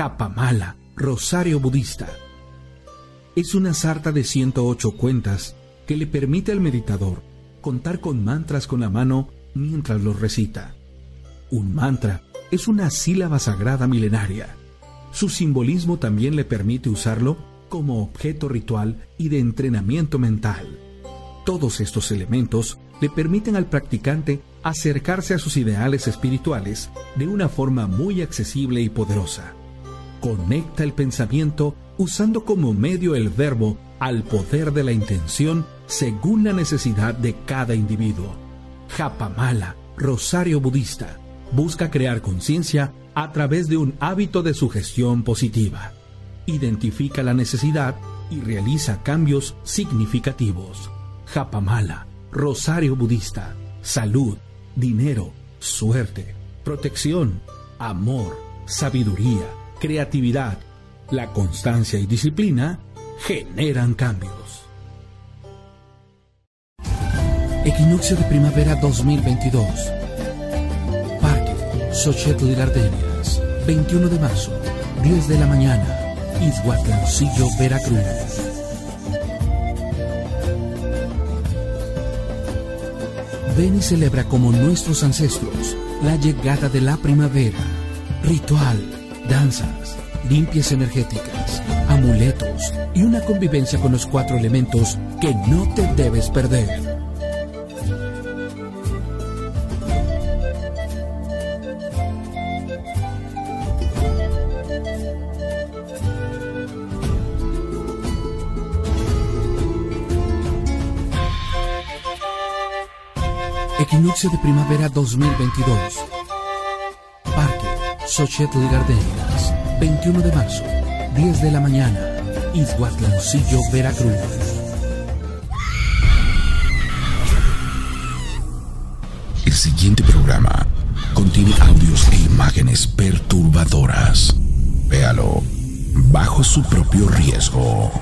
Japamala, Rosario Budista. Es una sarta de 108 cuentas que le permite al meditador contar con mantras con la mano mientras los recita. Un mantra es una sílaba sagrada milenaria. Su simbolismo también le permite usarlo como objeto ritual y de entrenamiento mental. Todos estos elementos le permiten al practicante acercarse a sus ideales espirituales de una forma muy accesible y poderosa. Conecta el pensamiento usando como medio el verbo al poder de la intención según la necesidad de cada individuo. Japamala, Rosario Budista, busca crear conciencia a través de un hábito de sugestión positiva. Identifica la necesidad y realiza cambios significativos. Japamala, Rosario Budista, salud, dinero, suerte, protección, amor, sabiduría, creatividad, la constancia y disciplina generan cambios. Equinoccio de primavera 2022. Parque Xochitl Gardenias, 21 de marzo, 10 de la mañana, Izhuatlancillo, Veracruz. Ven y celebra como nuestros ancestros la llegada de la primavera. Ritual, danzas, limpias energéticas, amuletos y una convivencia con los cuatro elementos que no te debes perder. Equinoccio de primavera 2022. Parque Xochitl Gardenias, 21 de marzo, 10 de la mañana, Izhuatlancillo, Veracruz. El siguiente programa contiene audios e imágenes perturbadoras. Véalo bajo su propio riesgo.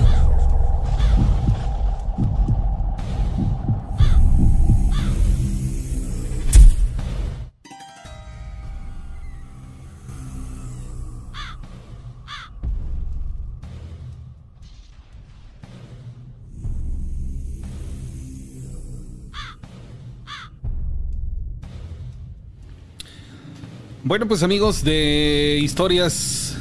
Bueno, pues amigos de historias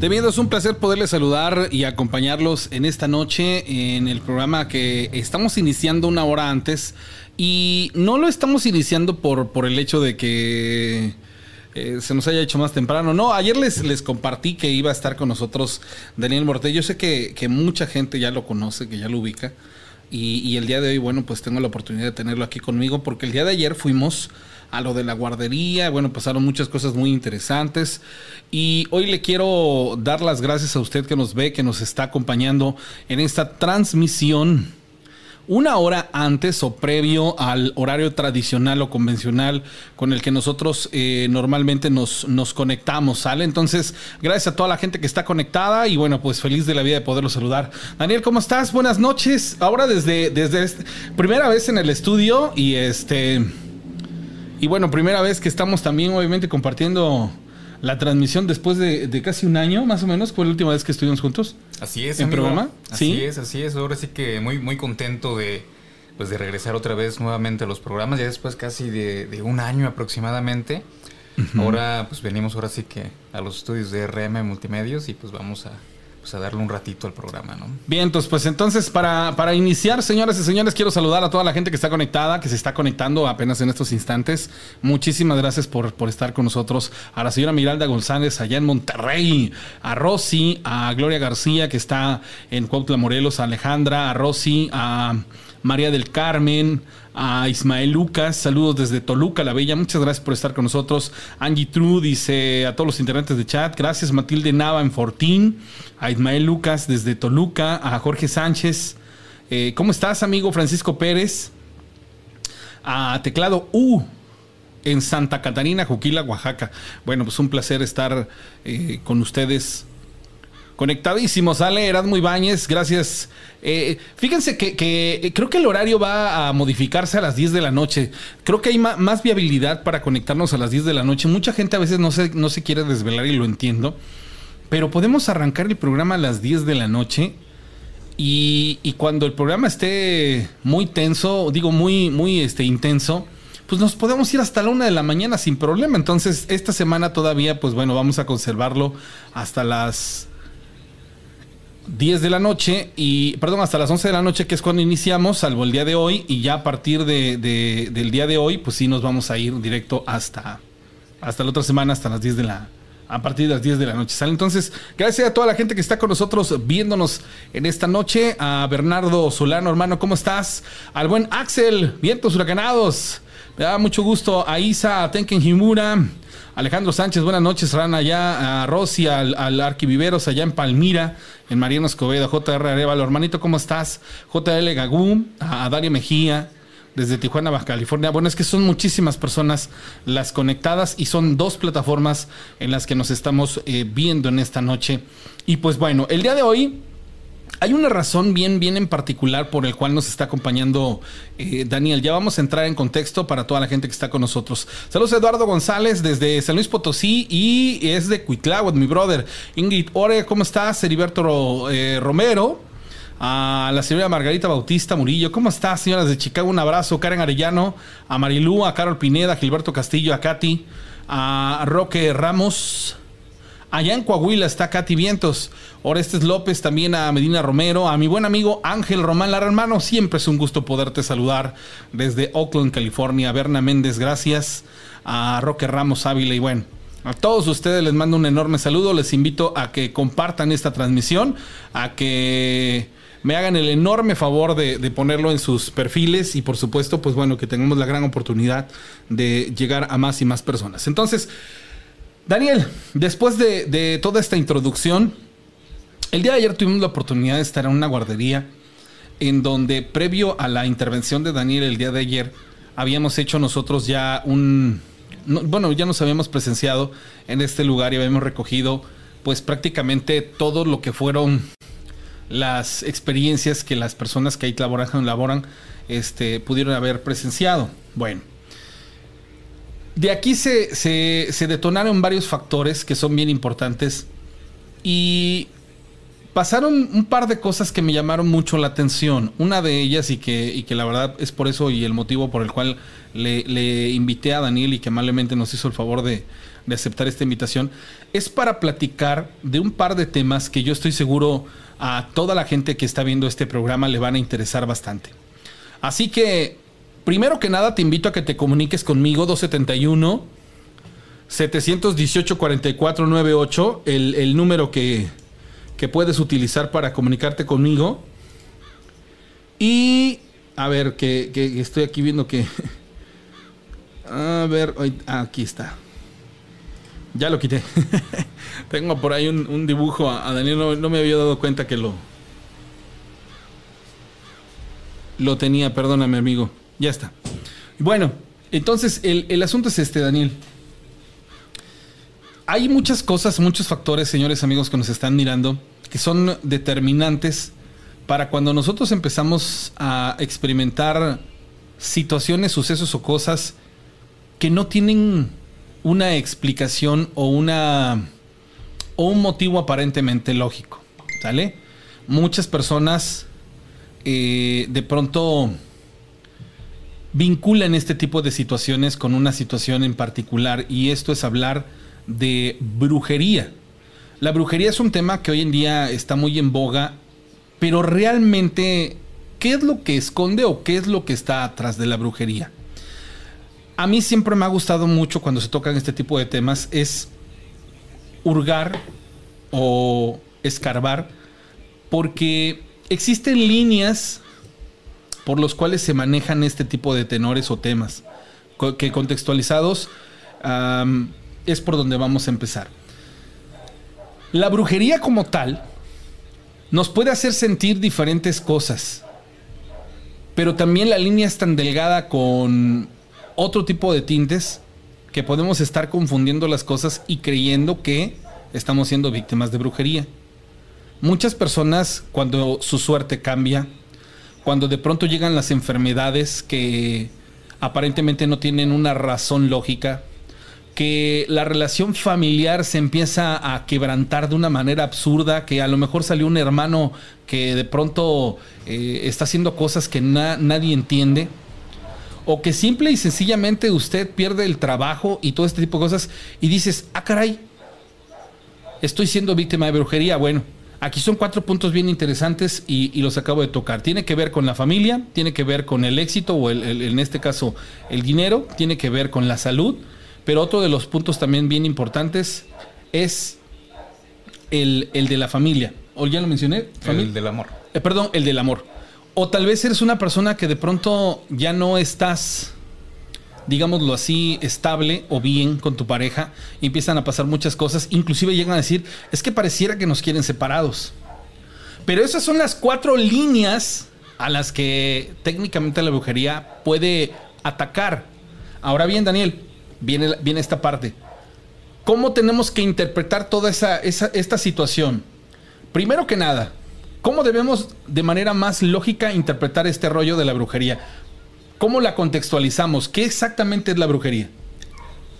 de miedo, es un placer poderles saludar y acompañarlos en esta noche en el programa que estamos iniciando una hora antes y no lo estamos iniciando por, por el hecho de que eh, se nos haya hecho más temprano. No, ayer les, les compartí que iba a estar con nosotros Daniel Morte. Yo sé que, que mucha gente ya lo conoce, que ya lo ubica. Y, y el día de hoy, bueno, pues tengo la oportunidad de tenerlo aquí conmigo porque el día de ayer fuimos a lo de la guardería. Bueno, pasaron muchas cosas muy interesantes. Y hoy le quiero dar las gracias a usted que nos ve, que nos está acompañando en esta transmisión. Una hora antes o previo al horario tradicional o convencional con el que nosotros eh, normalmente nos, nos conectamos, ¿sale? Entonces, gracias a toda la gente que está conectada y bueno, pues feliz de la vida de poderlo saludar. Daniel, ¿cómo estás? Buenas noches. Ahora desde, desde este- primera vez en el estudio y este... Y bueno, primera vez que estamos también obviamente compartiendo la transmisión después de, de casi un año, más o menos, fue la última vez que estuvimos juntos. Así es, ¿En amigo. programa? Así Sí. es, así es. Ahora sí que muy, muy contento de, pues, de regresar otra vez nuevamente a los programas, ya después casi de, de un año aproximadamente. Ahora, pues venimos ahora sí que a los estudios de RM Multimedios y pues vamos a, pues, a darle un ratito al programa, ¿no? Bien, entonces, pues entonces para, para iniciar, señoras y señores, quiero saludar a toda la gente que está conectada, que se está conectando apenas en estos instantes. Muchísimas gracias por, por estar con nosotros. A la señora Miralda González allá en Monterrey, a Rosy, a Gloria García que está en Cuautla Morelos, a Alejandra, a Rosy, a María del Carmen, a Ismael Lucas, saludos desde Toluca, la Bella, muchas gracias por estar con nosotros. Angie True dice a todos los integrantes de chat, gracias Matilde Nava en Fortín, a Ismael Lucas desde Toluca, a Jorge Sánchez, eh, ¿cómo estás amigo Francisco Pérez? A Teclado U en Santa Catarina, Juquila, Oaxaca. Bueno, pues un placer estar eh, con ustedes Conectadísimo, sale Erasmo Ibáñez, gracias. Eh, fíjense que, que, creo que el horario va a modificarse a las 10 de la noche. Creo que hay más viabilidad para conectarnos a las 10 de la noche. Mucha gente a veces no se, no se quiere desvelar y lo entiendo. Pero podemos arrancar el programa a las 10 de la noche. Y, y cuando el programa esté muy tenso, digo muy, muy este, intenso, pues nos podemos ir hasta la una de la mañana sin problema. Entonces, esta semana todavía, pues bueno, vamos a conservarlo hasta las 10 de la noche y, perdón, hasta las 11 de la noche, que es cuando iniciamos, salvo el día de hoy, y ya a partir de, del día de hoy, pues sí nos vamos a ir directo hasta, hasta la otra semana, hasta las 10 de la a partir de las 10 de la noche. ¿sale? Entonces, gracias a toda la gente que está con nosotros viéndonos en esta noche. A Bernardo Solano, hermano, ¿cómo estás? Al buen Axel, vientos huracanados. Me da mucho gusto a Isa, a Tenken Himura, Alejandro Sánchez, buenas noches, Rana, allá, a Rosy, al, al Arquiviveros, allá en Palmira, en Mariano Escobedo, JR Arevalo, hermanito, ¿cómo estás? JL Gagú, a, Dario Mejía, desde Tijuana, Baja California. Bueno, es que son muchísimas personas las conectadas y son dos plataformas en las que nos estamos eh, viendo en esta noche. Y pues bueno, el día de hoy hay una razón bien, bien en particular por el cual nos está acompañando eh, Daniel. Ya vamos a entrar en contexto para toda la gente que está con nosotros. Saludos Eduardo González desde San Luis Potosí y es de Cuitláhuac, mi brother. Ingrid Ore, ¿cómo estás? Heriberto eh, Romero. A la señora Margarita Bautista Murillo. ¿Cómo estás, señoras de Chicago? Un abrazo. Karen Arellano, a Marilú, a Carol Pineda, a Gilberto Castillo, a Katy, a Roque Ramos. Allá en Coahuila está Katy Vientos, Orestes López, también a Medina Romero, a mi buen amigo Ángel Román Lara, hermano. Siempre es un gusto poderte saludar desde Oakland, California. Berna Méndez, gracias. A Roque Ramos Ávila y bueno. A todos ustedes les mando un enorme saludo. Les invito a que compartan esta transmisión, a que me hagan el enorme favor de, ponerlo en sus perfiles y por supuesto, pues bueno, que tengamos la gran oportunidad de llegar a más y más personas. Entonces, Daniel, después de, toda esta introducción, el día de ayer tuvimos la oportunidad de estar en una guardería en donde previo a la intervención de Daniel el día de ayer, habíamos hecho nosotros ya un... bueno, ya nos habíamos presenciado en este lugar y habíamos recogido pues prácticamente todo lo que fueron las experiencias que las personas que ahí laboran, laboran este, pudieron haber presenciado. Bueno, de aquí se, se, detonaron varios factores que son bien importantes y pasaron un par de cosas que me llamaron mucho la atención. Una de ellas y que, y que la verdad es por eso y el motivo por el cual le, invité a Daniel y que amablemente nos hizo el favor de, de, aceptar esta invitación, es para platicar de un par de temas que yo estoy seguro a toda la gente que está viendo este programa le van a interesar bastante. Así que Primero que nada, te invito a que te comuniques conmigo, 271 718 4498, el, el número que, que puedes utilizar para comunicarte conmigo. Y a ver, que, estoy aquí viendo que. A ver, aquí está. Ya lo quité. Tengo por ahí un, dibujo. A Daniel no, no, me había dado cuenta que lo. Lo tenía, perdóname, amigo. Ya está. Bueno, entonces el, asunto es este, Daniel. Hay muchas cosas, muchos factores, señores amigos que nos están mirando, que son determinantes para cuando nosotros empezamos a experimentar situaciones, sucesos o cosas que no tienen una explicación o una o un motivo aparentemente lógico, ¿sale? Muchas personas eh, de pronto vinculan este tipo de situaciones con una situación en particular y esto es hablar de brujería. La brujería es un tema que hoy en día está muy en boga, pero realmente, ¿qué es lo que esconde o qué es lo que está atrás de la brujería? A mí siempre me ha gustado mucho cuando se tocan este tipo de temas es hurgar o escarbar porque existen líneas por los cuales se manejan este tipo de tenores o temas, que contextualizados es por donde vamos a empezar. La brujería como tal nos puede hacer sentir diferentes cosas, pero también la línea es tan delgada con otro tipo de tintes que podemos estar confundiendo las cosas y creyendo que estamos siendo víctimas de brujería. muchas personas cuando su suerte cambia, cuando de pronto llegan las enfermedades que aparentemente no tienen una razón lógica, que la relación familiar se empieza a quebrantar de una manera absurda, que a lo mejor salió un hermano que de pronto eh, está haciendo cosas que nadie entiende, o que simple y sencillamente usted pierde el trabajo y todo este tipo de cosas y dices, ah caray, estoy siendo víctima de brujería. Bueno, aquí son cuatro puntos bien interesantes y, los acabo de tocar. Tiene que ver con la familia, tiene que ver con el éxito o en este caso el dinero, tiene que ver con la salud pero otro de los puntos también bien importantes es el, de la familia. ¿O ya lo mencioné? El del amor. Eh, perdón, el del amor. O tal vez eres una persona que de pronto ya no estás, digámoslo así, estable o bien con tu pareja. Empiezan a pasar muchas cosas. Inclusive llegan a decir, es que pareciera que nos quieren separados. Pero esas son las cuatro líneas a las que técnicamente la brujería puede atacar. Ahora bien, Daniel, viene, viene esta parte. ¿Cómo tenemos que interpretar toda esa, esta situación? Primero que nada, ¿cómo debemos de manera más lógica interpretar este rollo de la brujería? ¿Cómo la contextualizamos? ¿Qué exactamente es la brujería?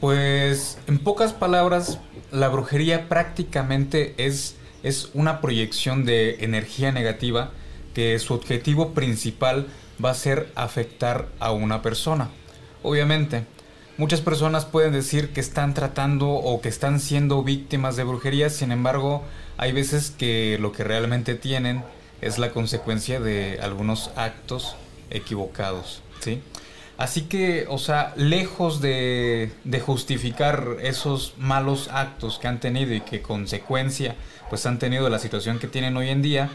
Pues en pocas palabras, la brujería prácticamente es, es una proyección de energía negativa que su objetivo principal va a ser afectar a una persona. Obviamente, Muchas personas pueden decir que están tratando o que están siendo víctimas de brujería, sin embargo, hay veces que lo que realmente tienen es la consecuencia de algunos actos equivocados, ¿sí? Así que, o sea, lejos de, de, justificar esos malos actos que han tenido y que consecuencia pues han tenido la situación que tienen hoy en día,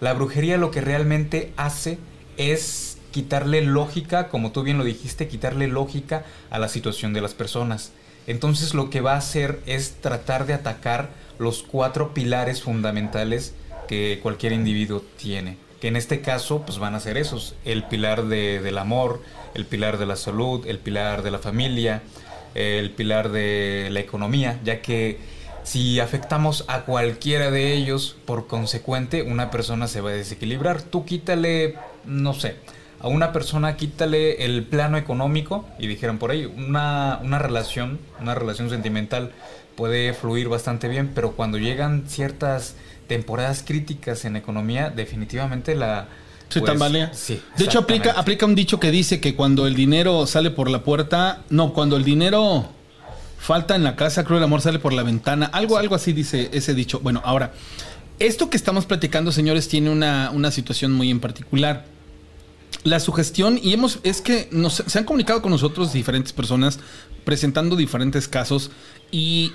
la brujería lo que realmente hace es quitarle lógica, como tú bien lo dijiste, quitarle lógica a la situación de las personas. Entonces lo que va a hacer es tratar de atacar los cuatro pilares fundamentales que cualquier individuo tiene. En este caso pues van a ser esos. El pilar del amor, el pilar de la salud, el pilar de la familia, el pilar de la economía, ya que si afectamos a cualquiera de ellos, por consecuente, una persona se va a desequilibrar. Tú quítale, no sé, a una persona quítale el plano económico y dijeron por ahí, una, una relación, una relación sentimental puede fluir bastante bien, pero cuando llegan ciertas temporadas críticas en economía, definitivamente la... Se pues, tambalea. Sí, de hecho, aplica, aplica un dicho que dice que cuando el dinero sale por la puerta, no, cuando el dinero falta en la casa, creo el amor sale por la ventana. Algo, algo así dice ese dicho. Bueno, ahora, esto que estamos platicando, señores, tiene una, una situación muy en particular la sugestión, y hemos, es que nos, se han comunicado con nosotros diferentes personas presentando diferentes casos y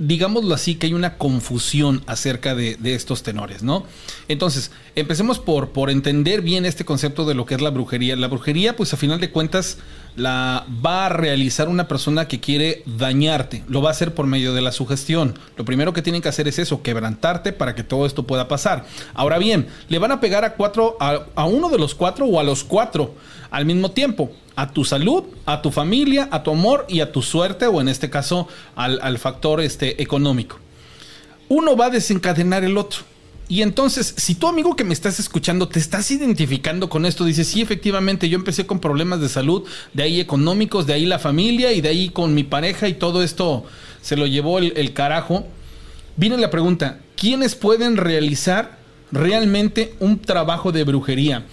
digámoslo así, que hay una confusión acerca de, estos tenores, ¿no? Entonces, empecemos por, por entender bien este concepto de lo que es la brujería. La brujería, pues a final de cuentas, la va a realizar una persona que quiere dañarte. Lo va a hacer por medio de la sugestión. Lo primero que tienen que hacer es eso, quebrantarte para que todo esto pueda pasar. Ahora bien, le van a pegar a cuatro, a, a uno de los cuatro o a los cuatro al mismo tiempo a tu salud, a tu familia, a tu amor y a tu suerte o en este caso al, factor este, económico. Uno va a desencadenar el otro. Y entonces, si tu amigo que me estás escuchando te estás identificando con esto, dices, sí, efectivamente, yo empecé con problemas de salud, de ahí económicos, de ahí la familia y de ahí con mi pareja y todo esto se lo llevó el, el carajo. Viene la pregunta, ¿quiénes pueden realizar realmente un trabajo de brujería?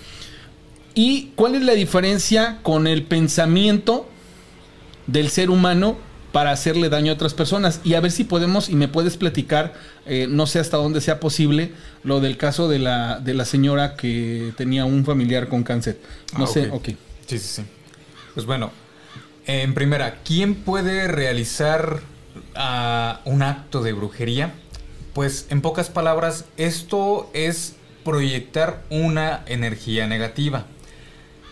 ¿Y cuál es la diferencia con el pensamiento del ser humano para hacerle daño a otras personas? Y a ver si podemos, y me puedes platicar, eh, no sé hasta dónde sea posible, lo del caso de la, de la señora que tenía un familiar con cáncer. No ah, sé, ok. Sí, sí, sí. Pues bueno, en primera, ¿quién puede realizar ah, un acto de brujería? Pues en pocas palabras, esto es proyectar una energía negativa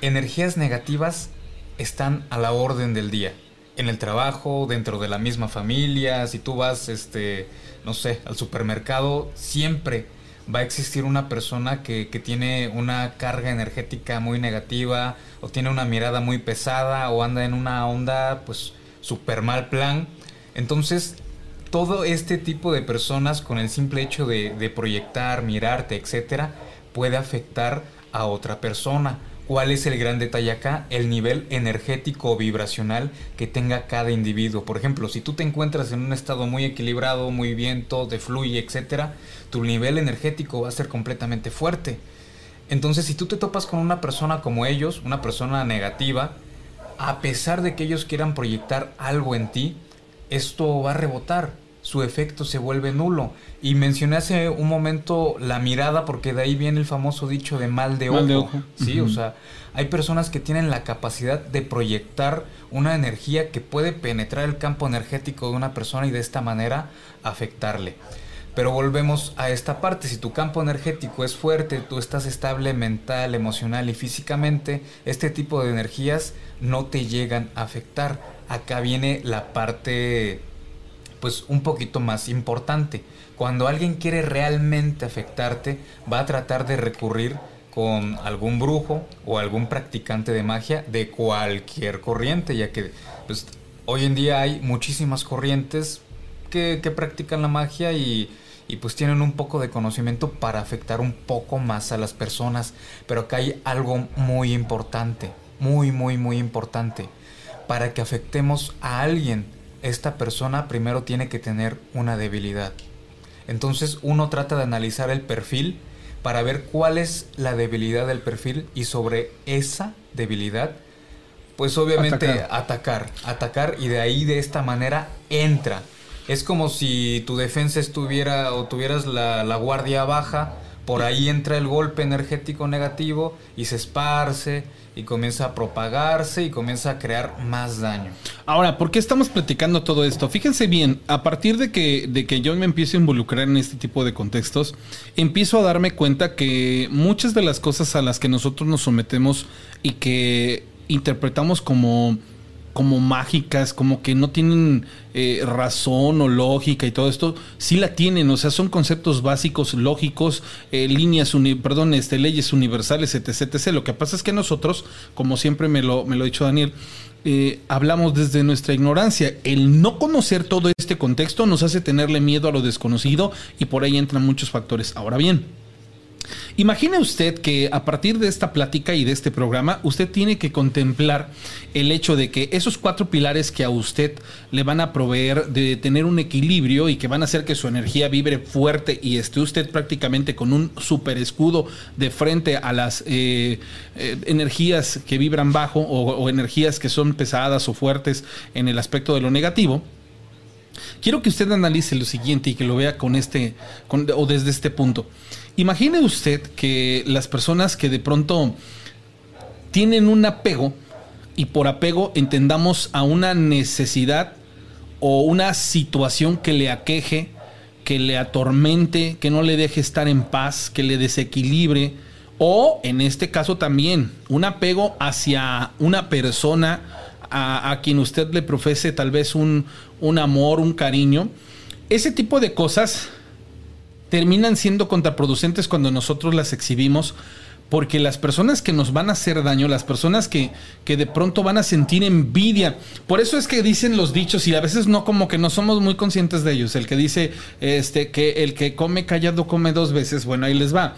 energías negativas están a la orden del día. En el trabajo, dentro de la misma familia, si tú vas, este, no sé, al supermercado, siempre va a existir una persona que, que, tiene una carga energética muy negativa o tiene una mirada muy pesada o anda en una onda pues super mal plan. Entonces todo este tipo de personas con el simple hecho de, de proyectar, mirarte, etcétera, puede afectar a otra persona. ¿Cuál es el gran detalle acá? El nivel energético o vibracional que tenga cada individuo. Por ejemplo, si tú te encuentras en un estado muy equilibrado, muy bien, todo te fluye, etcétera, tu nivel energético va a ser completamente fuerte. Entonces, si tú te topas con una persona como ellos, una persona negativa, a pesar de que ellos quieran proyectar algo en ti, esto va a rebotar, su efecto se vuelve nulo. Y mencioné hace un momento la mirada, porque de ahí viene el famoso dicho de mal de ojo. Sí, o sea, hay personas que tienen la capacidad de proyectar una energía que puede penetrar el campo energético de una persona y de esta manera afectarle. Pero volvemos a esta parte, si tu campo energético es fuerte, tú estás estable mental, emocional y físicamente, este tipo de energías no te llegan a afectar. Acá viene la parte pues un poquito más importante. Cuando alguien quiere realmente afectarte, va a tratar de recurrir con algún brujo o algún practicante de magia de cualquier corriente, ya que pues, hoy en día hay muchísimas corrientes que, practican la magia y y pues tienen un poco de conocimiento para afectar un poco más a las personas. Pero acá hay algo muy importante, muy, muy, muy importante. Para que afectemos a alguien, esta persona primero tiene que tener una debilidad. Entonces uno trata de analizar el perfil para ver cuál es la debilidad del perfil y sobre esa debilidad, pues obviamente atacar, atacar, atacar y de ahí de esta manera entra es como si tu defensa estuviera o tuvieras la, la, guardia baja, por ahí entra el golpe energético negativo y se esparce y comienza a propagarse y comienza a crear más daño. Ahora, ¿por qué estamos platicando todo esto? Fíjense bien, a partir de que, de que yo me empiezo a involucrar en este tipo de contextos, empiezo a darme cuenta que muchas de las cosas a las que nosotros nos sometemos y que interpretamos como como mágicas, como que no tienen eh, razón o lógica y todo esto, sí la tienen, o sea, son conceptos básicos, lógicos, eh, líneas, perdón, este, leyes universales, etc, etc. Lo que pasa es que nosotros, como siempre me lo, me lo ha dicho Daniel, eh, hablamos desde nuestra ignorancia. El no conocer todo este contexto nos hace tenerle miedo a lo desconocido y por ahí entran muchos factores. Ahora bien, Imagine usted que a partir de esta plática y de este programa, usted tiene que contemplar el hecho de que esos cuatro pilares que a usted le van a proveer de tener un equilibrio y que van a hacer que su energía vibre fuerte y esté usted prácticamente con un super escudo de frente a las eh, eh, energías que vibran bajo o, energías que son pesadas o fuertes en el aspecto de lo negativo. Quiero que usted analice lo siguiente y que lo vea con este o desde este punto. Imagine usted que las personas que de pronto tienen un apego, y por apego entendamos a una necesidad o una situación que le aqueje, que le atormente, que no le deje estar en paz, que le desequilibre, o en este caso también un apego hacia una persona a, quien usted le profese tal vez un, un amor, un cariño. Ese tipo de cosas terminan siendo contraproducentes cuando nosotros las exhibimos porque las personas que nos van a hacer daño, las personas que, que, de pronto van a sentir envidia, por eso es que dicen los dichos y a veces no como que no somos muy conscientes de ellos, el que dice este que el que come callado come dos veces, bueno, ahí les va.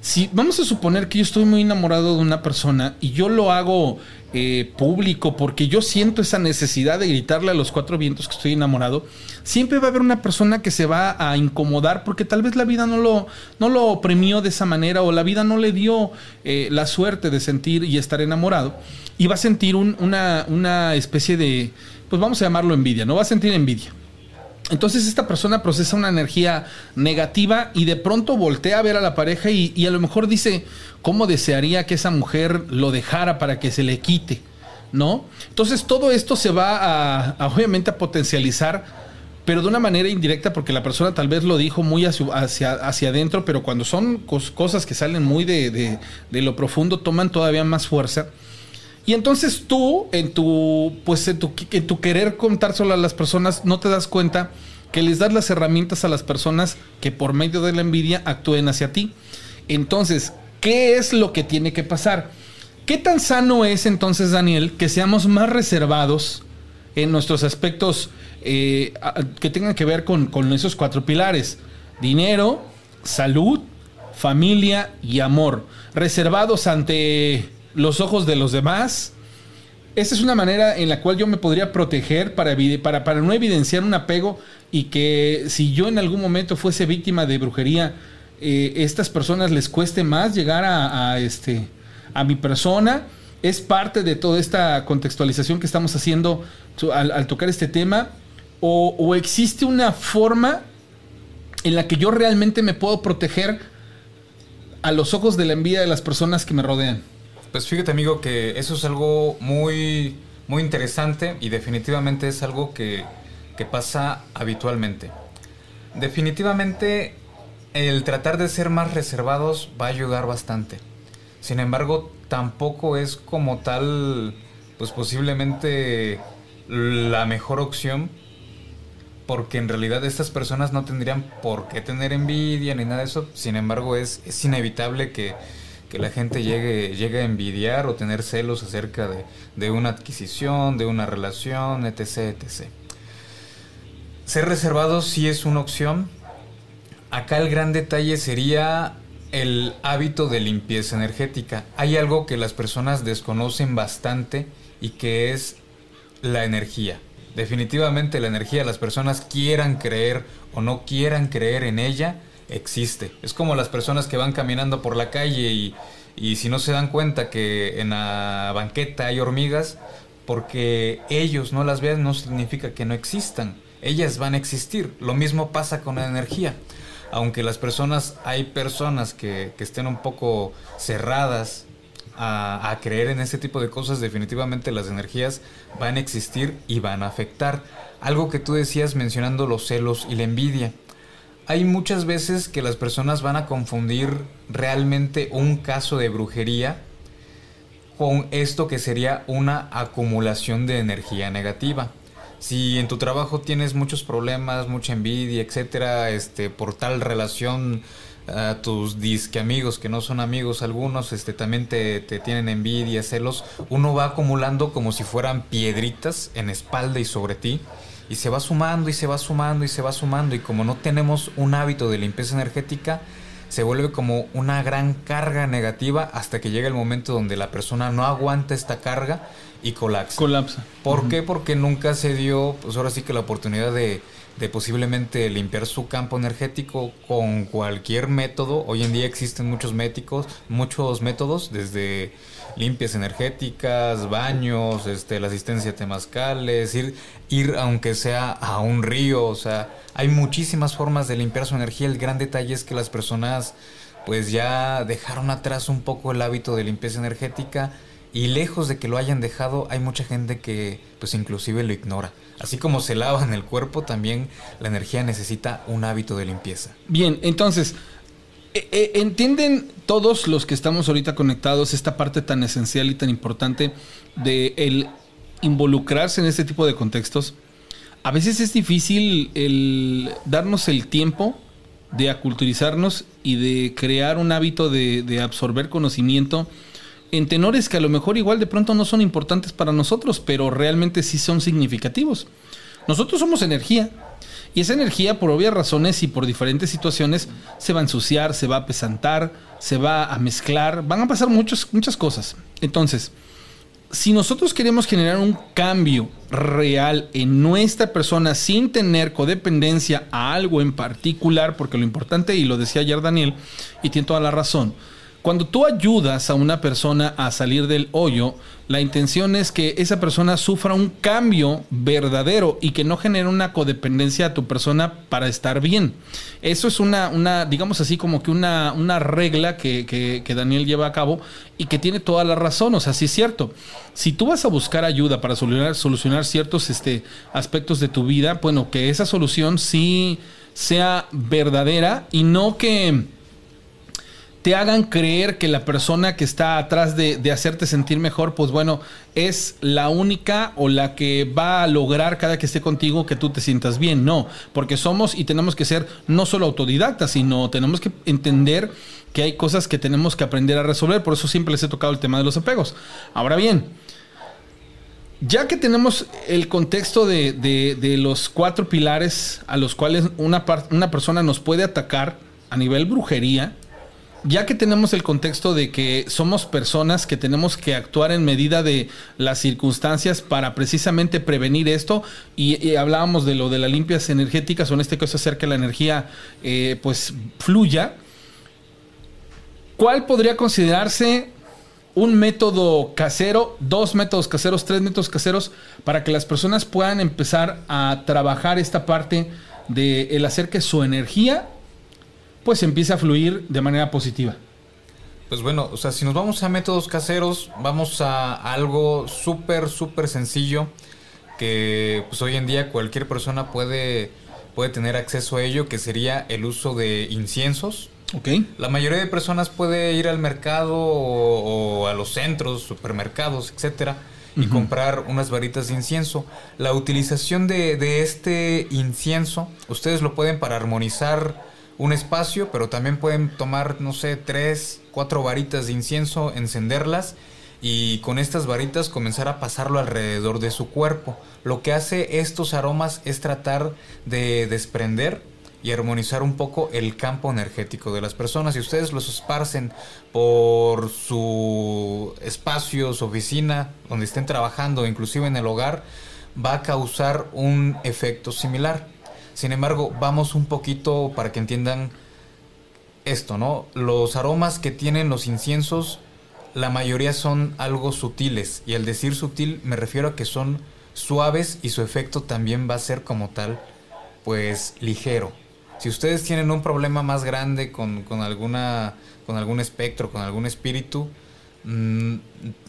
Si vamos a suponer que yo estoy muy enamorado de una persona y yo lo hago eh, público porque yo siento esa necesidad de gritarle a los cuatro vientos que estoy enamorado, siempre va a haber una persona que se va a incomodar porque tal vez la vida no lo, no lo premió de esa manera o la vida no le dio eh, la suerte de sentir y estar enamorado y va a sentir una, una especie de, pues vamos a llamarlo envidia, no va a sentir envidia. Entonces esta persona procesa una energía negativa y de pronto voltea a ver a la pareja y, a lo mejor dice, ¿cómo desearía que esa mujer lo dejara para que se le quite? ¿No? Entonces todo esto se va a, obviamente a potencializar, pero de una manera indirecta porque la persona tal vez lo dijo muy hacia, hacia, adentro, pero cuando son cosas que salen muy de, de lo profundo toman todavía más fuerza. Y entonces tú, en tu, pues en tu, querer contárselo a las personas, no te das cuenta que les das las herramientas a las personas que por medio de la envidia actúen hacia ti. Entonces, ¿qué es lo que tiene que pasar? ¿Qué tan sano es entonces, Daniel, que seamos más reservados en nuestros aspectos eh, que tengan que ver con esos cuatro pilares. Dinero, salud, familia y amor. Reservados ante los ojos de los demás. Esa es una manera en la cual yo me podría proteger para, no evidenciar un apego y que si yo en algún momento fuese víctima de brujería, eh, estas personas les cueste más llegar a, este, a mi persona. Es parte de toda esta contextualización que estamos haciendo al, tocar este tema. O, existe una forma en la que yo realmente me puedo proteger a los ojos de la envidia de las personas que me rodean. Pues fíjate amigo que eso es algo muy, muy interesante y definitivamente es algo que, que pasa habitualmente. Definitivamente el tratar de ser más reservados va a ayudar bastante. Sin embargo, tampoco es como tal, pues posiblemente la mejor opción, porque en realidad estas personas no tendrían por qué tener envidia ni nada de eso. Sin embargo, es, es inevitable que que la gente llegue, llegue a envidiar o tener celos acerca de, una adquisición, de una relación, etc, etc. Ser reservado sí es una opción. Acá el gran detalle sería el hábito de limpieza energética. Hay algo que las personas desconocen bastante y que es la energía. Definitivamente la energía, las personas quieran creer o no quieran creer en ella, existe. Es como las personas que van caminando por la calle y, y si no se dan cuenta que en la banqueta hay hormigas, porque ellos no las vean no significa que no existan. Ellas van a existir. Lo mismo pasa con la energía. Aunque las personas, hay personas que, que estén un poco cerradas a, a, creer en este tipo de cosas, definitivamente las energías van a existir y van a afectar. Algo que tú decías mencionando los celos y la envidia hay muchas veces que las personas van a confundir realmente un caso de brujería con esto que sería una acumulación de energía negativa. Si en tu trabajo tienes muchos problemas, mucha envidia, etcétera, este, por tal relación a tus disque amigos que no son amigos algunos, este, también te, te tienen envidia, celos, uno va acumulando como si fueran piedritas en espalda y sobre ti y se va sumando y se va sumando y se va sumando y como no tenemos un hábito de limpieza energética, se vuelve como una gran carga negativa hasta que llega el momento donde la persona no aguanta esta carga y colapsa. Colapsa. ¿Por qué? Porque nunca se dio, pues ahora sí que la oportunidad de, de posiblemente limpiar su campo energético con cualquier método. Hoy en día existen muchos médicos, muchos métodos, desde limpias energéticas, baños, este, la asistencia a ir, ir aunque sea a un río, o sea, hay muchísimas formas de limpiar su energía. El gran detalle es que las personas pues ya dejaron atrás un poco el hábito de limpieza energética y lejos de que lo hayan dejado, hay mucha gente que pues inclusive lo ignora. Así como se lava en el cuerpo, también la energía necesita un hábito de limpieza. Bien, entonces, ¿entienden todos los que estamos ahorita conectados esta parte tan esencial y tan importante de el involucrarse en este tipo de contextos? A veces es difícil el darnos el tiempo de aculturizarnos y de crear un hábito de, de absorber conocimiento en tenores que a lo mejor igual de pronto no son importantes para nosotros, pero realmente sí son significativos. Nosotros somos energía. Y esa energía, por obvias razones y por diferentes situaciones, se va a ensuciar, se va a pesantar, se va a mezclar, van a pasar muchas cosas. Entonces, si nosotros queremos generar un cambio real en nuestra persona sin tener codependencia a algo en particular, porque lo importante, y lo decía ayer Daniel, y tiene toda la razón, cuando tú ayudas a una persona a salir del hoyo, la intención es que esa persona sufra un cambio verdadero y que no genere una codependencia a tu persona para estar bien. Eso es una, una digamos así, como que una, una regla que, que, Daniel lleva a cabo y que tiene toda la razón. O sea, sí es cierto. Si tú vas a buscar ayuda para solucionar, solucionar ciertos este, aspectos de tu vida, bueno, que esa solución sí sea verdadera y no que te hagan creer que la persona que está atrás de, hacerte sentir mejor, pues bueno, es la única o la que va a lograr cada que esté contigo que tú te sientas bien. No, porque somos y tenemos que ser no solo autodidactas, sino tenemos que entender que hay cosas que tenemos que aprender a resolver. Por eso siempre les he tocado el tema de los apegos. Ahora bien, ya que tenemos el contexto de, de- de los cuatro pilares a los cuales una, una persona nos puede atacar a nivel brujería, ya que tenemos el contexto de que somos personas que tenemos que actuar en medida de las circunstancias para precisamente prevenir esto, y, hablábamos de lo de las limpias energéticas, o en este caso hacer que la energía eh, pues fluya, ¿cuál podría considerarse un método casero, dos métodos caseros, tres métodos caseros, para que las personas puedan empezar a trabajar esta parte de el hacer que su energía pues empiece a fluir de manera positiva. Pues bueno, o sea, si nos vamos a métodos caseros, vamos a algo súper, súper sencillo que pues hoy en día cualquier persona puede, puede tener acceso a ello, que sería el uso de inciensos. ¿Ok? La mayoría de personas puede ir al mercado o, o a los centros, supermercados, etcétera, y comprar unas varitas de incienso. La utilización de, de este incienso, ustedes lo pueden para armonizar un espacio, pero también pueden tomar, no sé, tres, cuatro varitas de incienso, encenderlas y con estas varitas comenzar a pasarlo alrededor de su cuerpo. Lo que hace estos aromas es tratar de desprender y armonizar un poco el campo energético de las personas. Si ustedes los esparcen por su espacio, su oficina, donde estén trabajando, inclusive en el hogar, va a causar un efecto similar. Sin embargo, vamos un poquito para que entiendan esto, ¿no? Los aromas que tienen los inciensos, la mayoría son algo sutiles. Y al decir sutil me refiero a que son suaves y su efecto también va a ser como tal, pues ligero. Si ustedes tienen un problema más grande con, con alguna, con algún espectro, con algún espíritu, mm,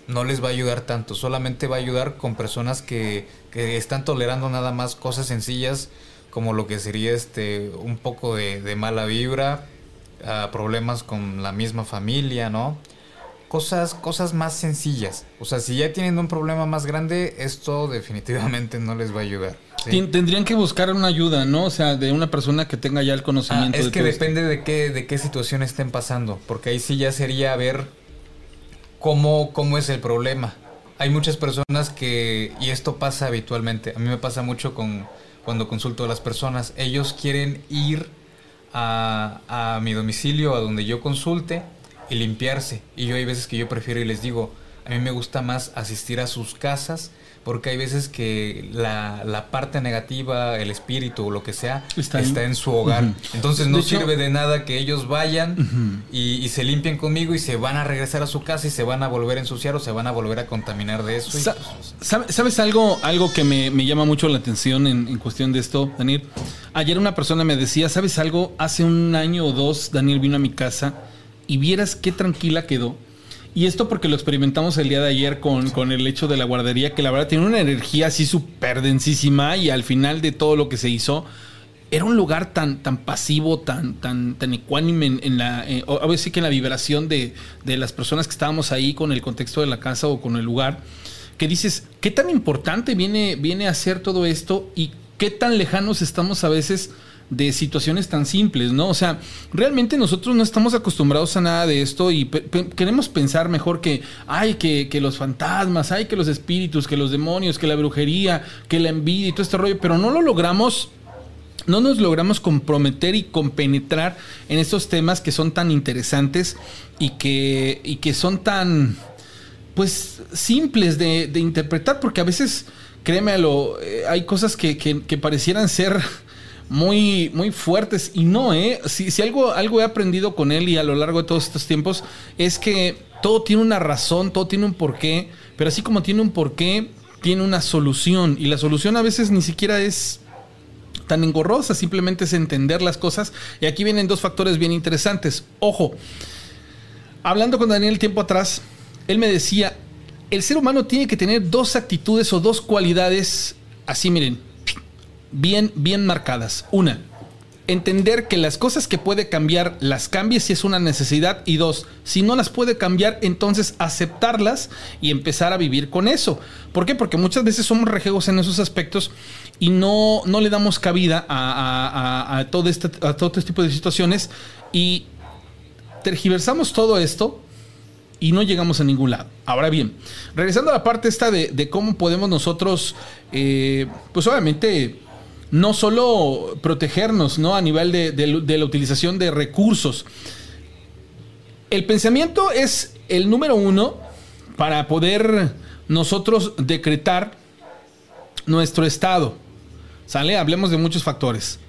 no les va a ayudar tanto. Solamente va a ayudar con personas que, que están tolerando nada más cosas sencillas como lo que sería este un poco de, de mala vibra, ah, problemas con la misma familia, ¿no? Cosas, cosas más sencillas. O sea, si ya tienen un problema más grande, esto definitivamente no les va a ayudar. Tendrían que buscar una ayuda, ¿no? O sea, de una persona que tenga ya el Ah, conocimiento. es de que depende de qué, de qué situación estén pasando, porque ahí sí ya sería ver cómo, cómo es el problema. Hay muchas personas que, y esto pasa habitualmente, a mí me pasa mucho con cuando consulto a las personas, ellos quieren ir a, mi domicilio, a donde yo consulte, y limpiarse. Y yo hay veces que yo prefiero y les digo, a mí me gusta más asistir a sus casas, porque hay veces que la, la parte negativa, el espíritu o lo que sea, Está en su hogar. Entonces no De hecho- sirve de nada que ellos vayan y, y se limpien conmigo y se van a regresar a su casa y se van a volver a ensuciar o se van a volver a contaminar de eso. Sa- pues, sabe- ¿Sabes algo, algo que me, me llama mucho la atención en, en cuestión de esto, Daniel? Ayer una persona me decía, ¿sabes algo? Hace un año o dos Daniel vino a mi casa y vieras qué tranquila quedó. Y esto porque lo experimentamos el día de ayer con, con el hecho de la guardería, que la verdad tiene una energía así súper densísima y al final de todo lo que se hizo, era un lugar tan, tan pasivo, tan, tan, tan ecuánime en, la, eh, a veces que en la vibración de, de las personas que estábamos ahí con el contexto de la casa o con el lugar, que dices, ¿qué tan importante viene, viene a ser todo esto y qué tan lejanos estamos a veces de situaciones tan simples, ¿no? O sea, realmente nosotros no estamos acostumbrados a nada de esto y queremos pensar mejor que, ay, que, que los fantasmas, ay, que los espíritus, que los demonios, que la brujería, que la envidia y todo este rollo, pero no lo logramos no nos logramos comprometer y compenetrar en estos temas que son tan interesantes y que, y que son tan, pues, simples de, de interpretar, porque a veces, créemelo, eh, hay cosas que- que parecieran ser muy, muy fuertes y no, ¿eh? Si, si algo, algo he aprendido con él y a lo largo de todos estos tiempos es que todo tiene una razón, todo tiene un porqué, pero así como tiene un porqué, tiene una solución y la solución a veces ni siquiera es tan engorrosa, simplemente es entender las cosas. Y aquí vienen dos factores bien interesantes. Ojo, hablando con Daniel tiempo atrás, él me decía, el ser humano tiene que tener dos actitudes o dos cualidades, así miren, bien, bien marcadas. Una, entender que las cosas que puede cambiar las cambie si es una necesidad y dos, si no las puede cambiar, entonces aceptarlas y empezar a vivir con eso. ¿Por qué? Porque muchas veces somos rejegos en esos aspectos y no, no le damos cabida a, todo este, a todo este tipo de situaciones y tergiversamos todo esto y no llegamos a ningún lado. Ahora bien, regresando a la parte esta de, cómo podemos nosotros, eh, pues obviamente, no solo protegernos ¿no? a nivel de la utilización de recursos. El pensamiento es el número uno para poder nosotros decretar nuestro estado. ¿Sale? Hablemos de muchos factores.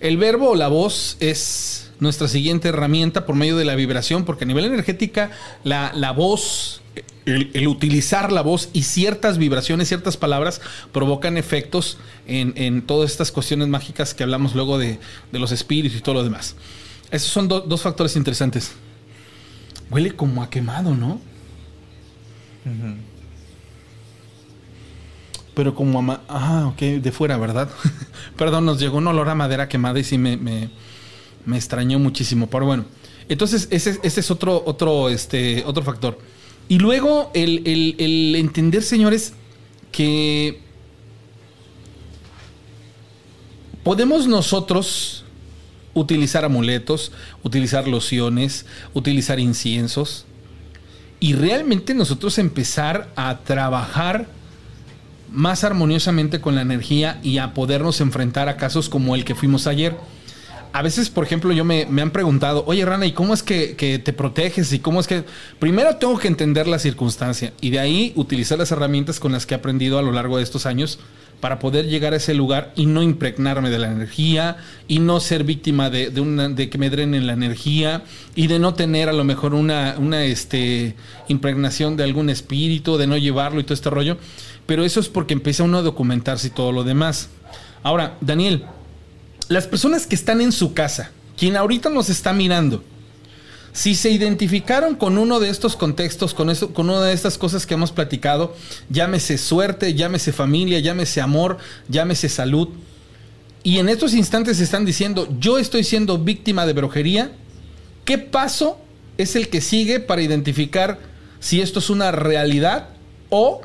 El verbo o la voz es nuestra siguiente herramienta por medio de la vibración, porque a nivel energética la, voz, el, utilizar la voz y ciertas vibraciones, ciertas palabras provocan efectos en, todas estas cuestiones mágicas que hablamos luego de, los espíritus y todo lo demás. Esos son dos factores interesantes. Huele como a quemado, ¿no? Pero como a... Ah, ok, de fuera, ¿verdad? Perdón, nos llegó un olor a madera quemada y sí me, me, extrañó muchísimo. Pero bueno, entonces ese, es otro, otro, este, otro factor. Y luego el, entender, señores, que podemos nosotros utilizar amuletos, utilizar lociones, utilizar inciensos y realmente nosotros empezar a trabajar más armoniosamente con la energía y a podernos enfrentar a casos como el que fuimos ayer. A veces, por ejemplo, yo me, han preguntado, oye Rana, ¿y cómo es que, que, te proteges? ¿Y cómo es que... Primero tengo que entender la circunstancia y de ahí utilizar las herramientas con las que he aprendido a lo largo de estos años para poder llegar a ese lugar y no impregnarme de la energía y no ser víctima de, de que me drenen la energía y de no tener a lo mejor una, una este, impregnación de algún espíritu, de no llevarlo y todo este rollo. Pero eso es porque empieza uno a documentarse y todo lo demás. Ahora, Daniel, las personas que están en su casa, quien ahorita nos está mirando, si se identificaron con uno de estos contextos, con, con una de estas cosas que hemos platicado, llámese suerte, llámese familia, llámese amor, llámese salud, y en estos instantes están diciendo, yo estoy siendo víctima de brujería, ¿qué paso es el que sigue para identificar si esto es una realidad o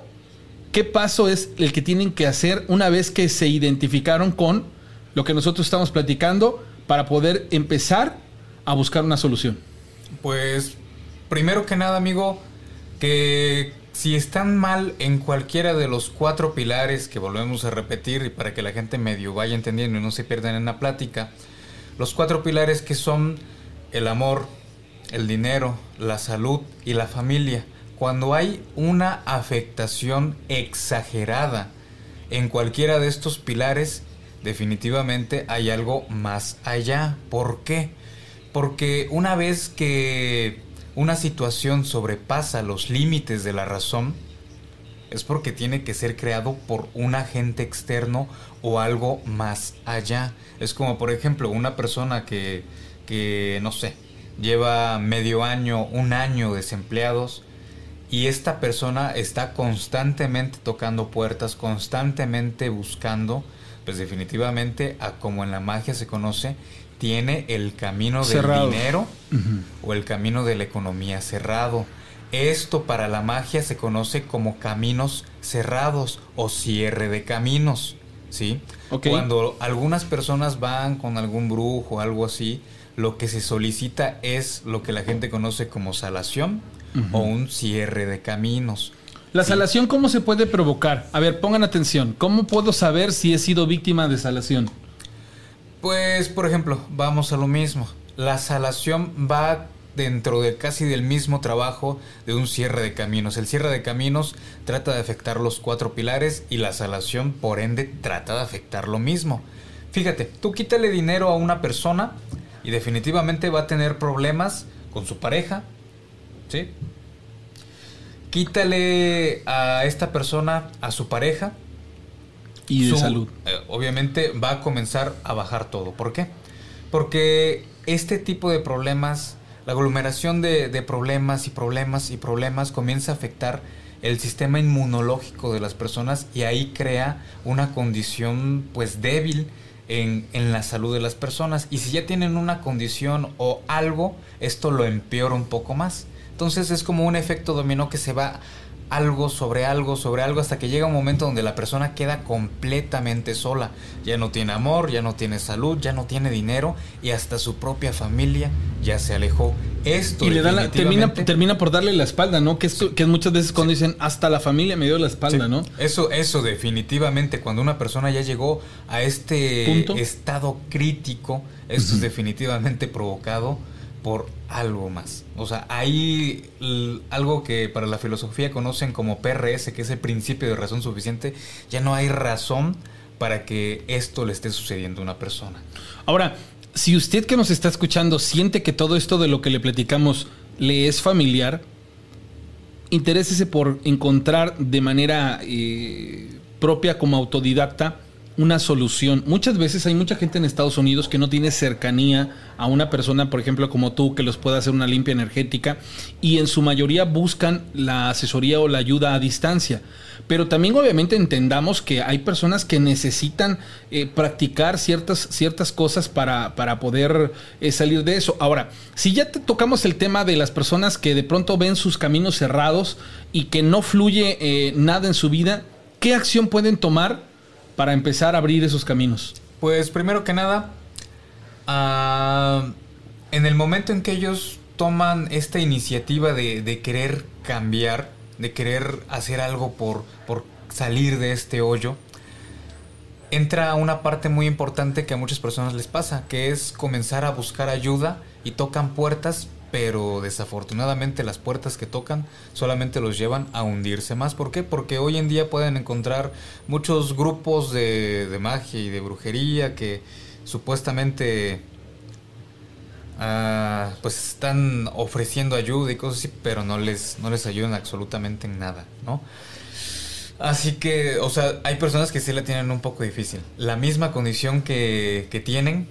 qué paso es el que tienen que hacer una vez que se identificaron con lo que nosotros estamos platicando para poder empezar a buscar una solución? Pues primero que nada, amigo, que si están mal en cualquiera de los cuatro pilares que volvemos a repetir y para que la gente medio vaya entendiendo y no se pierdan en la plática, los cuatro pilares que son el amor, el dinero, la salud y la familia. Cuando hay una afectación exagerada en cualquiera de estos pilares, definitivamente hay algo más allá. ¿Por qué? Porque una vez que una situación sobrepasa los límites de la razón, es porque tiene que ser creado por un agente externo o algo más allá. Es como, por ejemplo, una persona que, que no sé, lleva medio año, un año desempleados y esta persona está constantemente tocando puertas, constantemente buscando, pues definitivamente, a como en la magia se conoce, tiene el camino del dinero o el camino de la economía cerrado. Esto para la magia se conoce como caminos cerrados o cierre de caminos. ¿sí? Cuando algunas personas van con algún brujo o algo así, lo que se solicita es lo que la gente conoce como salación o un cierre de caminos. ¿La salación cómo se puede provocar? A ver, pongan atención. ¿Cómo puedo saber si he sido víctima de salación? Pues, por ejemplo, vamos a lo mismo. La salación va dentro de casi del mismo trabajo de un cierre de caminos. El cierre de caminos trata de afectar los cuatro pilares y la salación, por ende, trata de afectar lo mismo. Fíjate, tú quítale dinero a una persona y definitivamente va a tener problemas con su pareja, ¿sí? Quítale a esta persona a su pareja y de salud. Eh, obviamente va a comenzar a bajar todo. ¿Por qué? Porque este tipo de problemas, la aglomeración de, problemas y problemas y problemas comienza a afectar el sistema inmunológico de las personas y ahí crea una condición pues débil en, en, la salud de las personas. Y si ya tienen una condición o algo, esto lo empeora un poco más. Entonces es como un efecto dominó que se va algo sobre algo sobre algo hasta que llega un momento donde la persona queda completamente sola. Ya no tiene amor, ya no tiene salud, ya no tiene dinero y hasta su propia familia ya se alejó. Esto Y le dan la- termina, termina por darle la espalda, ¿no? Que es, que muchas veces cuando dicen, hasta la familia me dio la espalda, Sí. ¿no? Eso, eso definitivamente, cuando una persona ya llegó a este Punto. estado crítico, esto es definitivamente provocado por algo más. O sea, hay algo que para la filosofía conocen como PRS, que es el principio de razón suficiente, ya no hay razón para que esto le esté sucediendo a una persona. Ahora, si usted que nos está escuchando siente que todo esto de lo que le platicamos le es familiar, interésese por encontrar de manera eh, propia como autodidacta una solución. Muchas veces hay mucha gente en Estados Unidos que no tiene cercanía a una persona, por ejemplo, como tú, que los pueda hacer una limpia energética y en su mayoría buscan la asesoría o la ayuda a distancia. Pero también obviamente entendamos que hay personas que necesitan eh, practicar ciertas, ciertas cosas para, para poder eh, salir de eso. Ahora, si ya te tocamos el tema de las personas que de pronto ven sus caminos cerrados y que no fluye eh, nada en su vida, ¿qué acción pueden tomar para empezar a abrir esos caminos? Pues primero que nada, ah, en el momento en que ellos toman esta iniciativa de, de querer cambiar, de querer hacer algo por, por salir de este hoyo, entra una parte muy importante que a muchas personas les pasa, que es comenzar a buscar ayuda y tocan puertas, pero desafortunadamente las puertas que tocan solamente los llevan a hundirse más. ¿Por qué? Porque hoy en día pueden encontrar muchos grupos de, de magia y de brujería que supuestamente ah, pues están ofreciendo ayuda y cosas así, pero no les, no les ayudan absolutamente en nada, ¿no? Así que, o sea, hay personas que sí la tienen un poco difícil. La misma condición que, que tienen,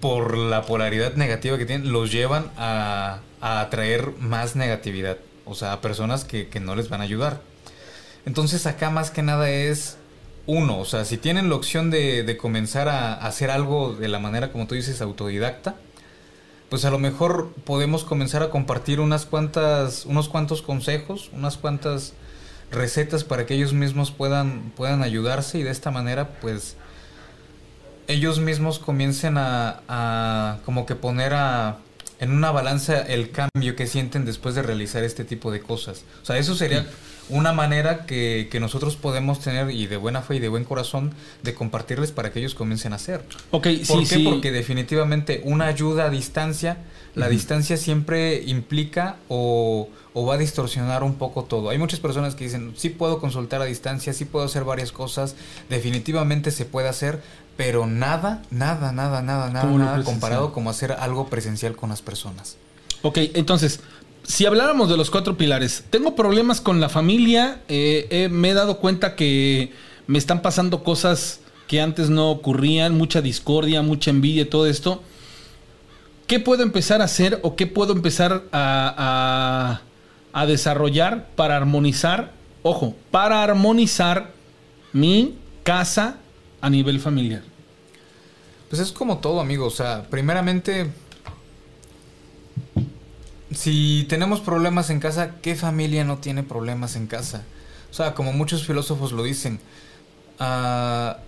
por la polaridad negativa que tienen, los llevan a, atraer más negatividad. O sea, a personas que, que no les van a ayudar. Entonces acá más que nada es uno, o sea, si tienen la opción de, de comenzar a, a hacer algo de la manera como tú dices, autodidacta, pues a lo mejor podemos comenzar a compartir unas cuantas, unos cuantos consejos, unas cuantas recetas para que ellos mismos puedan, puedan ayudarse y de esta manera pues ellos mismos comiencen a, a como que poner a, en una balanza el cambio que sienten después de realizar este tipo de cosas. O sea, eso sería una manera que, que nosotros podemos tener y de buena fe y de buen corazón de compartirles para que ellos comiencen a hacer. Ok, ¿Por sí, qué? sí. Porque definitivamente una ayuda a distancia, la distancia siempre implica o, o va a distorsionar un poco todo. Hay muchas personas que dicen, sí puedo consultar a distancia, sí puedo hacer varias cosas, definitivamente se puede hacer, pero nada, nada, nada, nada, nada, comparado como hacer algo presencial con las personas. Ok, entonces, si habláramos de los cuatro pilares, tengo problemas con la familia, eh, eh, me he dado cuenta que me están pasando cosas que antes no ocurrían, mucha discordia, mucha envidia, todo esto. ¿Qué puedo empezar a hacer o qué puedo empezar a, a- a desarrollar para armonizar, ojo, para armonizar mi casa a nivel familiar? Pues es como todo, amigo. O sea, primeramente, si tenemos problemas en casa, ¿qué familia no tiene problemas en casa? O sea, como muchos filósofos lo dicen, ah,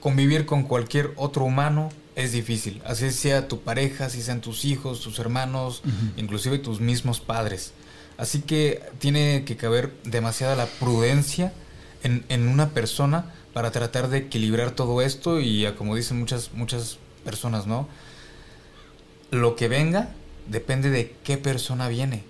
convivir con cualquier otro humano es difícil. Así sea tu pareja, así sean tus hijos, tus hermanos, inclusive tus mismos padres. Así que tiene que caber demasiada la prudencia en, en una persona para tratar de equilibrar todo esto y a como dicen muchas, muchas personas, ¿no? Lo que venga depende de qué persona viene.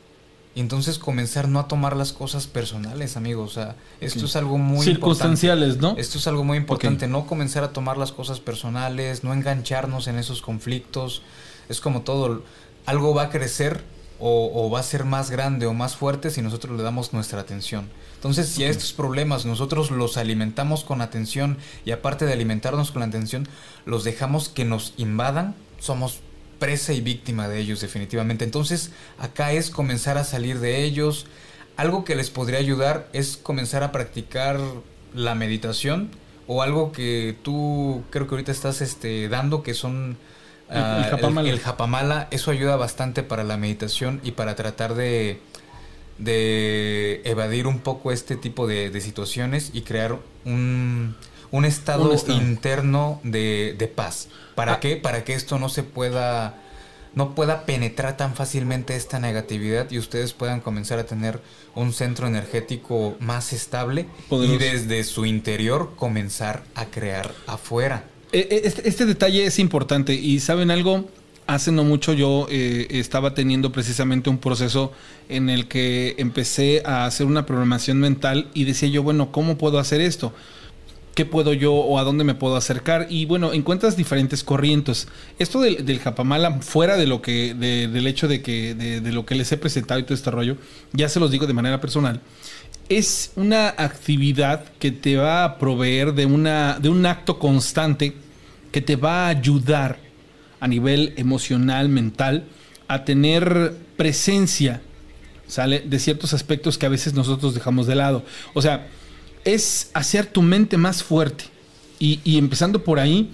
Y entonces comenzar no a tomar las cosas personales, amigos. O sea, esto es algo muy Circunstanciales, importante. ¿no? Esto es algo muy importante. No comenzar a tomar las cosas personales, no engancharnos en esos conflictos. Es como todo. Algo va a crecer o, o va a ser más grande o más fuerte si nosotros le damos nuestra atención. Entonces, si a estos problemas nosotros los alimentamos con atención y aparte de alimentarnos con la atención, los dejamos que nos invadan, somos presa y víctima de ellos definitivamente. Entonces, acá es comenzar a salir de ellos. Algo que les podría ayudar es comenzar a practicar la meditación o algo que tú creo que ahorita estás este, dando que son El- el ah, japamala. el japamala. Eso ayuda bastante para la meditación y para tratar de de evadir un poco este tipo de, de situaciones y crear un, un estado Un estado. interno de, de paz. ¿Para Ah. qué? Para que esto no se pueda no pueda penetrar tan fácilmente esta negatividad y ustedes puedan comenzar a tener un centro energético más estable y desde su interior comenzar a crear afuera. Eh, eh, este, este, detalle es importante y saben algo, hace no mucho yo eh, estaba teniendo precisamente un proceso en el que empecé a hacer una programación mental y decía yo, bueno, ¿cómo puedo hacer esto? qué puedo yo o a dónde me puedo acercar. Y bueno, encuentras diferentes corrientes. Esto del, Japamala, fuera de lo que, del hecho de que, de, lo que les he presentado y todo este rollo, ya se los digo de manera personal, es una actividad que te va a proveer de, una, de un acto constante que te va a ayudar a nivel emocional, mental, a tener presencia, ¿sale? De ciertos aspectos que a veces nosotros dejamos de lado. O sea, es hacer tu mente más fuerte. Y, empezando por ahí,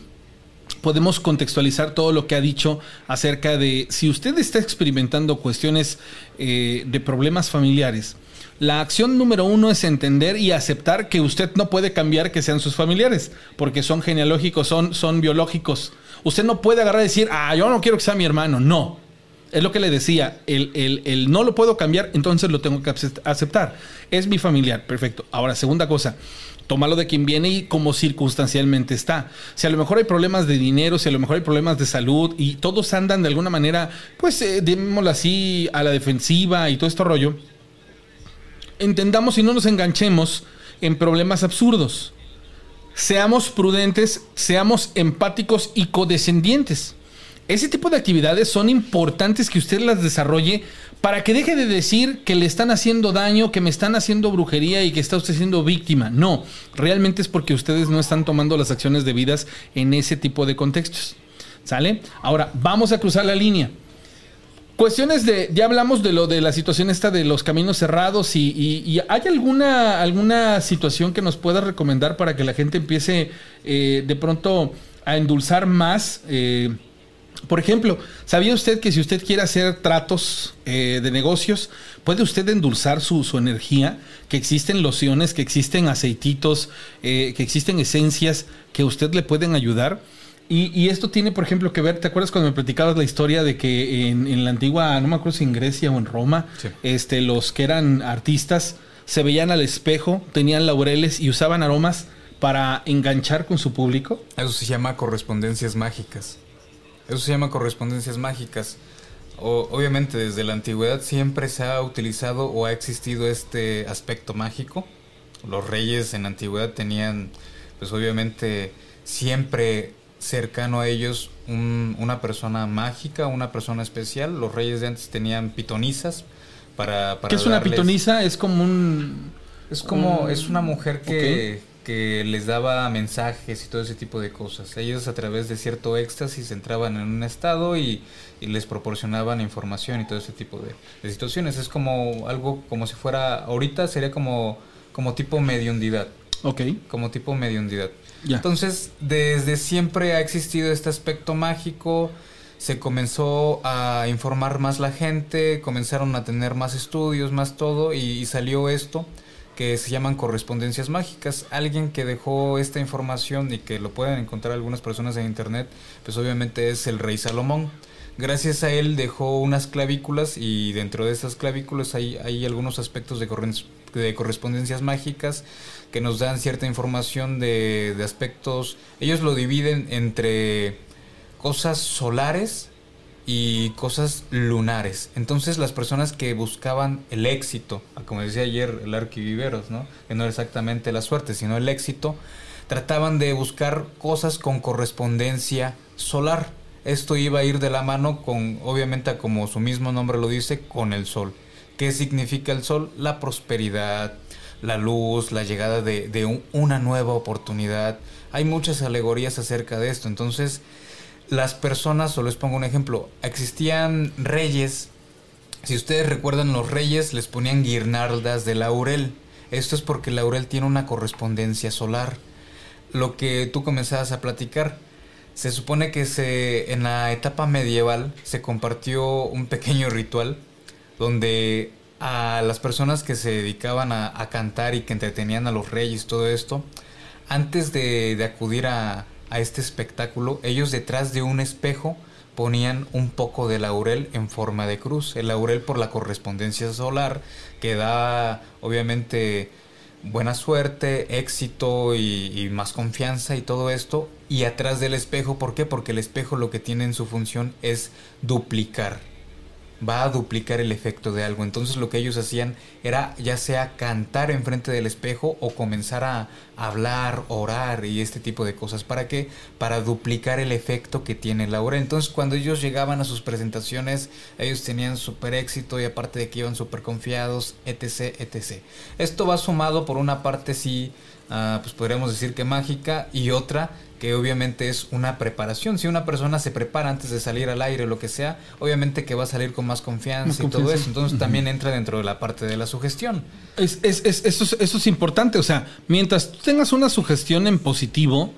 podemos contextualizar todo lo que ha dicho acerca de si usted está experimentando cuestiones eh, de problemas familiares. La acción número uno es entender y aceptar que usted no puede cambiar que sean sus familiares, porque son genealógicos, son, son biológicos. Usted no puede agarrar y decir, ah, yo no quiero que sea mi hermano. No, es lo que le decía, el, no lo puedo cambiar, entonces lo tengo que aceptar. Es mi familiar, perfecto. Ahora, segunda cosa, tómalo de quien viene y como circunstancialmente está. Si a lo mejor hay problemas de dinero, si a lo mejor hay problemas de salud y todos andan de alguna manera, pues, eh, así, a la defensiva y todo este rollo, entendamos y no nos enganchemos en problemas absurdos. Seamos prudentes, seamos empáticos y codescendientes. Ese tipo de actividades son importantes que usted las desarrolle para que deje de decir que le están haciendo daño, que me están haciendo brujería y que está usted siendo víctima. No, realmente es porque ustedes no están tomando las acciones debidas en ese tipo de contextos. ¿Sale? Ahora, vamos a cruzar la línea. Cuestiones de, ya hablamos de lo de la situación esta de los caminos cerrados y, hay alguna, alguna situación que nos pueda recomendar para que la gente empiece eh, de pronto a endulzar más. Eh, por ejemplo, ¿sabía usted que si usted quiere hacer tratos eh, de negocios, puede usted endulzar su, energía? Que existen lociones, que existen aceititos, eh, que existen esencias que usted le pueden ayudar. Y, esto tiene, por ejemplo, que ver, ¿te acuerdas cuando me platicabas la historia de que en, la antigua, no me acuerdo si en Grecia o en Roma, este, los que eran artistas se veían al espejo, tenían laureles y usaban aromas para enganchar con su público? Eso se llama correspondencias mágicas. Eso se llama correspondencias mágicas. O, obviamente desde la antigüedad siempre se ha utilizado o ha existido este aspecto mágico. Los reyes en la antigüedad tenían, pues obviamente, siempre cercano a ellos una persona mágica, una persona especial. Los reyes de antes tenían pitonisas para... para ¿Qué es una pitonisa? Es como un... Es como, es una mujer que, que les daba mensajes y todo ese tipo de cosas. Ellos a través de cierto éxtasis entraban en un estado y, les proporcionaban información y todo ese tipo de, situaciones. Es como algo como si fuera, ahorita sería como, como tipo mediundidad. Ok. Como tipo mediundidad. Entonces, desde siempre ha existido este aspecto mágico se comenzó a informar más la gente, comenzaron a tener más estudios, más todo, y salió esto que se llaman correspondencias mágicas. Alguien que dejó esta información y que lo pueden encontrar algunas personas en internet, pues obviamente es el rey Salomón. Gracias a él dejó unas clavículas y dentro de esas clavículas hay, algunos aspectos de correspondencias mágicas que nos dan cierta información de, aspectos. Ellos lo dividen entre cosas solares y cosas lunares. Entonces las personas que buscaban el éxito, como decía ayer el arquiviveros, ¿no? que no era exactamente la suerte, sino el éxito, trataban de buscar cosas con correspondencia solar. Esto iba a ir de la mano con, obviamente como su mismo nombre lo dice, con el sol. ¿Qué significa el sol? La prosperidad, la luz, la llegada de, una nueva oportunidad. Hay muchas alegorías acerca de esto. Entonces, las personas, o les pongo un ejemplo, existían reyes, si ustedes recuerdan los reyes les ponían guirnaldas de laurel, esto es porque el laurel tiene una correspondencia solar. Lo que tú comenzabas a platicar, se supone que se, en la etapa medieval se compartió un pequeño ritual donde a las personas que se dedicaban a, cantar y que entretenían a los reyes, todo esto, antes de acudir a, este espectáculo, ellos detrás de un espejo ponían un poco de laurel en forma de cruz. El laurel por la correspondencia solar que da obviamente buena suerte, éxito y, más confianza y todo esto. Y atrás del espejo, ¿por qué? Porque el espejo lo que tiene en su función es duplicar va a duplicar el efecto de algo. Entonces lo que ellos hacían era ya sea cantar enfrente del espejo o comenzar a hablar, orar y este tipo de cosas. ¿Para qué? Para duplicar el efecto que tiene la hora. Entonces cuando ellos llegaban a sus presentaciones, ellos tenían súper éxito y aparte de que iban súper confiados, etc, etc. Esto va sumado por una parte sí, ah, pues podríamos decir que mágica y otra que obviamente es una preparación. Si una persona se prepara antes de salir al aire o lo que sea, obviamente que va a salir con más confianza, y todo eso. Entonces también entra dentro de la parte de la sugestión. Es, es, es, eso, es, eso es importante. O sea, mientras tú tengas una sugestión en positivo,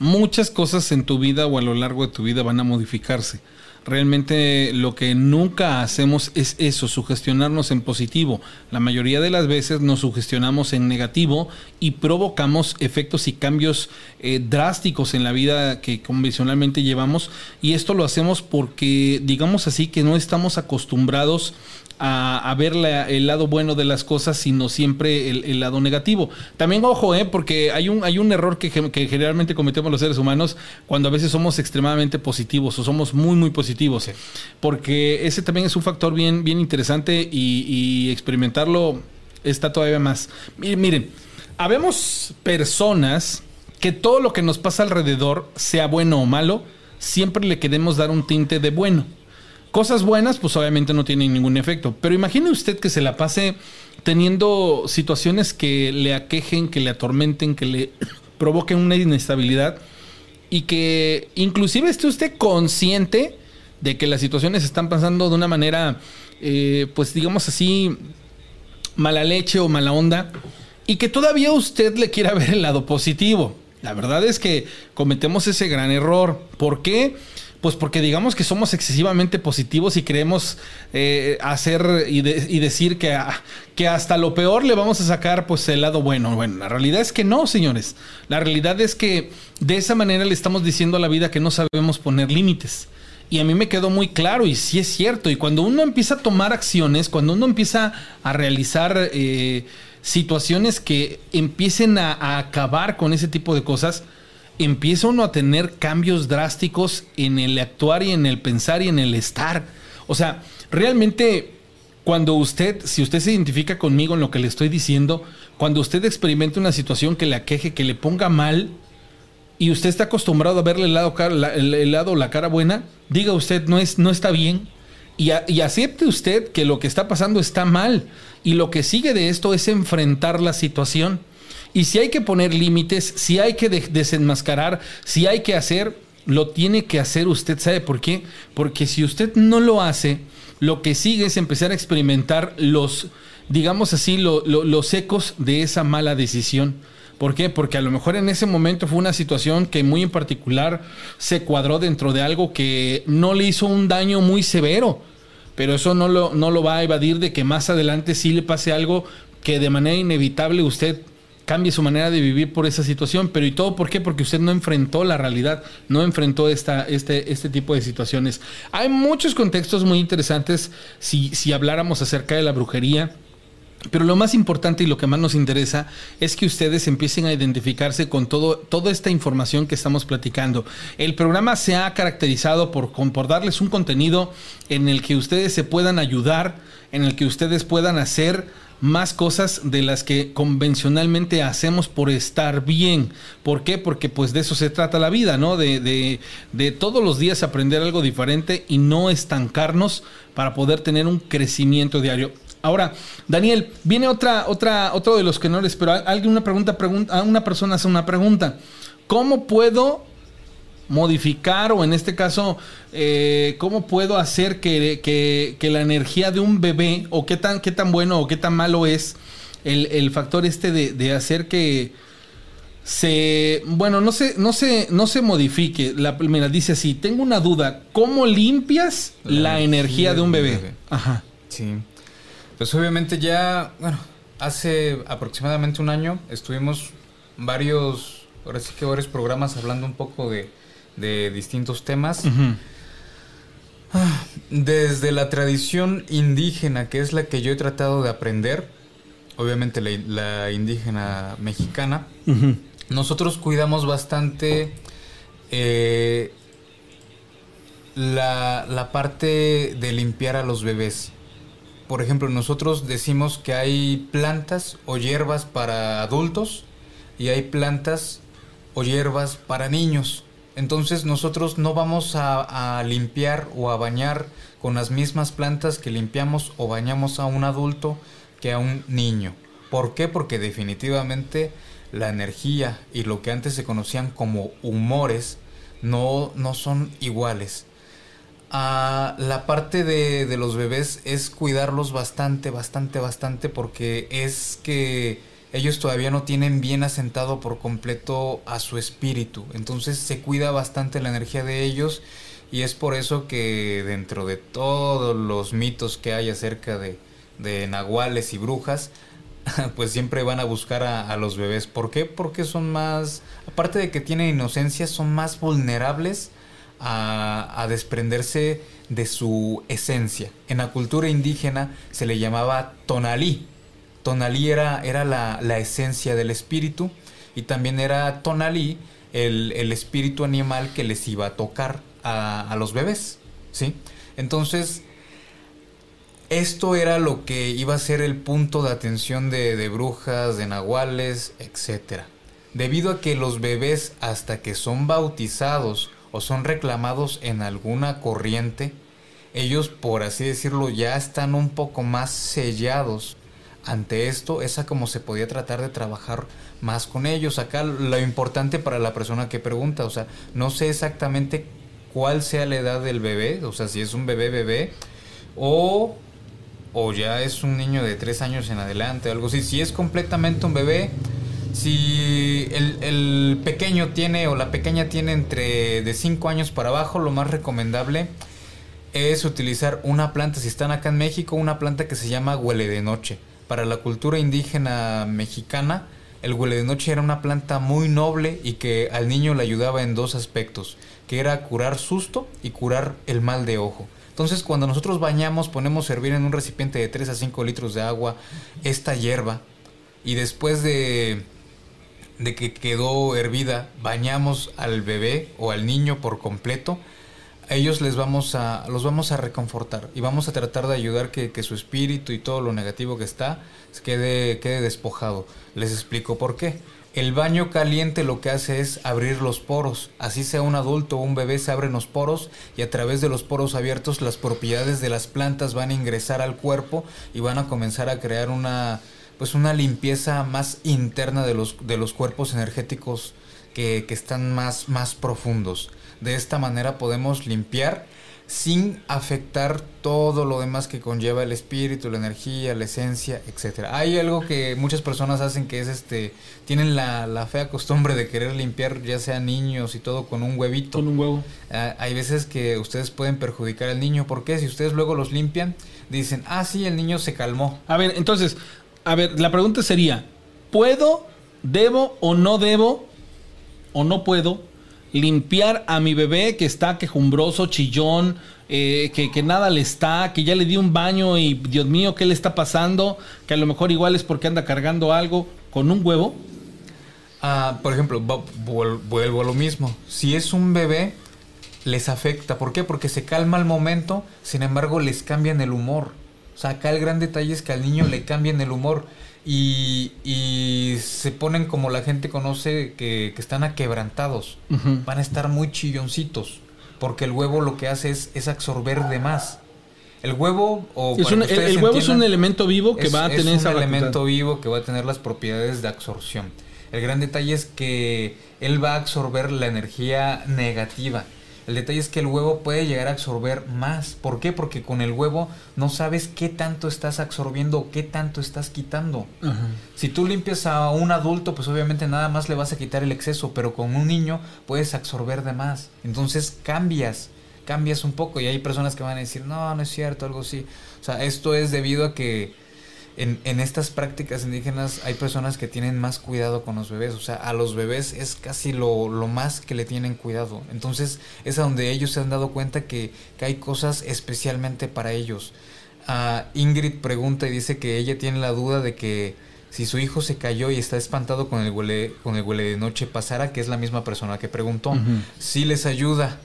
muchas cosas en tu vida o a lo largo de tu vida van a modificarse. Realmente lo que nunca hacemos es eso, sugestionarnos en positivo. La mayoría de las veces nos sugestionamos en negativo y provocamos efectos y cambios eh, drásticos en la vida que convencionalmente llevamos. Y esto lo hacemos porque, digamos así, que no estamos acostumbrados a, ver el lado bueno de las cosas, sino siempre el, lado negativo. También ojo, eh, porque hay un, hay un error que, generalmente cometemos los seres humanos cuando a veces somos extremadamente positivos o somos muy, muy positivos. Porque ese también es un factor bien, bien interesante y, experimentarlo está todavía más. Miren, habemos personas que todo lo que nos pasa alrededor, sea bueno o malo, siempre le queremos dar un tinte de bueno. Cosas buenas, pues obviamente no tienen ningún efecto. Pero imagine usted que se la pase teniendo situaciones que le aquejen, que le atormenten, que le provoquen una inestabilidad y que inclusive esté usted consciente de que las situaciones están pasando de una manera, eh, pues digamos así, mala leche o mala onda y que todavía usted le quiera ver el lado positivo. La verdad es que cometemos ese gran error. ¿Por qué? Pues porque digamos que somos excesivamente positivos y queremos eh, hacer y, decir que, que hasta lo peor le vamos a sacar pues el lado bueno. Bueno, la realidad es que no, señores. La realidad es que de esa manera le estamos diciendo a la vida que no sabemos poner límites. Y a mí me quedó muy claro y sí es cierto. Y cuando uno empieza a tomar acciones, cuando uno empieza a realizar eh, situaciones que empiecen a acabar con ese tipo de cosas, empieza uno a tener cambios drásticos en el actuar y en el pensar y en el estar. O sea, realmente cuando usted, si usted se identifica conmigo en lo que le estoy diciendo, cuando usted experimente una situación que le aqueje, que le ponga mal, y usted está acostumbrado a verle el lado, el lado la cara buena, diga usted, no, es, no está bien. Y, y acepte usted que lo que está pasando está mal. Y lo que sigue de esto es enfrentar la situación. Y si hay que poner límites, si hay que desenmascarar, si hay que hacer, lo tiene que hacer usted. ¿Sabe por qué? Porque si usted no lo hace, lo que sigue es empezar a experimentar los, digamos así, los ecos de esa mala decisión. ¿Por qué? Porque a lo mejor en ese momento fue una situación que muy en particular se cuadró dentro de algo que no le hizo un daño muy severo. Pero eso no lo, no lo va a evadir de que más adelante sí le pase algo que de manera inevitable usted cambie su manera de vivir por esa situación. Pero ¿y todo por qué? Porque usted no enfrentó la realidad, no enfrentó esta, este, este tipo de situaciones. Hay muchos contextos muy interesantes si, si habláramos acerca de la brujería. Pero lo más importante y lo que más nos interesa es que ustedes empiecen a identificarse con todo, toda esta información que estamos platicando. El programa se ha caracterizado por, por darles un contenido en el que ustedes se puedan ayudar, en el que ustedes puedan hacer más cosas de las que convencionalmente hacemos por estar bien. ¿Por qué? Porque pues de eso se trata la vida, ¿no? De, de, de todos los días aprender algo diferente y no estancarnos para poder tener un crecimiento diario. Ahora, Daniel, viene otra, otra, otro de los que no les, pero alguien una pregunta, pregunta, una persona hace una pregunta. ¿Cómo puedo modificar o en este caso, eh, cómo puedo hacer que, la energía de un bebé o qué tan, qué tan bueno o qué tan malo es el, factor este de, hacer que se, bueno, no se, no se, no se modifique. La primera dice así, tengo una duda, ¿cómo limpias la, energía, de un bebé? Ajá. Sí. Pues obviamente ya, bueno, hace aproximadamente un año estuvimos varios, ahora sí que varios programas hablando un poco de, de distintos temas. Ah, desde la tradición indígena, que es la que yo he tratado de aprender, obviamente la, indígena mexicana, nosotros cuidamos bastante eh, la, la parte de limpiar a los bebés. Por ejemplo, nosotros decimos que hay plantas o hierbas para adultos y hay plantas o hierbas para niños. Entonces nosotros no vamos a, limpiar o a bañar con las mismas plantas que limpiamos o bañamos a un adulto que a un niño. ¿Por qué? Porque definitivamente la energía y lo que antes se conocían como humores no, no son iguales. Ah, la parte de, de los bebés es cuidarlos bastante, bastante, bastante porque es que ellos todavía no tienen bien asentado por completo a su espíritu. Entonces se cuida bastante la energía de ellos y es por eso que dentro de todos los mitos que hay acerca de, de nahuales y brujas, pues siempre van a buscar a, los bebés. ¿Por qué? Porque son más, aparte de que tienen inocencia, son más vulnerables a, a desprenderse de su esencia. En la cultura indígena se le llamaba tonalí Tonalí era, era la, esencia del espíritu y también era Tonalí el, espíritu animal que les iba a tocar a, los bebés, ¿sí? Entonces, esto era lo que iba a ser el punto de atención de, de brujas, de nahuales, etc. Debido a que los bebés hasta que son bautizados o son reclamados en alguna corriente, ellos, por así decirlo, ya están un poco más sellados ante esto, esa como se podía tratar de trabajar más con ellos. Acá lo importante para la persona que pregunta, o sea, no sé exactamente cuál sea la edad del bebé, o sea, si es un bebé bebé o, o ya es un niño de tres años en adelante, algo así. Si es completamente un bebé, si el, el pequeño tiene o la pequeña tiene entre de 5 años para abajo, lo más recomendable es utilizar una planta, si están acá en México, una planta que se llama huele de noche para la cultura indígena mexicana, el huele de noche era una planta muy noble y que al niño le ayudaba en dos aspectos, que era curar susto y curar el mal de ojo. Entonces cuando nosotros bañamos, ponemos a hervir en un recipiente de 3 a 5 litros de agua esta hierba y después de, de que quedó hervida, bañamos al bebé o al niño por completo, ellos les vamos a, los vamos a reconfortar y vamos a tratar de ayudar que, que su espíritu y todo lo negativo que está quede, quede despojado. Les explico por qué. El baño caliente lo que hace es abrir los poros. Así sea un adulto o un bebé se abren los poros y a través de los poros abiertos las propiedades de las plantas van a ingresar al cuerpo y van a comenzar a crear una pues una limpieza más interna de los, de los cuerpos energéticos que, que están más, más profundos. De esta manera podemos limpiar sin afectar todo lo demás que conlleva el espíritu, la energía, la esencia, etcétera. Hay algo que muchas personas hacen que es este, tienen la, fea costumbre de querer limpiar ya sea niños y todo con un huevito. Con un huevo. Ah, hay veces que ustedes pueden perjudicar al niño, porque si ustedes luego los limpian, dicen, ah, sí, el niño se calmó. A ver, entonces, a ver, la pregunta sería, ¿puedo, debo o no debo o no puedo limpiar a mi bebé que está quejumbroso, chillón, eh, que, nada le está, que ya le di un baño y Dios mío, ¿qué le está pasando? Que a lo mejor igual es porque anda cargando algo con un huevo. Ah, por ejemplo, vuelvo a lo mismo. Si es un bebé, les afecta. ¿Por qué? Porque se calma al momento, sin embargo, les cambian el humor. O sea, acá el gran detalle es que al niño le cambian el humor y, se ponen como la gente conoce que, están aquebrantados. Van a estar muy chilloncitos porque el huevo lo que hace es, es absorber de más. El huevo o es el, huevo es un elemento vivo que va a tener es un elemento vivo que va a tener las propiedades de absorción. El gran detalle es que él va a absorber la energía negativa el detalle es que el huevo puede llegar a absorber más. ¿Por qué? Porque con el huevo no sabes qué tanto estás absorbiendo o qué tanto estás quitando. Si tú limpias a un adulto, pues obviamente nada más le vas a quitar el exceso, pero con un niño puedes absorber de más. Entonces cambias, cambias un poco y hay personas que van a decir, no, no es cierto, algo así. O sea, esto es debido a que en, en, estas prácticas indígenas hay personas que tienen más cuidado con los bebés. O sea, a los bebés es casi lo, lo más que le tienen cuidado. Entonces es a donde ellos se han dado cuenta que, que hay cosas especialmente para ellos. Uh, Ingrid pregunta y dice que ella tiene la duda de que si su hijo se cayó y está espantado con el huele, con el huele de noche pasara, que es la misma persona que preguntó, si les ayuda,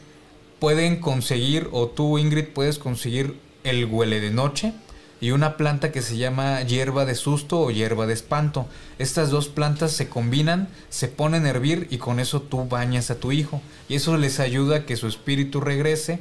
pueden conseguir, o tú Ingrid puedes conseguir el huele de noche y una planta que se llama hierba de susto o hierba de espanto. Estas dos plantas se combinan, se ponen a hervir y con eso tú bañas a tu hijo. Y eso les ayuda a que su espíritu regrese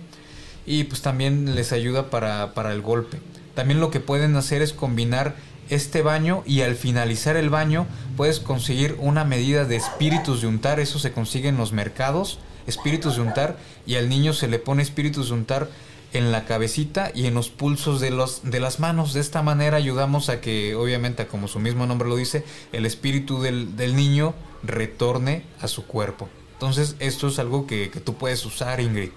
y pues también les ayuda para, para el golpe. También lo que pueden hacer es combinar este baño y al finalizar el baño puedes conseguir una medida de espíritus de untar, eso se consigue en los mercados, espíritus de untar y al niño se le pone espíritus de untar en la cabecita y en los pulsos de, los, de las manos. De esta manera ayudamos a que, obviamente, como su mismo nombre lo dice, el espíritu del, del niño retorne a su cuerpo. Entonces, esto es algo que, que tú puedes usar, Ingrid.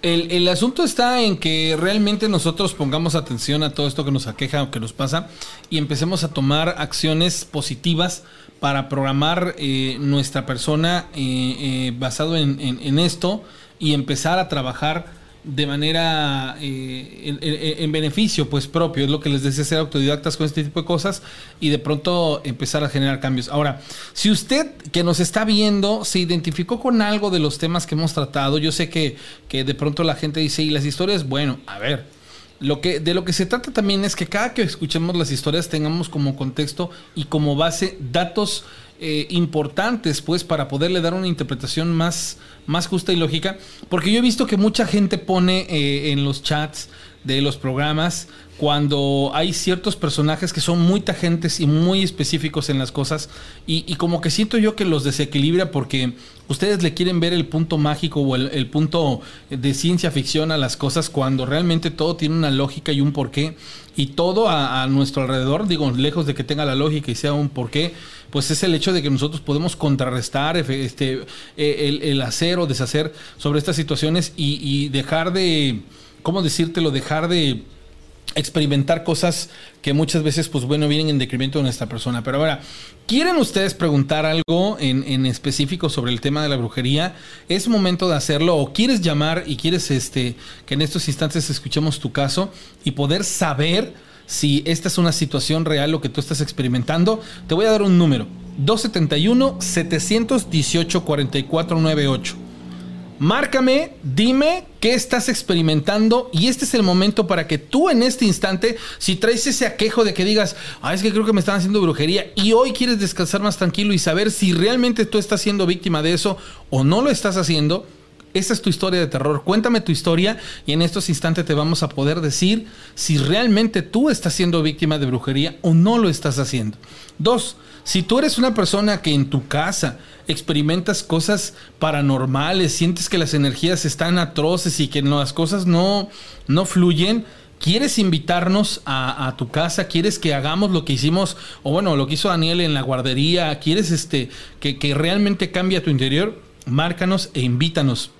El, el, asunto está en que realmente nosotros pongamos atención a todo esto que nos aqueja o que nos pasa y empecemos a tomar acciones positivas para programar eh, nuestra persona eh, eh, basado en, en, en esto y empezar a trabajar de manera eh, en, en, beneficio pues propio, es lo que les decía ser autodidactas con este tipo de cosas y de pronto empezar a generar cambios. Ahora, si usted que nos está viendo se identificó con algo de los temas que hemos tratado, yo sé que, que de pronto la gente dice, y las historias, bueno, a ver, lo que, de lo que se trata también es que cada que escuchemos las historias tengamos como contexto y como base datos eh, importantes, pues, para poderle dar una interpretación más, más justa y lógica. Porque yo he visto que mucha gente pone eh, en los chats de los programas cuando hay ciertos personajes que son muy tagentes y muy específicos en las cosas y, como que siento yo que los desequilibra porque ustedes le quieren ver el punto mágico o el, punto de ciencia ficción a las cosas cuando realmente todo tiene una lógica y un porqué y todo a, nuestro alrededor, digo, lejos de que tenga la lógica y sea un porqué, pues es el hecho de que nosotros podemos contrarrestar este, el, el hacer o deshacer sobre estas situaciones y, y dejar de, ¿cómo decírtelo? Dejar de experimentar cosas que muchas veces, pues bueno, vienen en decremento de nuestra persona. Pero ahora, ¿quieren ustedes preguntar algo en, en, específico sobre el tema de la brujería? Es momento de hacerlo. O quieres llamar y quieres este, que en estos instantes escuchemos tu caso y poder saber si esta es una situación real lo que tú estás experimentando. Te voy a dar un número. 271 718 4498 Márcame, dime qué estás experimentando y este es el momento para que tú en este instante, si traes ese aquejo de que digas, ah, es que creo que me están haciendo brujería y hoy quieres descansar más tranquilo y saber si realmente tú estás siendo víctima de eso o no lo estás haciendo, esa es tu historia de terror. Cuéntame tu historia y en estos instantes te vamos a poder decir si realmente tú estás siendo víctima de brujería o no lo estás haciendo. Dos, si tú eres una persona que en tu casa experimentas cosas paranormales, sientes que las energías están atroces y que las cosas no, no fluyen, ¿Quieres invitarnos a, tu casa? ¿Quieres que hagamos lo que hicimos? O bueno, lo que hizo Daniel en la guardería. ¿Quieres este, que, que realmente cambie tu interior? Márcanos e invítanos.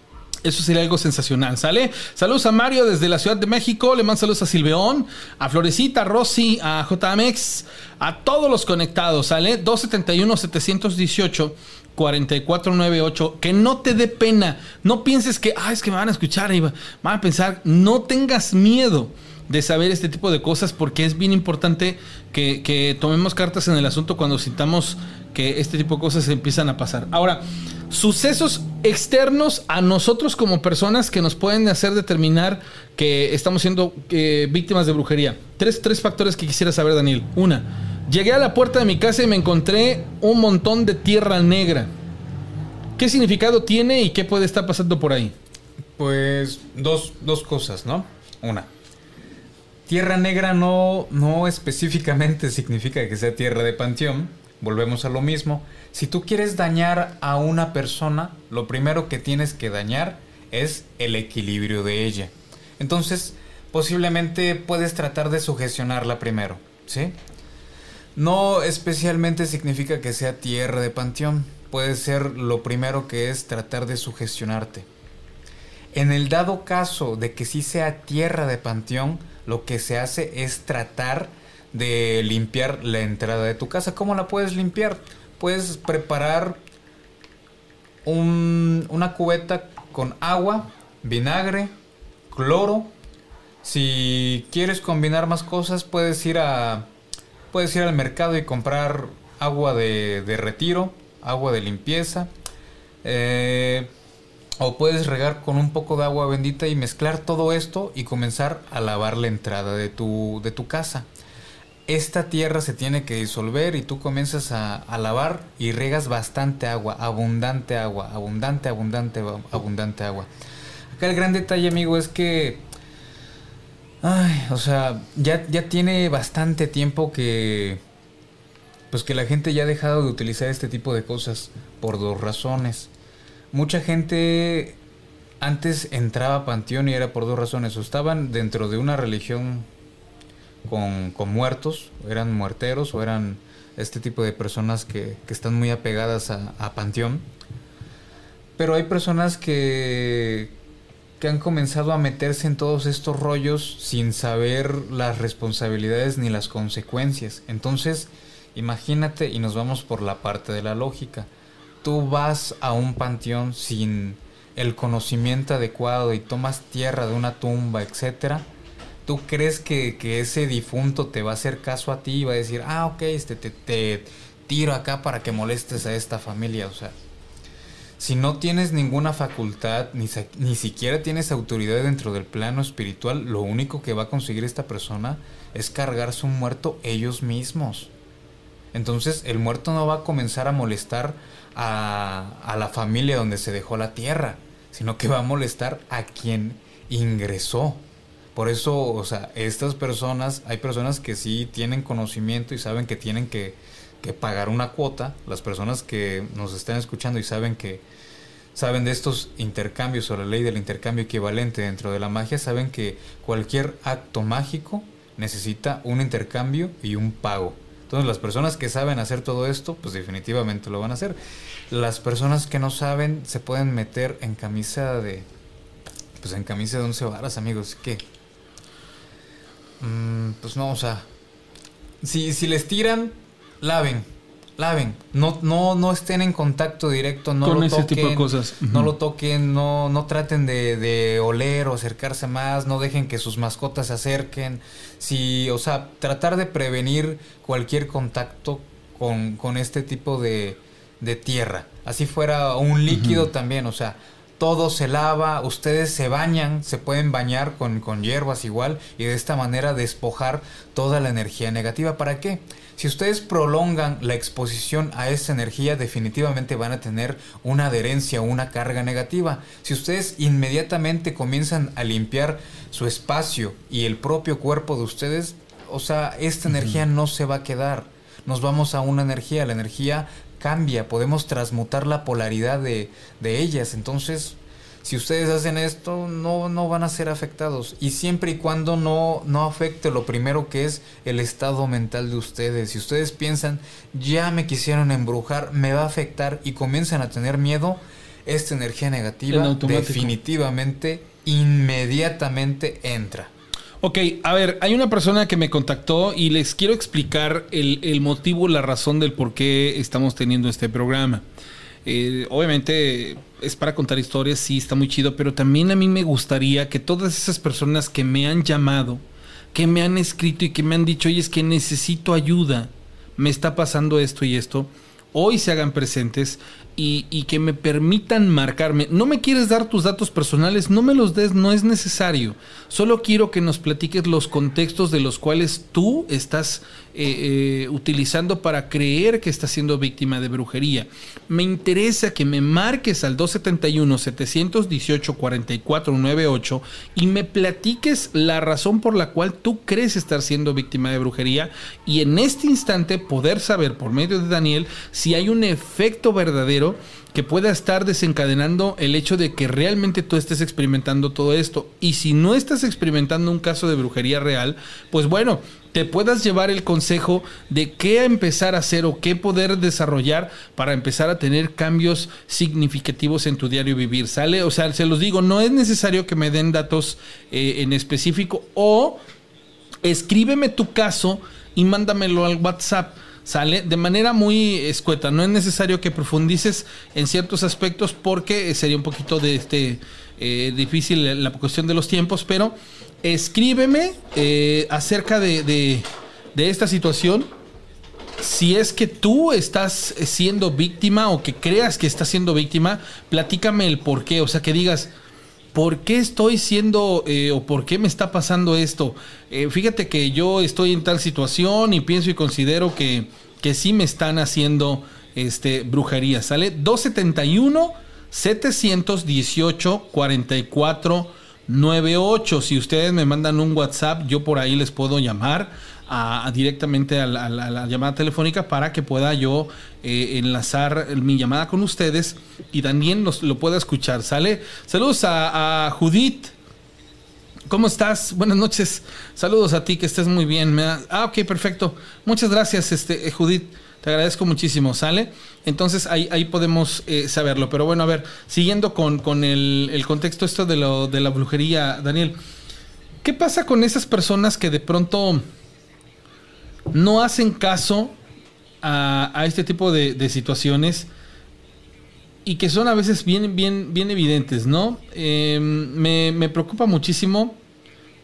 Eso sería algo sensacional, ¿sale? Saludos a Mario desde la Ciudad de México, le mando saludos a Silveón, a Florecita, a Rosy, a JMX, a todos los conectados, ¿sale? 271-718. 4498, que no te dé pena, no pienses que, ah, es que me van a escuchar y van a pensar, no tengas miedo de saber este tipo de cosas porque es bien importante que, tomemos cartas en el asunto cuando sintamos que este tipo de cosas empiezan a pasar. Ahora, sucesos externos a nosotros como personas que nos pueden hacer determinar que estamos siendo eh, víctimas de brujería. Tres, tres factores que quisiera saber, Daniel. Una, llegué a la puerta de mi casa y me encontré un montón de tierra negra. ¿Qué significado tiene y qué puede estar pasando por ahí? Pues dos, dos cosas, ¿no? Una, tierra negra no, no específicamente significa que sea tierra de panteón volvemos a lo mismo. Si tú quieres dañar a una persona, lo primero que tienes que dañar es el equilibrio de ella. Entonces, posiblemente puedes tratar de sugestionarla primero, ¿sí? No especialmente significa que sea tierra de panteón. Puede ser lo primero que es tratar de sugestionarte. En el dado caso de que sí sea tierra de panteón, lo que se hace es tratar de limpiar la entrada de tu casa. ¿Cómo la puedes limpiar? Puedes preparar una cubeta con agua, vinagre, cloro. Si quieres combinar más cosas, puedes ir a puedes ir al mercado y comprar agua de, de retiro, agua de limpieza. Eh, o puedes regar con un poco de agua bendita y mezclar todo esto y comenzar a lavar la entrada de tu, de tu casa. Esta tierra se tiene que disolver y tú comienzas a, lavar y regas bastante agua, abundante agua, abundante, abundante, abundante agua. Acá el gran detalle, amigo, es que Ay, o sea, ya, ya tiene bastante tiempo que. Pues que la gente ya ha dejado de utilizar este tipo de cosas por dos razones. Mucha gente antes entraba a Panteón y era por dos razones. O estaban dentro de una religión con, con muertos, eran muerteros, o eran este tipo de personas que, que están muy apegadas a, a Panteón. Pero hay personas que, que han comenzado a meterse en todos estos rollos sin saber las responsabilidades ni las consecuencias. Entonces, imagínate y nos vamos por la parte de la lógica. Tú vas a un panteón sin el conocimiento adecuado y tomas tierra de una tumba, etcétera. ¿Tú crees que, ese difunto te va a hacer caso a ti y va a decir, ah, ok, este, te, te tiro acá para que molestes a esta familia? O sea, si no tienes ninguna facultad, ni, ni siquiera tienes autoridad dentro del plano espiritual, lo único que va a conseguir esta persona es cargarse un muerto ellos mismos. Entonces el muerto no va a comenzar a molestar a, la familia donde se dejó la tierra, sino que va a molestar a quien ingresó. Por eso, o sea, estas personas, hay personas que sí tienen conocimiento y saben que tienen que, que pagar una cuota. Las personas que nos están escuchando y saben que saben de estos intercambios o la ley del intercambio equivalente dentro de la magia, saben que cualquier acto mágico necesita un intercambio y un pago. Entonces las personas que saben hacer todo esto, pues definitivamente lo van a hacer. Las personas que no saben se pueden meter en camisa de... Pues en camisa de once varas, amigos. ¿Qué? Mm, pues no, o sea... Si, si les tiran, laven laven, no, no, no estén en contacto directo, no lo toquen, cosas. No lo toquen, no, no traten de, oler o acercarse más, no dejen que sus mascotas se acerquen. Si, o sea, tratar de prevenir cualquier contacto con, con este tipo de, de tierra. Así fuera un líquido también, o sea, todo se lava, ustedes se bañan, se pueden bañar con, con hierbas igual y de esta manera despojar toda la energía negativa. ¿Para qué? Si ustedes prolongan la exposición a esa energía, definitivamente van a tener una adherencia una carga negativa. Si ustedes inmediatamente comienzan a limpiar su espacio y el propio cuerpo de ustedes, o sea, esta energía no se va a quedar. Nos vamos a una energía, la energía cambia, podemos transmutar la polaridad de, de ellas. Entonces, si ustedes hacen esto, no, no van a ser afectados. Y siempre y cuando no, no afecte lo primero que es el estado mental de ustedes. Si ustedes piensan, ya me quisieron embrujar, me va a afectar y comienzan a tener miedo, esta energía negativa definitivamente, inmediatamente entra. Ok, a ver, hay una persona que me contactó y les quiero explicar el, el motivo, la razón del por qué estamos teniendo este programa. Eh, obviamente es para contar historias, sí, está muy chido, pero también a mí me gustaría que todas esas personas que me han llamado, que me han escrito y que me han dicho, oye, es que necesito ayuda, me está pasando esto y esto, hoy se hagan presentes y, que me permitan marcarme. No me quieres dar tus datos personales, no me los des, no es necesario. Solo quiero que nos platiques los contextos de los cuales tú estás eh, eh, utilizando para creer que estás siendo víctima de brujería. Me interesa que me marques al 271-718-4498 y me platiques la razón por la cual tú crees estar siendo víctima de brujería y en este instante poder saber por medio de Daniel si hay un efecto verdadero que pueda estar desencadenando el hecho de que realmente tú estés experimentando todo esto. Y si no estás experimentando un caso de brujería real, pues bueno, te puedas llevar el consejo de qué empezar a hacer o qué poder desarrollar para empezar a tener cambios significativos en tu diario vivir. ¿Sale? O sea, se los digo, no es necesario que me den datos eh, en específico o escríbeme tu caso y mándamelo al WhatsApp. ¿Sale? De manera muy escueta. No es necesario que profundices en ciertos aspectos porque sería un poquito de este eh, difícil la cuestión de los tiempos, pero escríbeme eh, acerca de, de, esta situación si es que tú estás siendo víctima o que creas que estás siendo víctima, platícame el por qué. O sea, que digas, ¿por qué estoy siendo eh, o por qué me está pasando esto? Eh, fíjate que yo estoy en tal situación y pienso y considero que, que sí me están haciendo este, brujería. ¿Sale? 271 718 44 98. Si ustedes me mandan un WhatsApp, yo por ahí les puedo llamar directamente a la, llamada telefónica para que pueda yo eh, enlazar mi llamada con ustedes y también lo pueda escuchar. ¿Sale? Saludos a, Judith. ¿Cómo estás? Buenas noches. Saludos a ti, que estés muy bien. Ah, ok, perfecto. Muchas gracias, este, eh, Judith. Te agradezco muchísimo, ¿sale? Entonces ahí, podemos eh, saberlo. Pero bueno, a ver, siguiendo con, con el, contexto esto de, lo, de la brujería, Daniel, ¿qué pasa con esas personas que de pronto no hacen caso a, este tipo de, situaciones y que son a veces bien, bien, bien evidentes, ¿no? Em, me, preocupa muchísimo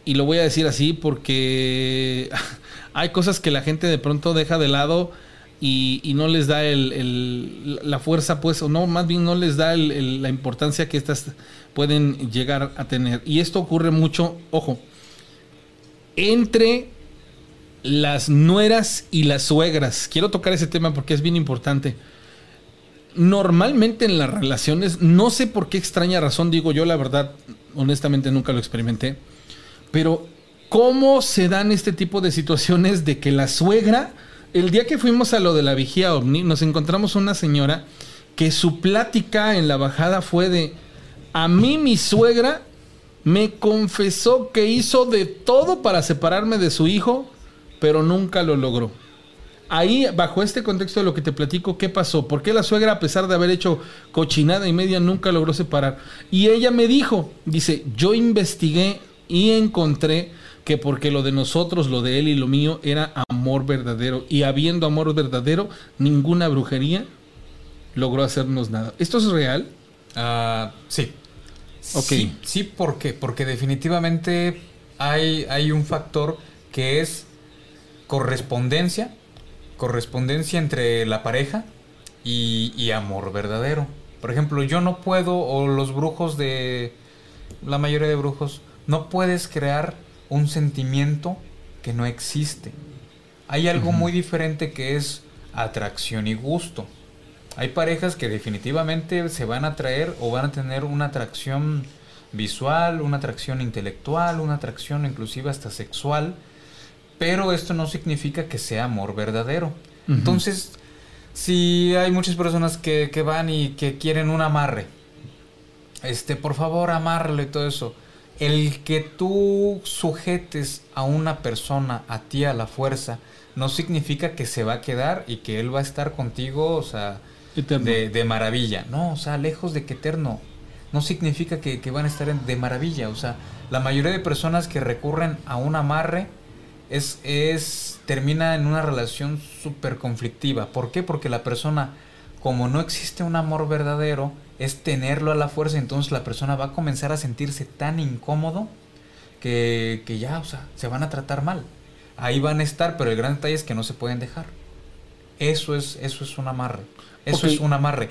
y lo voy a decir así porque hay cosas que la gente de pronto deja de lado y, no les da la fuerza, pues, o no, más bien no les da la importancia que estas pueden llegar a tener. Y esto ocurre mucho, ojo, entre las nueras y las suegras. Quiero tocar ese tema porque es bien importante. Normalmente en las relaciones, no sé por qué extraña razón, digo yo la verdad, honestamente nunca lo experimenté, pero ¿cómo se dan este tipo de situaciones de que la suegra, el día que fuimos a lo de la vigía ovni, nos encontramos una señora que su plática en la bajada fue de, a mí mi suegra me confesó que hizo de todo para separarme de su hijo pero nunca lo logró. Ahí, bajo este contexto de lo que te platico, ¿qué pasó? ¿Por qué la suegra, a pesar de haber hecho cochinada y media, nunca logró separar? Y ella me dijo, dice, yo investigué y encontré que porque lo de nosotros, lo de él y lo mío era amor verdadero. Y habiendo amor verdadero, ninguna brujería logró hacernos nada. ¿Esto es real? Uh, sí. Ok. Sí, sí, ¿por qué? Porque definitivamente hay, hay un factor que es correspondencia, correspondencia entre la pareja y, amor verdadero. Por ejemplo, yo no puedo, o los brujos de, la mayoría de brujos, no puedes crear un sentimiento que no existe. Hay algo muy diferente que es atracción y gusto. Hay parejas que definitivamente se van a atraer o van a tener una atracción visual, una atracción intelectual, una atracción inclusive hasta sexual, pero esto no significa que sea amor verdadero. Entonces, si hay muchas personas que, van y que quieren un amarre, este, por favor, amárralo y todo eso. El que tú sujetes a una persona, a ti a la fuerza, no significa que se va a quedar y que él va a estar contigo, o sea, de, de, maravilla. No, o sea, lejos de que eterno. No significa que, que van a estar de maravilla. O sea, la mayoría de personas que recurren a un amarre es, es termina en una relación súper conflictiva. ¿Por qué? Porque la persona, como no existe un amor verdadero, es tenerlo a la fuerza, entonces la persona va a comenzar a sentirse tan incómodo que, que ya, o sea, se van a tratar mal. Ahí van a estar, pero el gran detalle es que no se pueden dejar. Eso es, eso es un amarre. Eso es un amarre.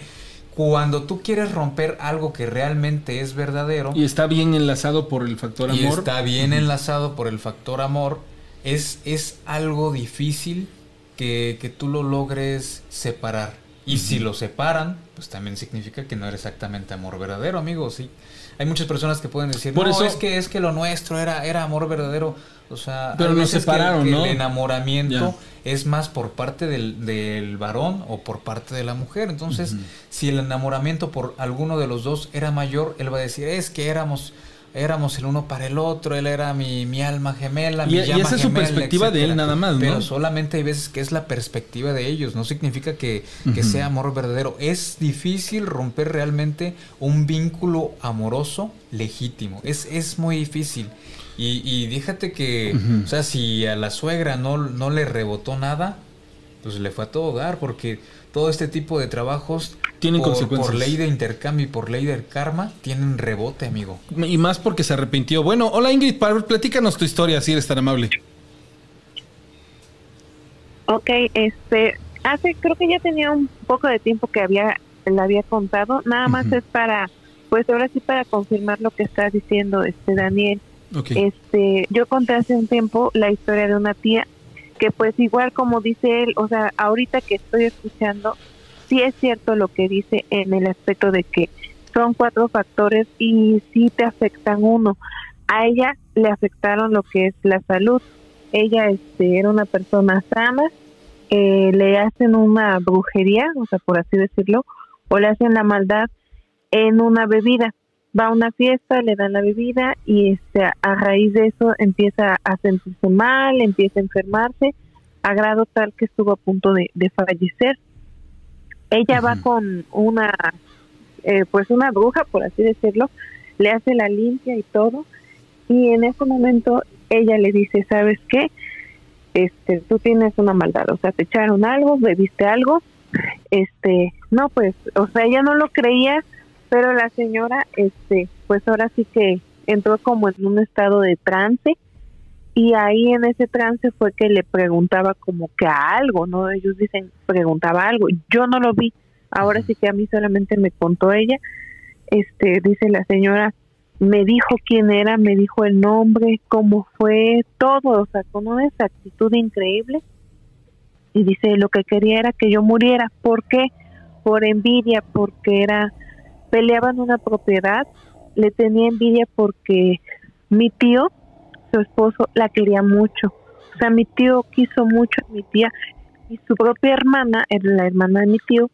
Cuando tú quieres romper algo que realmente es verdadero. Y está bien enlazado por el factor amor. Y está bien enlazado por el factor amor es, es algo difícil que, que, tú lo logres separar. Y si lo separan, pues también significa que no era exactamente amor verdadero, amigo. Sí. Hay muchas personas que pueden decir, Por no, eso... es que es que lo nuestro era, era amor verdadero. O sea, pero no separaron, que, ¿no? El enamoramiento es más por parte del, del, varón o por parte de la mujer. Entonces, si el enamoramiento por alguno de los dos era mayor, él va a decir, es que éramos éramos el uno para el otro, él era mi, mi alma gemela, y, mi llama y esa es su perspectiva de él nada más, ¿no? Pero solamente hay veces que es la perspectiva de ellos, no significa que, que sea amor verdadero. Es difícil romper realmente un vínculo amoroso legítimo, es, es muy difícil. Y, y díjate que, o sea, si a la suegra no, no le rebotó nada, pues le fue a todo dar, porque todo este tipo de trabajos tienen por, consecuencias. Por ley de intercambio y por ley del karma, tienen rebote, amigo. Y más porque se arrepintió. Bueno, hola Ingrid, platícanos tu historia, si eres tan amable. Ok, este, hace, creo que ya tenía un poco de tiempo que había, le había contado, nada más es para, pues ahora sí para confirmar lo que está diciendo este Daniel. Okay. Este, yo conté hace un tiempo la historia de una tía que pues igual como dice él, o sea, ahorita que estoy escuchando, sí es cierto lo que dice en el aspecto de que son cuatro factores y sí te afectan uno. A ella le afectaron lo que es la salud. Ella este, era una persona sana, eh, le hacen una brujería, o sea, por así decirlo, o le hacen la maldad en una bebida. Va a una fiesta, le dan la bebida y este, a raíz de eso empieza a sentirse mal, empieza a enfermarse, a grado tal que estuvo a punto de, de fallecer. Ella va con una, eh, pues una bruja, por así decirlo, le hace la limpia y todo, y en ese momento ella le dice, ¿sabes qué? Este, tú tienes una maldad, o sea, te echaron algo, bebiste algo, este, no, pues, o sea, ella no lo creía, pero la señora, este, pues ahora sí que entró como en un estado de trance y ahí en ese trance fue que le preguntaba como que a algo, ¿no? Ellos dicen, preguntaba algo, yo no lo vi, ahora sí que a mí solamente me contó ella, este, dice la señora, me dijo quién era, me dijo el nombre, cómo fue, todo, o sea, con una exactitud increíble. Y dice, lo que quería era que yo muriera. ¿Por qué? Por envidia, porque era, peleaban una propiedad, le tenía envidia porque mi tío, su esposo, la quería mucho. O sea, mi tío quiso mucho a mi tía y su propia hermana, la hermana de mi tío,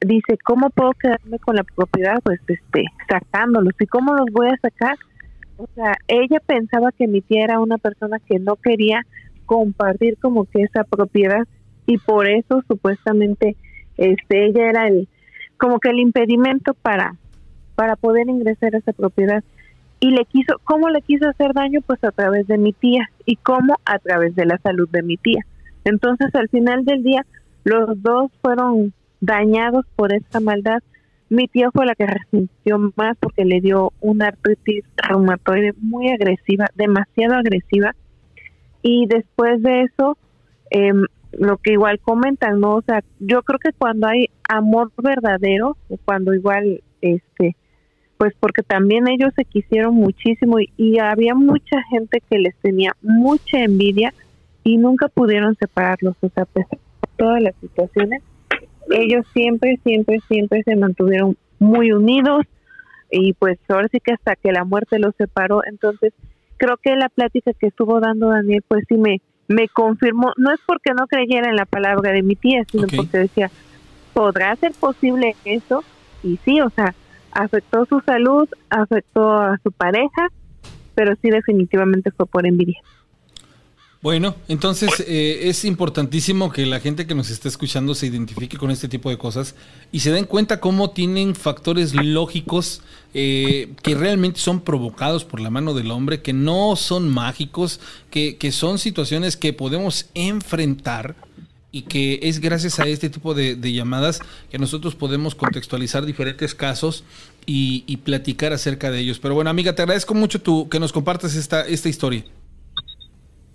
dice, ¿cómo puedo quedarme con la propiedad? Pues este, sacándolos. ¿Y cómo los voy a sacar? O sea, ella pensaba que mi tía era una persona que no quería compartir como que esa propiedad y por eso supuestamente este ella era el como que el impedimento para para poder ingresar a esa propiedad. Y le quiso cómo le quiso hacer daño pues a través de mi tía. Y cómo a través de la salud de mi tía. Entonces al final del día los dos fueron dañados por esta maldad. Mi tía fue la que resintió más porque le dio una artritis reumatoide muy agresiva, demasiado agresiva. Y después de eso, eh, lo que igual comentan, ¿no? O sea, yo creo que cuando hay amor verdadero, cuando igual, este, pues porque también ellos se quisieron muchísimo y, y había mucha gente que les tenía mucha envidia y nunca pudieron separarlos, o sea, pues todas las situaciones ellos siempre, siempre, siempre se mantuvieron muy unidos y pues ahora sí que hasta que la muerte los separó, entonces creo que la plática que estuvo dando Daniel pues sí me, me confirmó, no es porque no creyera en la palabra de mi tía, sino porque decía, ¿podrá ser posible eso? Y sí, o sea, afectó su salud, afectó a su pareja, pero sí definitivamente fue por envidia. Bueno, entonces eh, es importantísimo que la gente que nos está escuchando se identifique con este tipo de cosas y se den cuenta cómo tienen factores lógicos eh, que realmente son provocados por la mano del hombre, que no son mágicos, que, que son situaciones que podemos enfrentar y que es gracias a este tipo de, llamadas que nosotros podemos contextualizar diferentes casos y, y platicar acerca de ellos. Pero bueno, amiga, te agradezco mucho tu, que nos compartas esta, esta historia.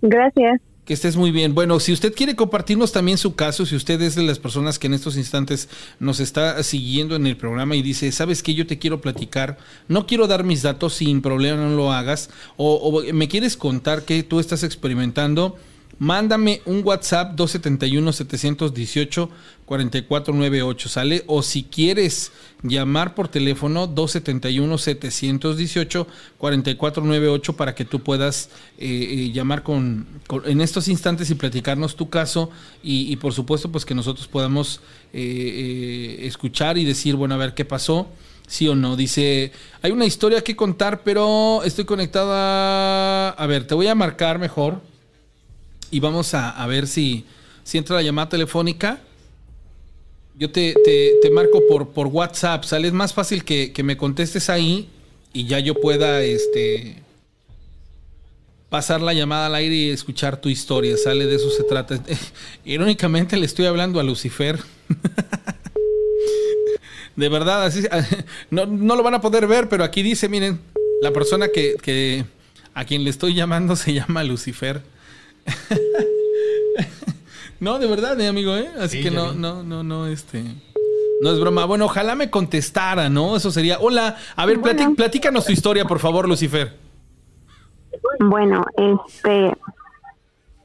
Gracias. Que estés muy bien. Bueno, si usted quiere compartirnos también su caso, si usted es de las personas que en estos instantes nos está siguiendo en el programa y dice, sabes que yo te quiero platicar, no quiero dar mis datos, sin problema no lo hagas, o, o me quieres contar que tú estás experimentando, mándame un WhatsApp 271-718-4498, ¿sale? O si quieres llamar por teléfono 271-718-4498 para que tú puedas eh, eh, llamar con, en estos instantes y platicarnos tu caso y, por supuesto pues que nosotros podamos eh, escuchar y decir, bueno, a ver qué pasó. Sí o no, dice, hay una historia que contar, pero estoy conectada. A ver, te voy a marcar mejor y vamos a, a ver si, si entra la llamada telefónica. Yo te, te- marco por, por WhatsApp, ¿sale? Es más fácil que, que me contestes ahí y ya yo pueda, este... pasar la llamada al aire y escuchar tu historia. Sale de eso se trata. Irónicamente le estoy hablando a Lucifer. de verdad, así no, no, lo van a poder ver, pero aquí dice, miren, la persona que, que a quien le estoy llamando se llama Lucifer. no, de verdad, mi amigo, ¿eh? Así que no, no, no, no, este. No es broma. Bueno, ojalá me contestara, ¿no? Eso sería. Hola, a ver, platícanos tu historia, por favor, Lucifer. Bueno, este.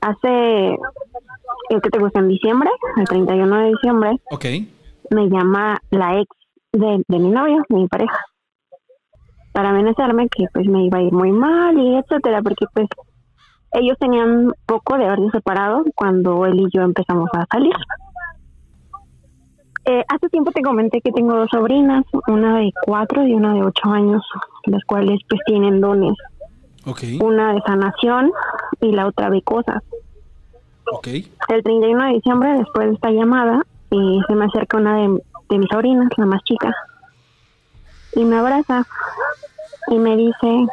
Hace. Eh, ¿Qué te gusta? En diciembre, el 31 de diciembre. Ok. Me llama la ex de, de mi novio, de mi pareja. Para amenazarme que pues me iba a ir muy mal y etcétera, porque pues ellos tenían poco de haberse separado cuando él y yo empezamos a salir. Eh, hace tiempo te comenté que tengo dos sobrinas, una de cuatro y una de ocho años, las cuales pues tienen dones. Okay. Una de sanación y la otra de cosas. Okay. El 31 de diciembre, después de esta llamada, y se me acerca una de, de mis sobrinas, la más chica, y me abraza y me dice,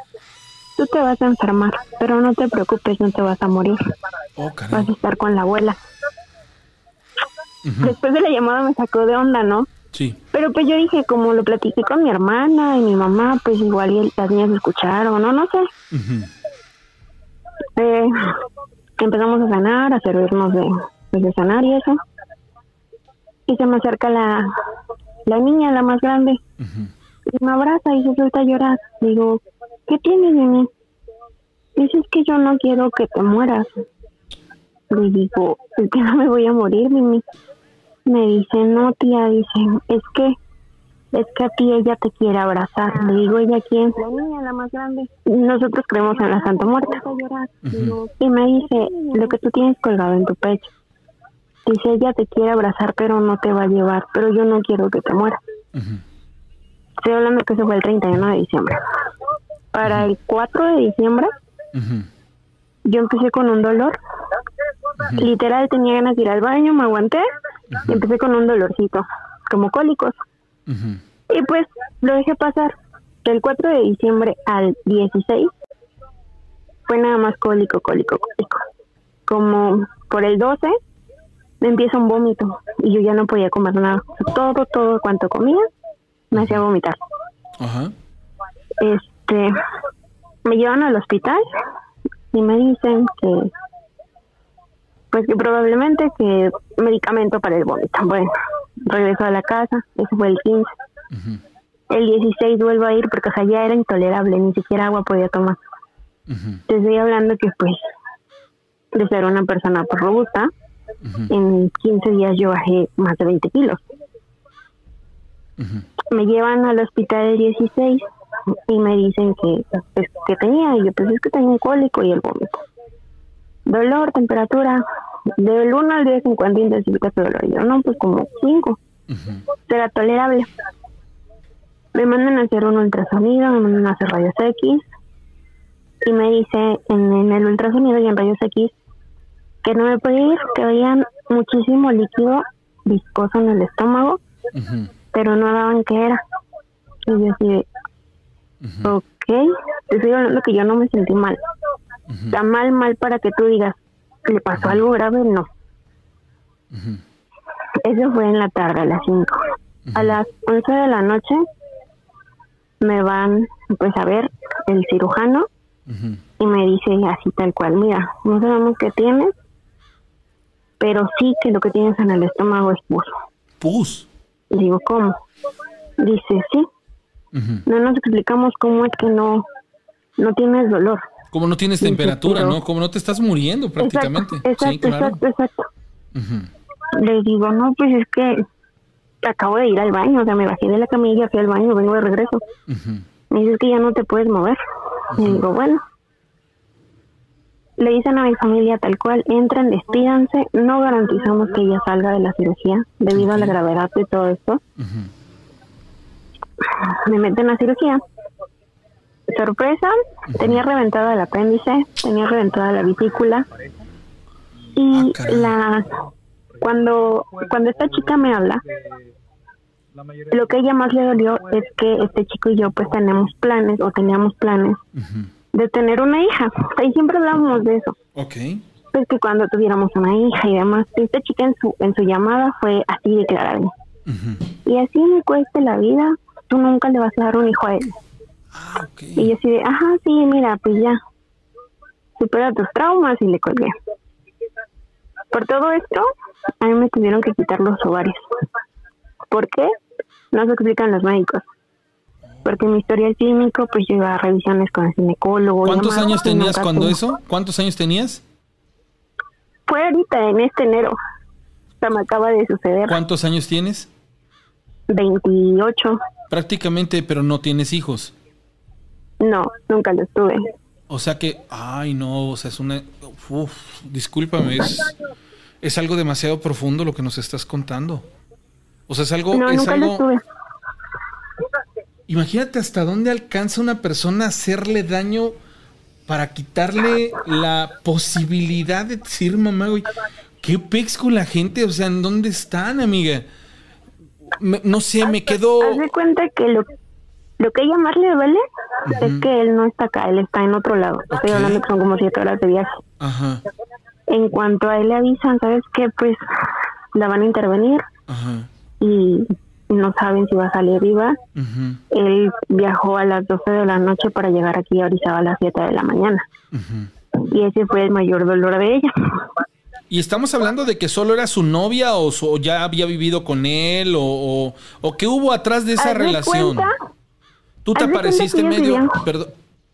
tú te vas a enfermar, pero no te preocupes, no te vas a morir. Oh, vas a estar con la abuela. Después de la llamada me sacó de onda, ¿no? Sí. Pero pues yo dije, como lo platiqué con mi hermana y mi mamá, pues igual y las niñas escucharon, no, no sé. eh, empezamos a sanar, a servirnos de, pues, de sanar y eso. Y se me acerca la, la niña, la más grande. Y me abraza y se suelta a llorar. Digo, ¿qué tienes de mí? Dices que yo no quiero que te mueras. Le digo, es que no me voy a morir, Mimi. Me dice, no, tía, dice, es que, es que a ti ella te quiere abrazar. Le digo, ¿ella quién? La niña, la más grande. Nosotros creemos en la Santa Muerte. Y me dice, lo que tú tienes colgado en tu pecho. Dice, ella te quiere abrazar, pero no te va a llevar, pero yo no quiero que te mueras. Estoy hablando que eso fue el 31 de diciembre. Para el 4 de diciembre, yo empecé con un dolor. Literal, tenía ganas de ir al baño, me aguanté y empecé con un dolorcito, como cólicos. Y pues lo dejé pasar. Del 4 de diciembre al 16 fue nada más cólico, cólico, cólico. Como por el 12 me empieza un vómito y yo ya no podía comer nada. Todo, todo cuanto comía me hacía vomitar. Ajá. Este, me llevan al hospital y me dicen que pues que probablemente que medicamento para el vómito. Bueno, regreso a la casa, eso fue el 15. El 16 vuelvo a ir porque o sea, ya era intolerable, ni siquiera agua podía tomar. Te estoy hablando que pues de ser una persona pues, robusta, en 15 días yo bajé más de 20 kilos. Me llevan al hospital el 16 y me dicen que, pues, que tenía, y yo pues es que tenía un cólico y el vómito. Dolor, temperatura, del 1 al 10 en cuanto intensifica su dolor. yo no, pues como 5. Será tolerable. Me mandan a hacer un ultrasonido, me mandan a hacer rayos X y me dice en, el ultrasonido y en rayos X que no me podía ir, que había muchísimo líquido viscoso en el estómago, pero no daban qué era. Y yo así ok, te estoy hablando que yo no me sentí mal. Está mal, mal para que tú digas, ¿le pasó algo grave? No. Eso fue en la tarde, a las 5. A las 11 de la noche me van pues a ver el cirujano y me dice así tal cual, mira, no sabemos qué tienes, pero sí que lo que tienes en el estómago es pus. ¿Pus? Digo, ¿cómo? Dice, sí, no nos explicamos cómo es que no, no tienes dolor. Como no tienes temperatura, ¿no? Como no te estás muriendo prácticamente. Exacto, exacto, exacto. Le digo, no, pues es que acabo de ir al baño, o sea, me bajé de la camilla, fui al baño, vengo de regreso. Me dices que ya no te puedes mover. Le digo, bueno. Le dicen a mi familia tal cual, entren, despídanse, no garantizamos que ella salga de la cirugía debido a la gravedad de todo esto me meten a cirugía. Sorpresa, tenía reventada el apéndice, tenía reventada la vesícula. Y Ah, la cuando cuando esta chica me habla, lo que ella más le dolió es que este chico y yo pues tenemos planes o teníamos planes de tener una hija. Ahí siempre hablábamos de eso. Ok. Pues que cuando tuviéramos una hija y demás, esta chica en su, en su llamada fue así declarada. Y así me cueste la vida, tú nunca le vas a dar un hijo a él. Ah. Y yo así de, ajá, sí, mira, pues ya, supera tus traumas y le colgué. Por todo esto, a mí me tuvieron que quitar los ovarios. ¿Por qué? No se explican los médicos. Porque mi historial clínico, pues yo iba a revisiones con el ginecólogo. y ¿Cuántos demás, años y tenías cuando tuve. eso? ¿Cuántos años tenías? Fue ahorita, en este enero. O sea, me acaba de suceder. ¿Cuántos años tienes? 28. Prácticamente, pero no tienes hijos. No, nunca los tuve. O sea que, ay no, o sea, es una... Uf, discúlpame, es, es algo demasiado profundo lo que nos estás contando. O sea, es algo... No, es nunca algo los tuve. Imagínate hasta dónde alcanza una persona a hacerle daño para quitarle la posibilidad de decir, mamá, güey, ¿qué pex con la gente? O sea, ¿en dónde están, amiga? Me- no sé, me quedo... Haz de cuenta que lo, lo que ella más le duele es que él no está acá, él está en otro lado. Estoy hablando que son como siete horas de viaje. Ajá, En cuanto a él le avisan, ¿sabes qué? Pues la van a intervenir ajá, y no saben si va a salir viva. ujú, Él viajó a las 12 de la noche para llegar aquí a Orizaba a las 7 de la mañana. ujú. Y ese fue el mayor dolor de ella. ¿Y estamos hablando de que solo era su novia o, su- o ya había vivido con él o, o, o qué hubo atrás de esa Haz relación? cuenta- ¿Tú te apareciste en medio? vivían- Perdón,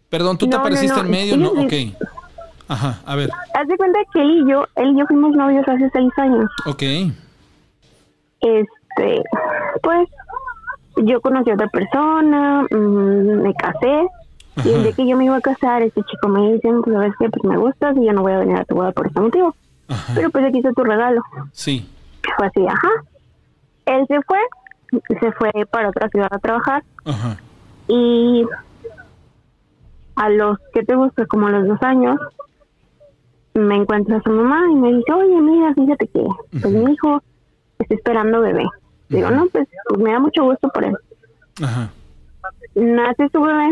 perdón, ¿tú te No, apareciste no, en medio? No, ok. Ajá, a ver, Haz de cuenta que él y yo, él y yo fuimos novios hace seis años. ok. Este, pues yo conocí a otra persona, mm, me casé. Y el día que yo me iba a casar, este chico me dice, pues sabes que pues me gustas y yo no voy a venir a tu boda por ese motivo. Ajá, Pero pues aquí está tu regalo. sí, Fue así, ajá. Él se fue, se fue para otra ciudad a trabajar ajá, y a los que te gusta, como a los dos años, me encuentra a su mamá y me dice, oye, mira, fíjate que pues mi hijo está esperando bebé. Digo, no, pues me da mucho gusto por él. ajá, Nace su bebé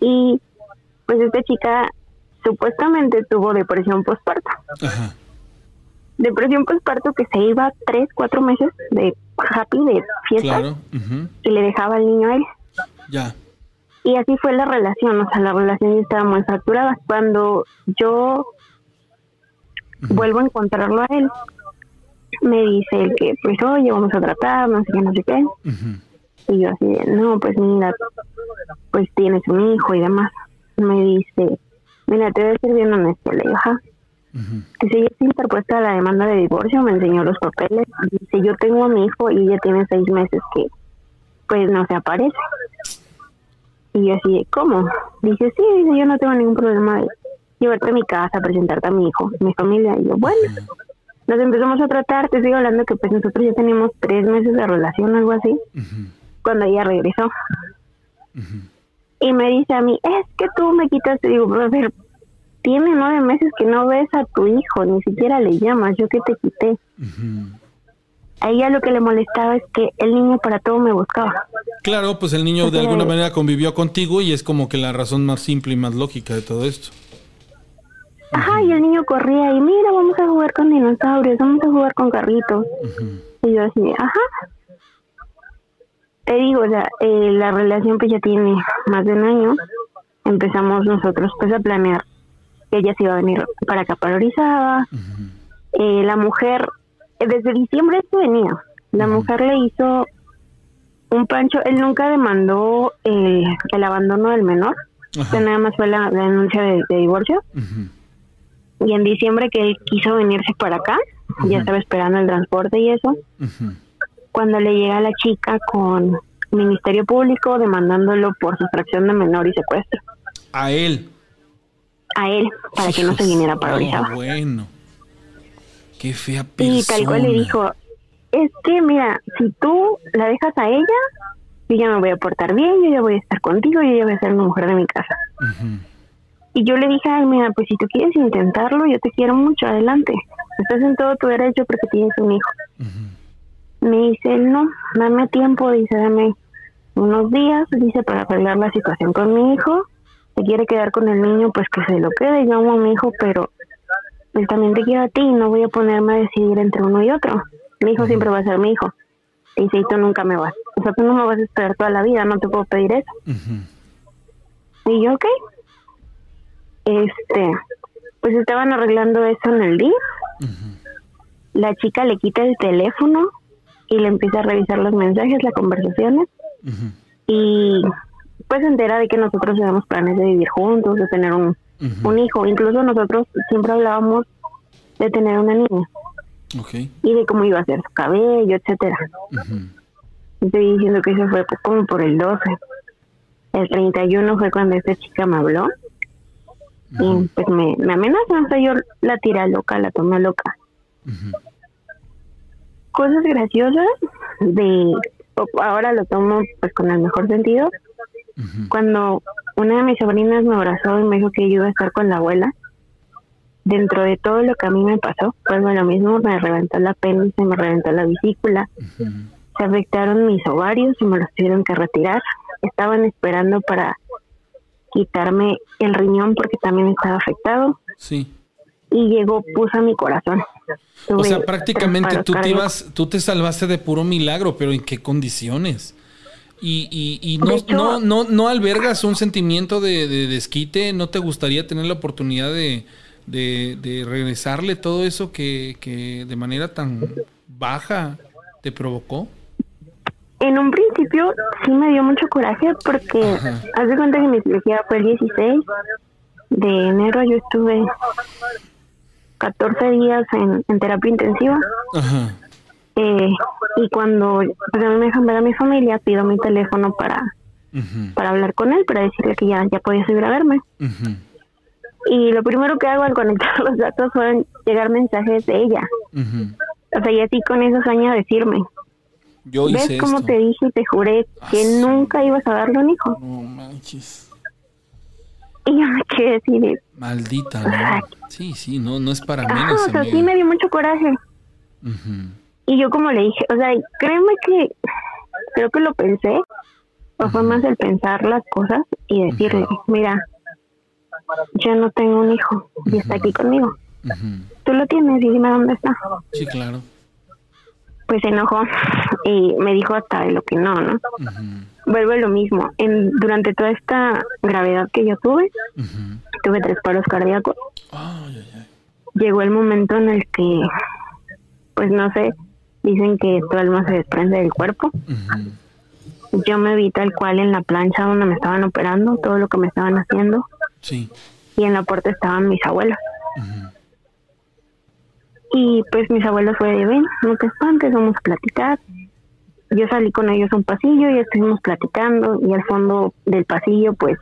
y pues esta chica supuestamente tuvo depresión postparto. ajá, Depresión postparto que se iba tres, cuatro meses de happy, de fiesta, claro, y le dejaba al niño a él. ya, Y así fue la relación, o sea, la relación ya estaba muy fracturada. Cuando yo vuelvo a encontrarlo a él, me dice él que, pues, oye, vamos a tratar, no sé qué, no sé qué. Y yo así, de, no, pues mira, pues tienes un hijo y demás. Me dice, mira, te voy a ser bien honesto, le digo, ajá. Que si ella está interpuesta la demanda de divorcio, me enseñó los papeles. Dice, yo tengo a mi hijo y ella tiene seis meses que, pues, no se aparece. Y yo así, ¿cómo? Dice, sí, dice, yo no tengo ningún problema de llevarte a mi casa, presentarte a mi hijo, mi familia. Y yo, bueno, nos empezamos a tratar, te estoy hablando que pues nosotros ya teníamos tres meses de relación, algo así, cuando ella regresó. Y me dice a mí, es que tú me quitaste. Digo, a ver, tiene nueve meses que no ves a tu hijo, ni siquiera le llamas, yo que te quité. Ujú. A ella lo que le molestaba es que el niño para todo me buscaba. Claro, pues el niño de alguna manera convivió contigo y es como que la razón más simple y más lógica de todo esto. Ajá, y el niño corría y mira, vamos a jugar con dinosaurios, vamos a jugar con carritos. Y yo así, ajá. Te digo, sea, eh, la relación pues ya tiene más de un año. Empezamos nosotros pues a planear que ella se iba a venir para acá, para Orizaba. Eh, la mujer, eh, desde diciembre esto venía. La mujer le hizo un pancho, él nunca demandó el, el abandono del menor, que nada más fue la, la denuncia de, de divorcio. Y en diciembre que él quiso venirse para acá, ya estaba esperando el transporte y eso, cuando le llega la chica con Ministerio Público demandándolo por sustracción de menor y secuestro. A él. A él para que no se viniera para Oh, Orizaba. bueno. Qué fea persona. Y tal cual le dijo, es que mira, si tú la dejas a ella, yo ya me voy a portar bien, yo ya voy a estar contigo, yo ya voy a ser una mujer de mi casa. Y yo le dije, ay, mira, pues si tú quieres intentarlo, yo te quiero mucho, adelante. Estás en todo tu derecho porque tienes un hijo. ujú. Me dice, no, dame tiempo, dice, dame unos días, dice, para arreglar la situación con mi hijo. Se quiere quedar con el niño, pues que se lo quede. Yo amo a mi hijo, pero él también te quiero a ti y no voy a ponerme a decidir entre uno y otro. Mi hijo siempre va a ser mi hijo. Y si tú nunca me vas. O sea, tú no me vas a esperar toda la vida, no te puedo pedir eso. Y yo, ok. Este, pues estaban arreglando eso en el día. La chica le quita el teléfono y le empieza a revisar los mensajes, las conversaciones. Y pues se entera de que nosotros tenemos planes de vivir juntos, de tener un, un hijo. Incluso nosotros siempre hablábamos de tener una niña. Y de cómo iba a ser su cabello, etcétera. Estoy diciendo que eso fue como por el 12. El 31 fue cuando esta chica me habló. Y pues me, me amenaza. O sea, yo la tiré loca, la tomé loca. Cosas graciosas de... Ahora lo tomo pues con el mejor sentido. Cuando una de mis sobrinas me abrazó y me dijo que yo iba a estar con la abuela, dentro de todo lo que a mí me pasó, pues lo mismo, me reventó la se me reventó la vesícula, se afectaron mis ovarios y me los tuvieron que retirar. Estaban esperando para quitarme el riñón porque también estaba afectado. Sí. Y llegó, puso mi corazón. o sea, prácticamente tú te, ibas, tú te salvaste de puro milagro, pero ¿en qué condiciones? Y, y, y no, no, no, no albergas un sentimiento de, de desquite, ¿no te gustaría tener la oportunidad de, de, regresarle todo eso que, que de manera tan baja te provocó? En un principio sí me dio mucho coraje porque haz de cuenta que mi cirugía fue el 16 de enero, yo estuve 14 días en, terapia intensiva. Eh, y cuando pues, a mí me dejan ver a mi familia, pido mi teléfono para, para hablar con él, para decirle que ya, ya podía subir a verme. Y lo primero que hago al conectar los datos fueron llegar mensajes de ella. O sea, y así con eso sueña decirme. Yo ¿Ves cómo te dije y te juré que ah, nunca ibas a darle un hijo? No manches. Y yo me quedé así de... Maldita, ¿no? Sí, sí, no, no es para menos. o sea, sí me dio mucho coraje. Y yo como le dije, o sea, créeme que creo que lo pensé, o fue más el pensar las cosas y decirle, mira, yo no tengo un hijo y está aquí conmigo. Tú lo tienes y dime dónde está. Sí, claro. Pues se enojó y me dijo hasta de lo que no, ¿no? Vuelvo a lo mismo. En, durante toda esta gravedad que yo tuve, tuve tres paros cardíacos. Llegó el momento en el que, pues no sé, dicen que tu alma se desprende del cuerpo. Yo me vi tal cual en la plancha donde me estaban operando, todo lo que me estaban haciendo Sí. Y en la puerta estaban mis abuelos. Y pues mis abuelos fue de, ven, no te espantes, vamos a platicar. Yo salí con ellos a un pasillo y estuvimos platicando y al fondo del pasillo pues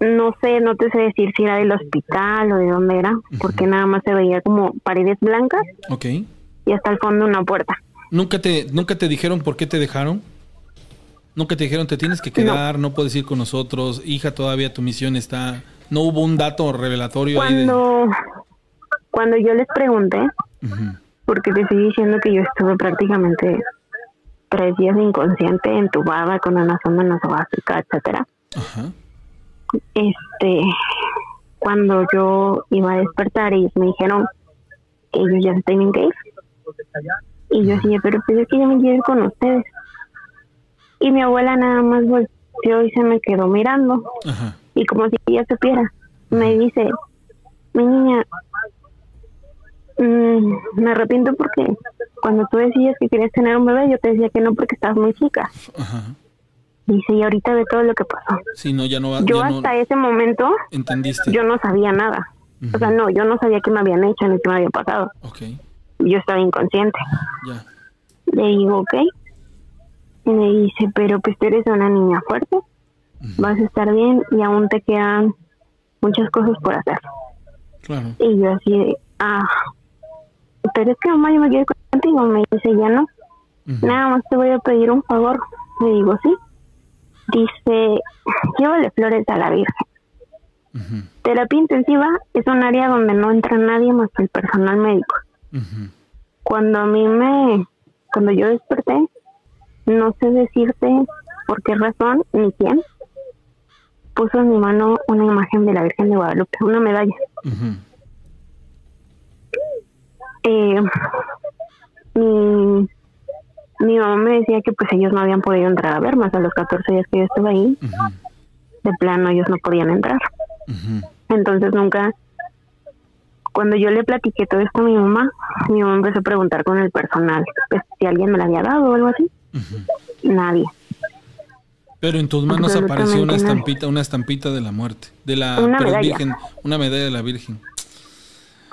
no sé, no te sé decir si era del hospital o de dónde era, porque nada más se veía como paredes blancas. Ok. Y hasta el fondo una puerta. ¿Nunca te, ¿Nunca te dijeron por qué te dejaron? Nunca te dijeron, te tienes que quedar, no, puedes ir con nosotros, hija, todavía tu misión está. No hubo un dato revelatorio cuando, ahí Cuando yo les pregunté, porque te estoy diciendo que yo estuve prácticamente tres días inconsciente, entubada con una sonda nasogástrica, etcétera. Este, cuando yo iba a despertar, ellos me dijeron que ellos ya se tenían que ir. Y yo decía, pero pues es que yo me quiero ir con ustedes. Y mi abuela nada más volteó y se me quedó mirando. Y como si ella supiera, me dice, mi niña, mm, me arrepiento porque cuando tú decías que querías tener un bebé, yo te decía que no porque estabas muy chica. Dice, y ahorita ve todo lo que pasó. no, ya no, yo hasta ese momento, ¿entendiste? yo no sabía nada. O sea, no, yo no sabía qué me habían hecho ni qué me había pasado. Yo estaba inconsciente. Ya. Le digo, ok, y me dice, pero pues tú eres una niña fuerte, vas a estar bien y aún te quedan muchas cosas por hacer. Y yo así de, ah, pero es que mamá yo me quiero contigo, me dice, ya no, nada más te voy a pedir un favor. Le digo, sí. Dice, llévale flores a la Virgen. Terapia intensiva es un área donde no entra nadie más que el personal médico. Cuando a mí me, cuando yo desperté, no sé decirte por qué razón ni quién, puso en mi mano una imagen de la Virgen de Guadalupe, una medalla. Eh, mi, mi mamá me decía que pues ellos no habían podido entrar a ver más a los 14 días que yo estuve ahí. De plano ellos no podían entrar. Entonces nunca, cuando yo le platiqué todo esto a mi mamá, mi mamá empezó a preguntar con el personal pues, si alguien me la había dado o algo así. Nadie. Pero en tus manos apareció una estampita, una estampita de la muerte, de la Una medalla. Virgen, una medalla de la Virgen.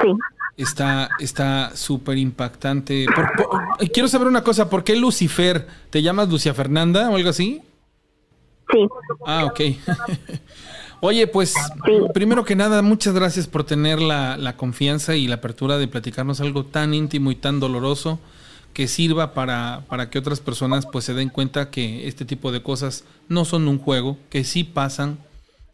Sí. Está está súper impactante. Por- por- eh, quiero saber una cosa, ¿por qué Lucifer? ¿Te llamas Lucia Fernanda o algo así? Sí, Ah, ok. Oye, pues Sí. primero que nada, muchas gracias por tener la, la confianza y la apertura de platicarnos algo tan íntimo y tan doloroso que sirva para, para que otras personas pues se den cuenta que este tipo de cosas no son un juego, que sí pasan,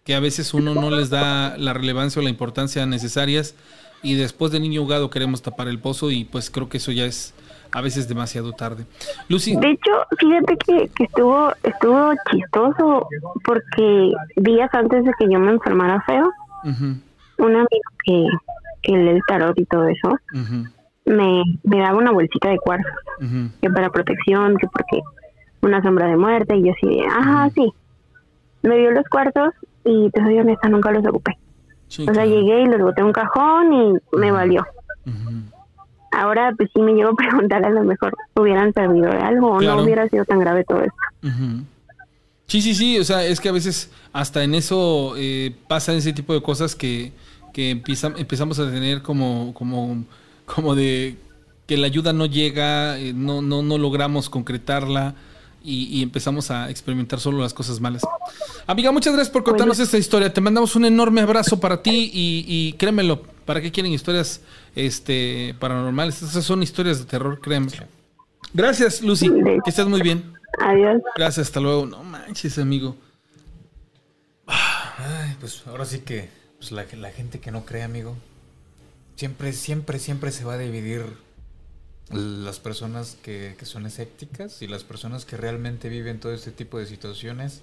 que a veces uno no les da la relevancia o la importancia necesarias y después de niño jugado queremos tapar el pozo y pues creo que eso ya es a veces demasiado tarde. Lucy, De hecho, fíjate que, que estuvo estuvo chistoso porque días antes de que yo me enfermara feo, un amigo que, que lee el tarot y todo eso, me, me daba una bolsita de cuarzo, que para protección, que porque una sombra de muerte, y yo así de, ajá, sí. Me dio los cuartos y te soy honesta, nunca los ocupé. O sea, llegué y los boté en un cajón y me valió. ujú. Ahora, pues sí me llevo a preguntar, a lo mejor hubieran servido de algo o Claro. no hubiera sido tan grave todo esto. Sí, sí, sí, o sea, es que a veces hasta en eso eh, pasan ese tipo de cosas que, que empiezan, empezamos a tener como, como, como de que la ayuda no llega, eh, no, no, no logramos concretarla y, y empezamos a experimentar solo las cosas malas. Amiga, muchas gracias por contarnos esta historia. Te mandamos un enorme abrazo para ti y, y créemelo, ¿para qué quieren historias este, paranormales? Esas son historias de terror, créeme. Gracias, Lucy. Que estés muy bien. Adiós. Gracias, hasta luego. No manches, amigo. Ay, pues ahora sí que pues la, la gente que no cree, amigo, siempre, siempre, siempre se va a dividir las personas que, que son escépticas y las personas que realmente viven todo este tipo de situaciones.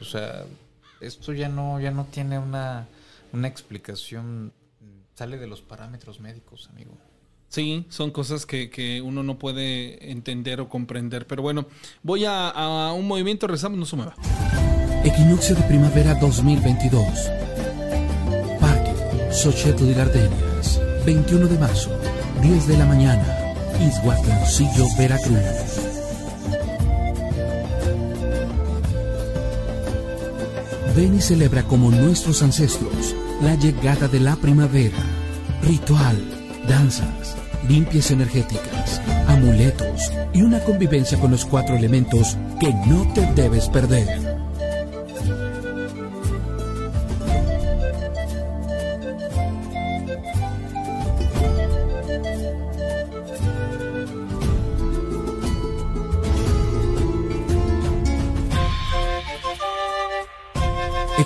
O sea, esto ya no, ya no tiene una, una explicación, sale de los parámetros médicos, amigo. Sí, son cosas que, que uno no puede entender o comprender. Pero bueno, voy a, a un movimiento, rezamos, no se mueva. Equinoccio de primavera 2022. Parque Xochitl Gardenias, 21 de marzo, 10 de la mañana, Izhuatlancillo, Veracruz. Ven y celebra como nuestros ancestros la llegada de la primavera. Ritual, danzas, limpias energéticas, amuletos y una convivencia con los cuatro elementos que no te debes perder.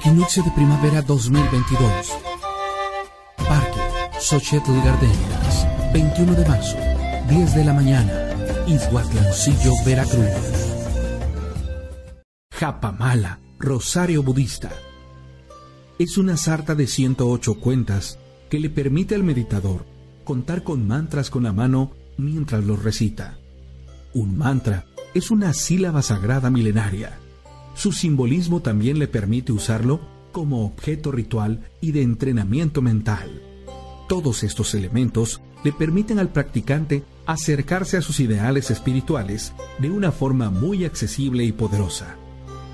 Equinoccio de primavera 2022. Parque Xochitl Gardenias, 21 de marzo, 10 de la mañana, Izhuatlancillo, Veracruz. Japamala, Rosario Budista. Es una sarta de 108 cuentas que le permite al meditador contar con mantras con la mano mientras los recita. Un mantra es una sílaba sagrada milenaria. Su simbolismo también le permite usarlo como objeto ritual y de entrenamiento mental. Todos estos elementos le permiten al practicante acercarse a sus ideales espirituales de una forma muy accesible y poderosa.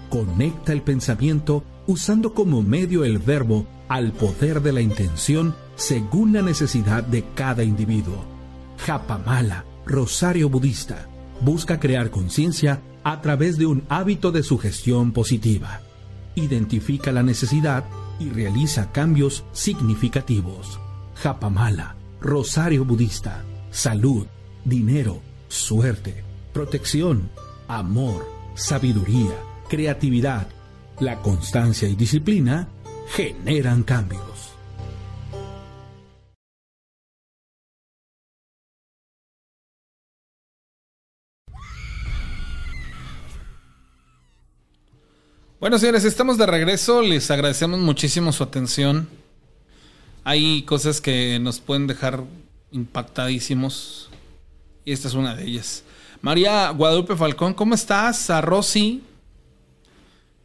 Conecta el pensamiento usando como medio el verbo al poder de la intención según la necesidad de cada individuo. Japamala, Rosario Budista, busca crear conciencia a través de un hábito de sugestión positiva. Identifica la necesidad y realiza cambios significativos. Japamala, Rosario Budista, salud, dinero, suerte, protección, amor, sabiduría, creatividad, la constancia y disciplina generan cambios. Bueno, señores, estamos de regreso. Les agradecemos muchísimo su atención. Hay cosas que nos pueden dejar impactadísimos. Y esta es una de ellas. María Guadalupe Falcón, ¿cómo estás? A Rosy.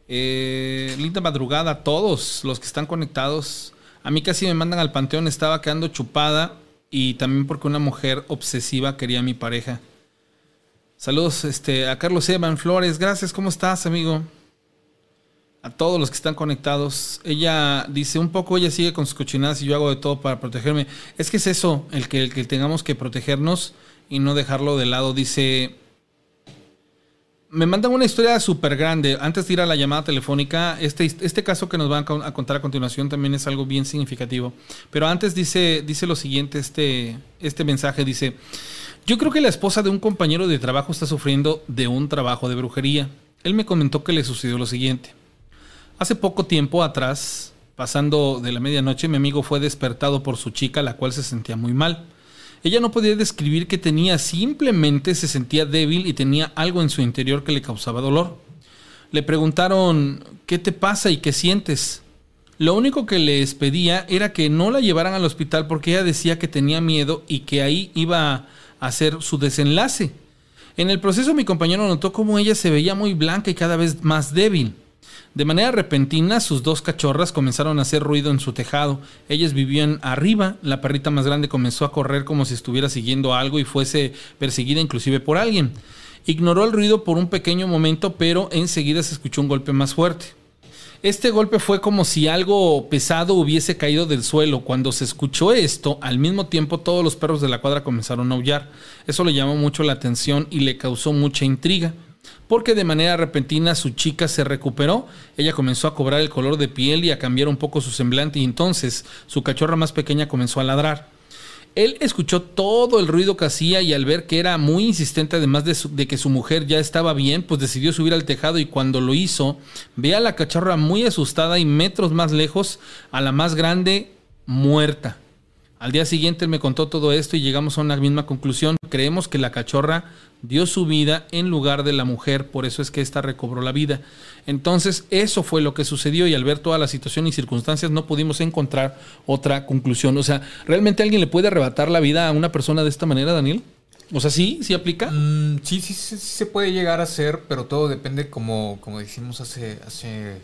Eh, linda madrugada a todos los que están conectados. A mí casi me mandan al panteón, estaba quedando chupada y también porque una mujer obsesiva quería a mi pareja. Saludos este, a Carlos Evan Flores, gracias, ¿cómo estás, amigo? A todos los que están conectados. Ella dice, un poco ella sigue con sus cochinadas y yo hago de todo para protegerme. Es que es eso, el que, el que tengamos que protegernos y no dejarlo de lado. Dice, me mandan una historia súper grande. Antes de ir a la llamada telefónica, este, este caso que nos van a contar a continuación también es algo bien significativo. Pero antes dice, dice lo siguiente, este, este mensaje dice, yo creo que la esposa de un compañero de trabajo está sufriendo de un trabajo de brujería. Él me comentó que le sucedió lo siguiente. Hace poco tiempo atrás, pasando de la medianoche, mi amigo fue despertado por su chica, la cual se sentía muy mal. Ella no podía describir qué tenía, simplemente se sentía débil y tenía algo en su interior que le causaba dolor. Le preguntaron, ¿qué te pasa y qué sientes? Lo único que les pedía era que no la llevaran al hospital porque ella decía que tenía miedo y que ahí iba a hacer su desenlace. En el proceso mi compañero notó cómo ella se veía muy blanca y cada vez más débil. De manera repentina, sus dos cachorras comenzaron a hacer ruido en su tejado. Ellas vivían arriba, la perrita más grande comenzó a correr como si estuviera siguiendo algo y fuese perseguida inclusive por alguien. Ignoró el ruido por un pequeño momento, pero enseguida se escuchó un golpe más fuerte. Este golpe fue como si algo pesado hubiese caído del suelo. Cuando se escuchó esto, al mismo tiempo todos los perros de la cuadra comenzaron a aullar. Eso le llamó mucho la atención y le causó mucha intriga porque de manera repentina su chica se recuperó, ella comenzó a cobrar el color de piel y a cambiar un poco su semblante y entonces su cachorra más pequeña comenzó a ladrar. Él escuchó todo el ruido que hacía y al ver que era muy insistente, además de, que su mujer ya estaba bien, pues decidió subir al tejado y cuando lo hizo, ve a la cachorra muy asustada y metros más lejos a la más grande muerta. Al día siguiente él me contó todo esto y llegamos a una misma conclusión. Creemos que la cachorra dio su vida en lugar de la mujer, por eso es que ésta recobró la vida. Entonces, eso fue lo que sucedió y al ver toda la situación y circunstancias no pudimos encontrar otra conclusión. O sea, ¿realmente alguien le puede arrebatar la vida a una persona de esta manera, Daniel? O sea, ¿sí? ¿Sí aplica? Mm, sí, sí, sí, se puede llegar a hacer, pero todo depende, como, como dijimos hace, hace,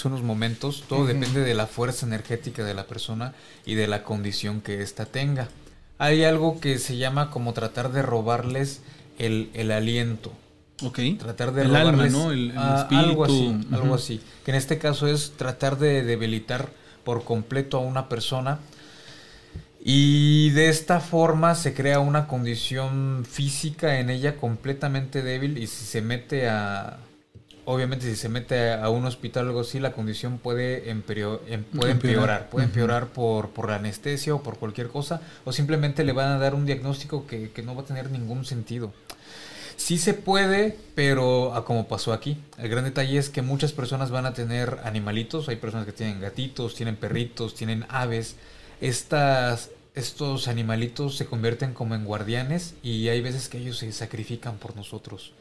hace unos momentos, todo depende de la fuerza energética de la persona y de la condición que ésta tenga. Hay algo que se llama como tratar de robarles el, aliento. Ok. Tratar de el alma, ¿no? El, Algo así, algo así. Que en este caso es tratar de debilitar por completo a una persona. Y de esta forma se crea una condición física en ella completamente débil y si se mete a... Obviamente si se mete a un hospital o algo así, la condición puede, em, puede empeorar. Puede empeorar por, por la anestesia o por cualquier cosa. O simplemente le van a dar un diagnóstico que, que no va a tener ningún sentido. Sí se puede, pero a como pasó aquí. El gran detalle es que muchas personas van a tener animalitos. Hay personas que tienen gatitos, tienen perritos, tienen aves. Estas, estos animalitos se convierten como en guardianes y hay veces que ellos se sacrifican por nosotros.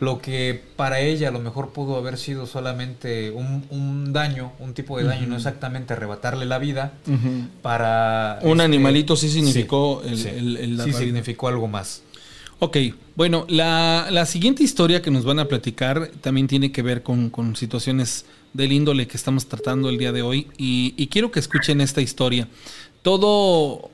Lo que para ella a lo mejor pudo haber sido solamente un, daño, un tipo de daño, no exactamente arrebatarle la vida, para... Un este, animalito sí significó el, sí significó algo más. Ok, bueno, la, siguiente historia que nos van a platicar también tiene que ver con, situaciones del índole que estamos tratando el día de hoy y, quiero que escuchen esta historia. Todo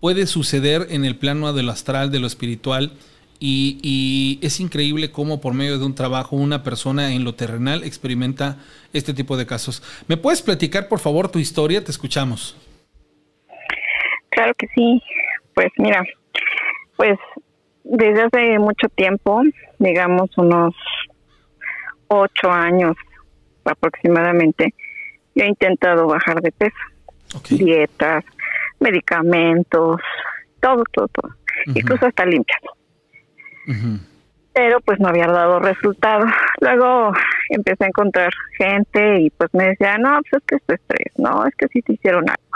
puede suceder en el plano de lo astral, de lo espiritual y, es increíble cómo por medio de un trabajo una persona en lo terrenal experimenta este tipo de casos. ¿Me puedes platicar por favor tu historia? Te escuchamos. Claro que sí. Pues mira, pues desde hace mucho tiempo, digamos unos ocho años aproximadamente, he intentado bajar de peso. Dietas, medicamentos, todo, todo, todo. Incluso hasta limpias. Pero pues no había dado resultado. Luego empecé a encontrar gente y pues me decía, no, pues es que es estrés, no, es que sí te hicieron algo.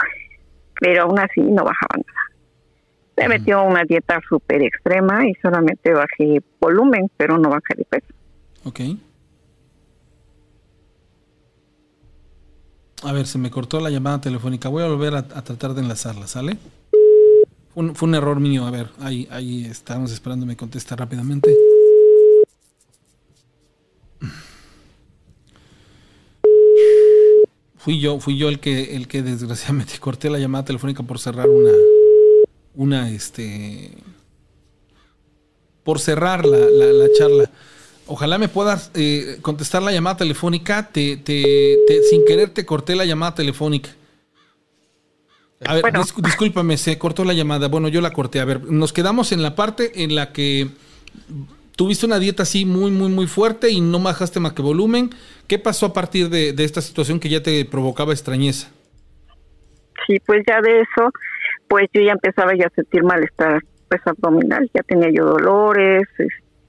Pero aún así no bajaba nada. Me metió una dieta súper extrema y solamente bajé volumen, pero no bajé de peso. Ok. A ver, se me cortó la llamada telefónica. Voy a volver a, tratar de enlazarla, ¿sale? Fue un, error mío. A ver, ahí, ahí estamos esperando me contesta rápidamente. Fui yo, fui yo el que, el que desgraciadamente corté la llamada telefónica por cerrar una, una, este, por cerrar la, la, charla. Ojalá me puedas eh, contestar la llamada telefónica. Te, te, sin querer te corté la llamada telefónica. A ver, discúlpame, se cortó la llamada. Bueno, yo la corté. A ver, nos quedamos en la parte en la que tuviste una dieta así muy, muy, muy fuerte y no bajaste más que volumen. ¿Qué pasó a partir de, esta situación que ya te provocaba extrañeza? Sí, pues ya de eso, pues yo ya empezaba ya a sentir malestar pues abdominal, ya tenía yo dolores, y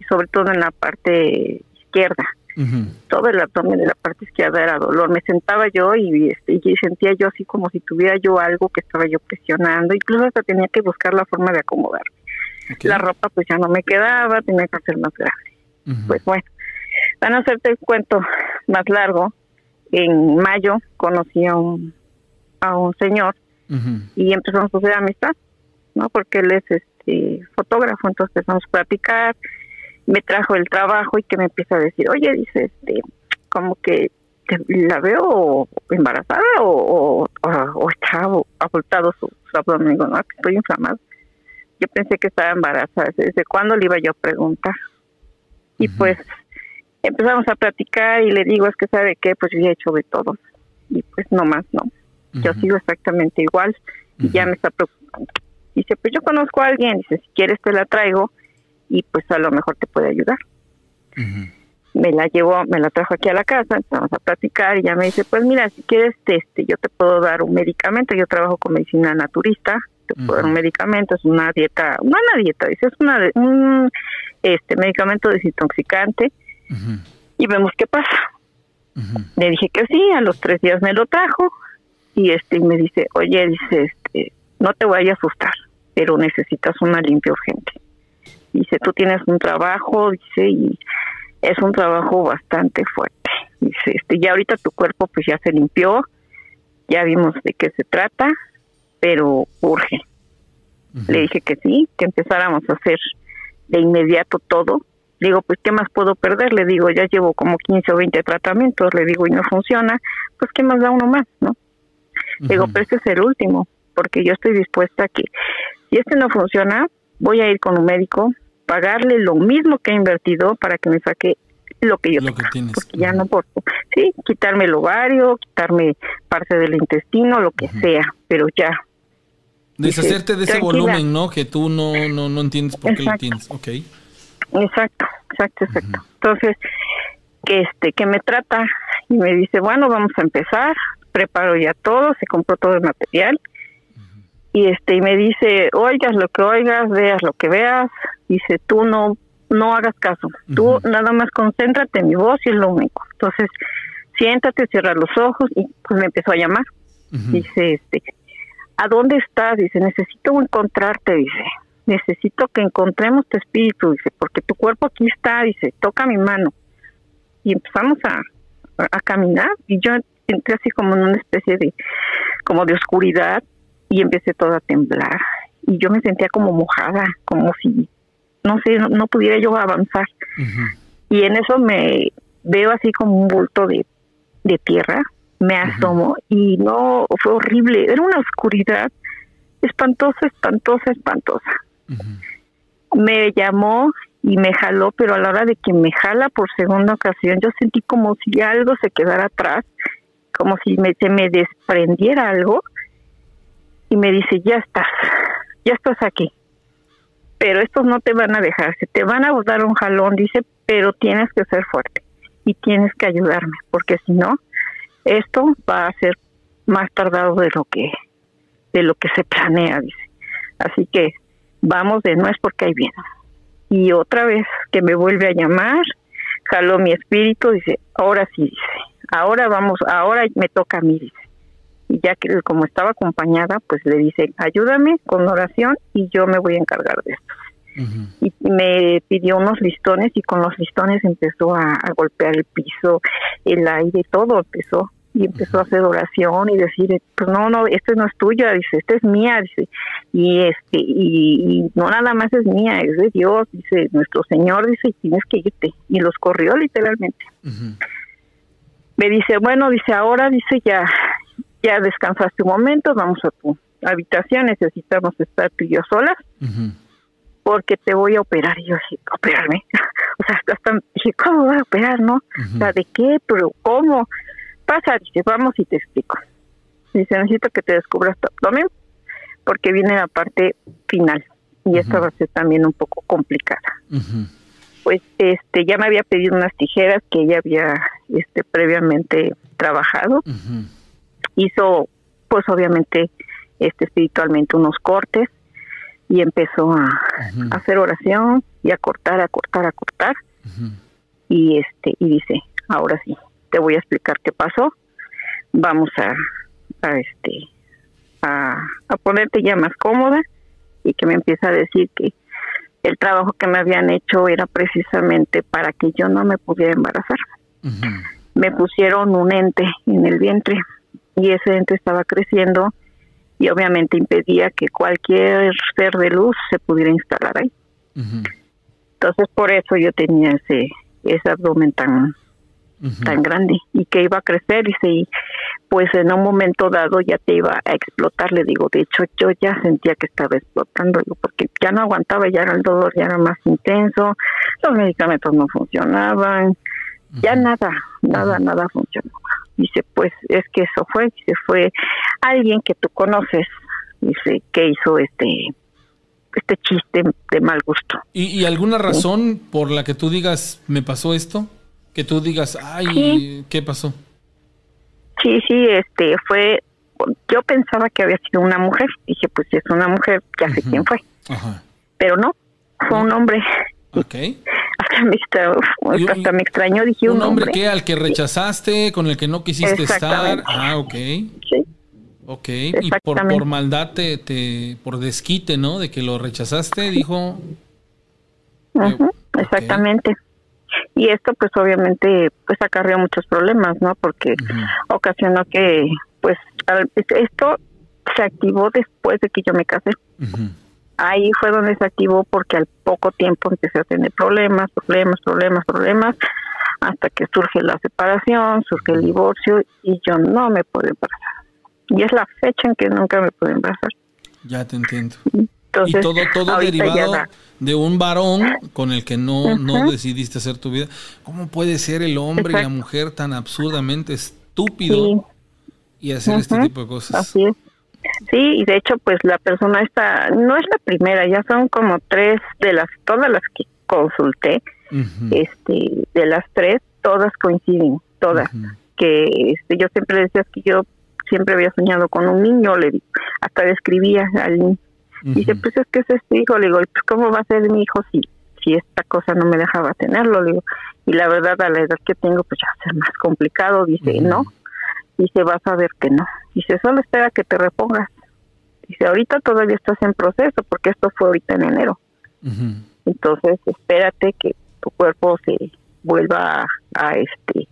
sobre todo en la parte izquierda. Todo el abdomen de la parte izquierda era dolor. Me sentaba yo y, este, y sentía yo así como si tuviera yo algo que estaba yo presionando. Incluso hasta tenía que buscar la forma de acomodar. La ropa pues ya no me quedaba, tenía que hacer más grande. Pues bueno, van a hacerte el cuento más largo. En mayo conocí a un, a un señor y empezamos a hacer amistad, ¿no? Porque él es este fotógrafo, entonces empezamos a platicar. Me trajo el trabajo y que me empieza a decir, oye, dice, este, como que la veo embarazada o, o, está abultado su, abdomen. Digo, no, estoy inflamado. Yo pensé que estaba embarazada. ¿Desde cuándo le iba yo a preguntar? Y pues empezamos a platicar y le digo, es que sabe qué, pues yo he hecho de todo. Y pues no más, no. Yo sigo exactamente igual y ya me está preocupando. Dice, pues yo conozco a alguien, dice, si quieres te la traigo y pues a lo mejor te puede ayudar. Me la llevó, me la trajo aquí a la casa, empezamos a platicar y ya me dice, pues mira, si quieres, este, yo te puedo dar un medicamento, yo trabajo con medicina naturista, te puedo dar un medicamento, es una dieta, no una dieta, dice, es una, un este medicamento desintoxicante y vemos qué pasa. Le dije que sí, a los tres días me lo trajo y este me dice, oye, dice, este, no te voy a asustar, pero necesitas una limpia urgente. Dice, tú tienes un trabajo, dice, y es un trabajo bastante fuerte. Dice, este, ya ahorita tu cuerpo pues ya se limpió, ya vimos de qué se trata, pero urge. Le dije que sí, que empezáramos a hacer de inmediato todo digo, pues, ¿qué más puedo perder? Le digo, ya llevo como 15 o 20 tratamientos, le digo, y no funciona, pues, ¿qué más da uno más, no? Digo, pero este es el último, porque yo estoy dispuesta a que, si este no funciona, voy a ir con un médico, pagarle lo mismo que he invertido para que me saque lo que yo lo que tienes. porque ya no puedo, sí, quitarme el ovario, quitarme parte del intestino, lo que sea, pero ya. Deshacerte de ese volumen, ¿no? Que tú no, no, no entiendes por qué lo tienes, ok. Exacto, exacto, exacto. Entonces, que este, que me trata y me dice, bueno, vamos a empezar, preparo ya todo, se compró todo el material y este y me dice, oigas lo que oigas, veas lo que veas, dice, tú no no hagas caso, tú nada más concéntrate en mi voz y es lo único. Entonces, siéntate, cierra los ojos y pues me empezó a llamar. Dice, este, ¿a dónde estás? Dice, necesito encontrarte, dice necesito que encontremos tu espíritu, dice, porque tu cuerpo aquí está, dice, toca mi mano. Y empezamos a, a caminar y yo entré así como en una especie de, como de oscuridad y empecé todo a temblar. Y yo me sentía como mojada, como si, no sé, no, pudiera yo avanzar. Y en eso me veo así como un bulto de, de tierra, me asomo y no, fue horrible, era una oscuridad espantosa, espantosa, espantosa. Me llamó y me jaló, pero a la hora de que me jala por segunda ocasión, yo sentí como si algo se quedara atrás, como si me, se me desprendiera algo, y me dice, ya estás, ya estás aquí, pero estos no te van a dejar, se te van a dar un jalón, dice, pero tienes que ser fuerte y tienes que ayudarme, porque si no, esto va a ser más tardado de lo que de lo que se planea, dice. Así que vamos de no es porque hay bien. Y otra vez que me vuelve a llamar, jaló mi espíritu, dice, ahora sí, dice, ahora vamos, ahora me toca a mí, dice. Y ya que como estaba acompañada, pues le dice, ayúdame con oración y yo me voy a encargar de esto. Y me pidió unos listones y con los listones empezó a, golpear el piso, el aire, todo empezó. y empezó a hacer oración y decir, pues no, no, este no es tuya, dice, este es mía, dice, y este, y, no nada más es mía, es de Dios, dice, nuestro Señor, dice, y tienes que irte, y los corrió literalmente. Me dice, bueno, dice, ahora, dice, ya, ya descansaste un momento, vamos a tu habitación, necesitamos estar tú y yo solas, porque te voy a operar. Y yo dije, ¿operarme? o sea, hasta dije, ¿cómo voy a operar, no? O sea, ¿de qué? ¿Pero cómo? Pasa, dice, vamos y te explico. Dice, necesito que te descubras tu abdomen, porque viene la parte final. Y esta va a ser también un poco complicada. Pues este ya me había pedido unas tijeras que ella había este previamente trabajado. Hizo, pues obviamente, este espiritualmente unos cortes y empezó a, hacer oración y a cortar, a cortar, a cortar. Y este y dice, ahora sí, te voy a explicar qué pasó. Vamos a, a este a, a ponerte ya más cómoda y que me empieza a decir que el trabajo que me habían hecho era precisamente para que yo no me pudiera embarazar. Me pusieron un ente en el vientre y ese ente estaba creciendo y obviamente impedía que cualquier ser de luz se pudiera instalar ahí. Entonces por eso yo tenía ese ese abdomen tan tan grande y que iba a crecer y se pues en un momento dado ya te iba a explotar, le digo, de hecho yo ya sentía que estaba explotando, porque ya no aguantaba, ya era el dolor, ya era más intenso, los medicamentos no funcionaban, ya nada, nada, nada funcionaba. Dice, pues es que eso fue, dice, fue alguien que tú conoces, dice, que hizo este este chiste de mal gusto. ¿Y, alguna razón por la que tú digas, me pasó esto? Que tú digas, ay, ¿qué pasó? Sí, sí, este, fue, yo pensaba que había sido una mujer, dije, pues si es una mujer, ya sé quién fue. Pero no, fue un hombre. Ok. Hasta me, hasta me extrañó, dije un, ¿Un hombre. que al que rechazaste, con el que no quisiste estar. Ah, ok. Sí. Ok, y por, por maldad, te, por desquite, ¿no? De que lo rechazaste, dijo. Exactamente. Y esto, pues, obviamente, pues acarreó muchos problemas, ¿no? Porque ocasionó que, pues, esto se activó después de que yo me casé. Ahí fue donde se activó porque al poco tiempo empecé a tener problemas, problemas, problemas, problemas, hasta que surge la separación, surge el divorcio y yo no me puedo embarazar y es la fecha en que nunca me pude embarazar. Ya te entiendo. y todo, todo derivado de un varón con el que no, no decidiste hacer tu vida. ¿Cómo puede ser el hombre y la mujer tan absurdamente estúpido y hacer este tipo de cosas? Así es. Sí, y de hecho, pues la persona esta no es la primera, ya son como tres de las, todas las que consulté, este, de las tres, todas coinciden, todas. Que este, yo siempre decía que yo siempre había soñado con un niño, le hasta describía al niño. Dice, pues es que es este hijo, le digo, pues cómo va a ser mi hijo si, si esta cosa no me dejaba tenerlo, le digo, y la verdad a la edad que tengo, pues ya va a ser más complicado, dice, no, dice, vas a ver que no, dice, solo espera que te repongas, dice, ahorita todavía estás en proceso, porque esto fue ahorita en enero, entonces espérate que tu cuerpo se vuelva a, a este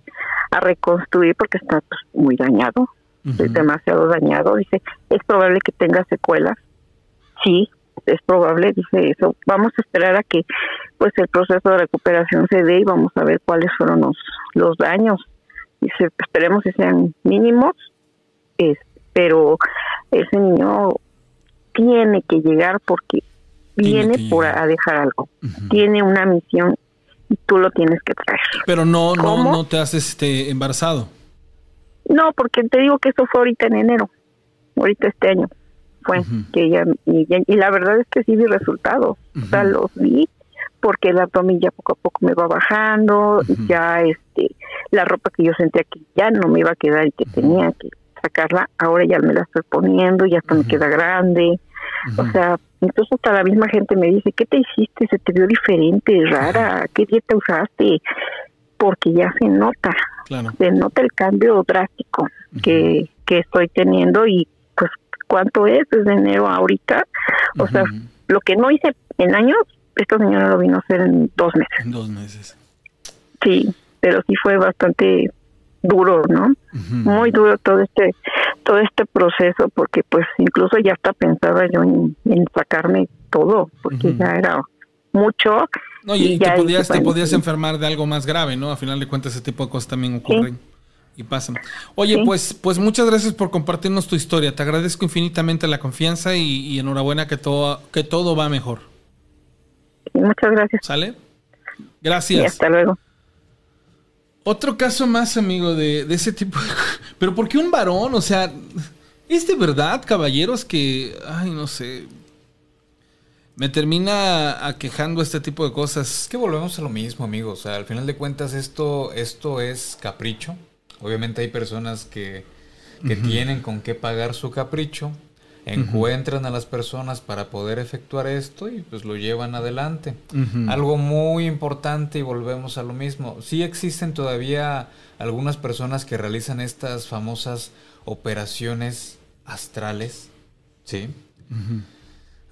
a reconstruir porque está pues, muy dañado es demasiado dañado. Dice, es probable que tenga secuelas. Sí, es probable, dice eso. Vamos a esperar a que pues el proceso de recuperación se dé y vamos a ver cuáles fueron los, los daños. Dice, esperemos que sean mínimos, es, pero ese niño tiene que llegar porque viene por a dejar algo. Tiene una misión y tú lo tienes que traer. Pero no, no, no te haces este embarazado. No, porque te digo que eso fue ahorita en enero, ahorita este año fue que ella y, y, la verdad es que sí vi resultados, o sea, los vi porque la abdomen ya poco a poco me va bajando, ya este la ropa que yo sentía que ya no me iba a quedar y que tenía que sacarla, ahora ya me la estoy poniendo, ya hasta me queda grande. O sea, incluso hasta la misma gente me dice, ¿qué te hiciste? Se te vio diferente, rara, ¿qué dieta usaste? Porque ya se nota, se nota el cambio drástico que, que estoy teniendo y pues cuánto es desde enero a ahorita. O sea, lo que no hice en años, esta señora lo vino a hacer en dos meses. En dos meses. Sí, pero sí fue bastante duro, ¿no? Muy duro todo este todo este proceso porque pues incluso ya hasta pensaba yo en, sacarme todo porque ya era mucho. No, y, te, podías, te podías enfermar de algo más grave, ¿no? A final de cuentas ese tipo de cosas también ocurren. Y pasan. Oye, pues, pues muchas gracias por compartirnos tu historia. Te agradezco infinitamente la confianza y, enhorabuena que todo, que todo va mejor. Muchas gracias. ¿Sale? Gracias. Y hasta luego. Otro caso más, amigo, de, de ese tipo. Pero ¿por qué un varón? O sea, ¿es de verdad, caballeros, que... Ay, no sé. Me termina aquejando este tipo de cosas. Es que volvemos a lo mismo, amigo. O sea, al final de cuentas esto, esto es capricho. Obviamente hay personas que, que tienen con qué pagar su capricho encuentran a las personas para poder efectuar esto y pues lo llevan adelante. Algo muy importante y volvemos a lo mismo. Sí existen todavía algunas personas que realizan estas famosas operaciones astrales, ¿sí?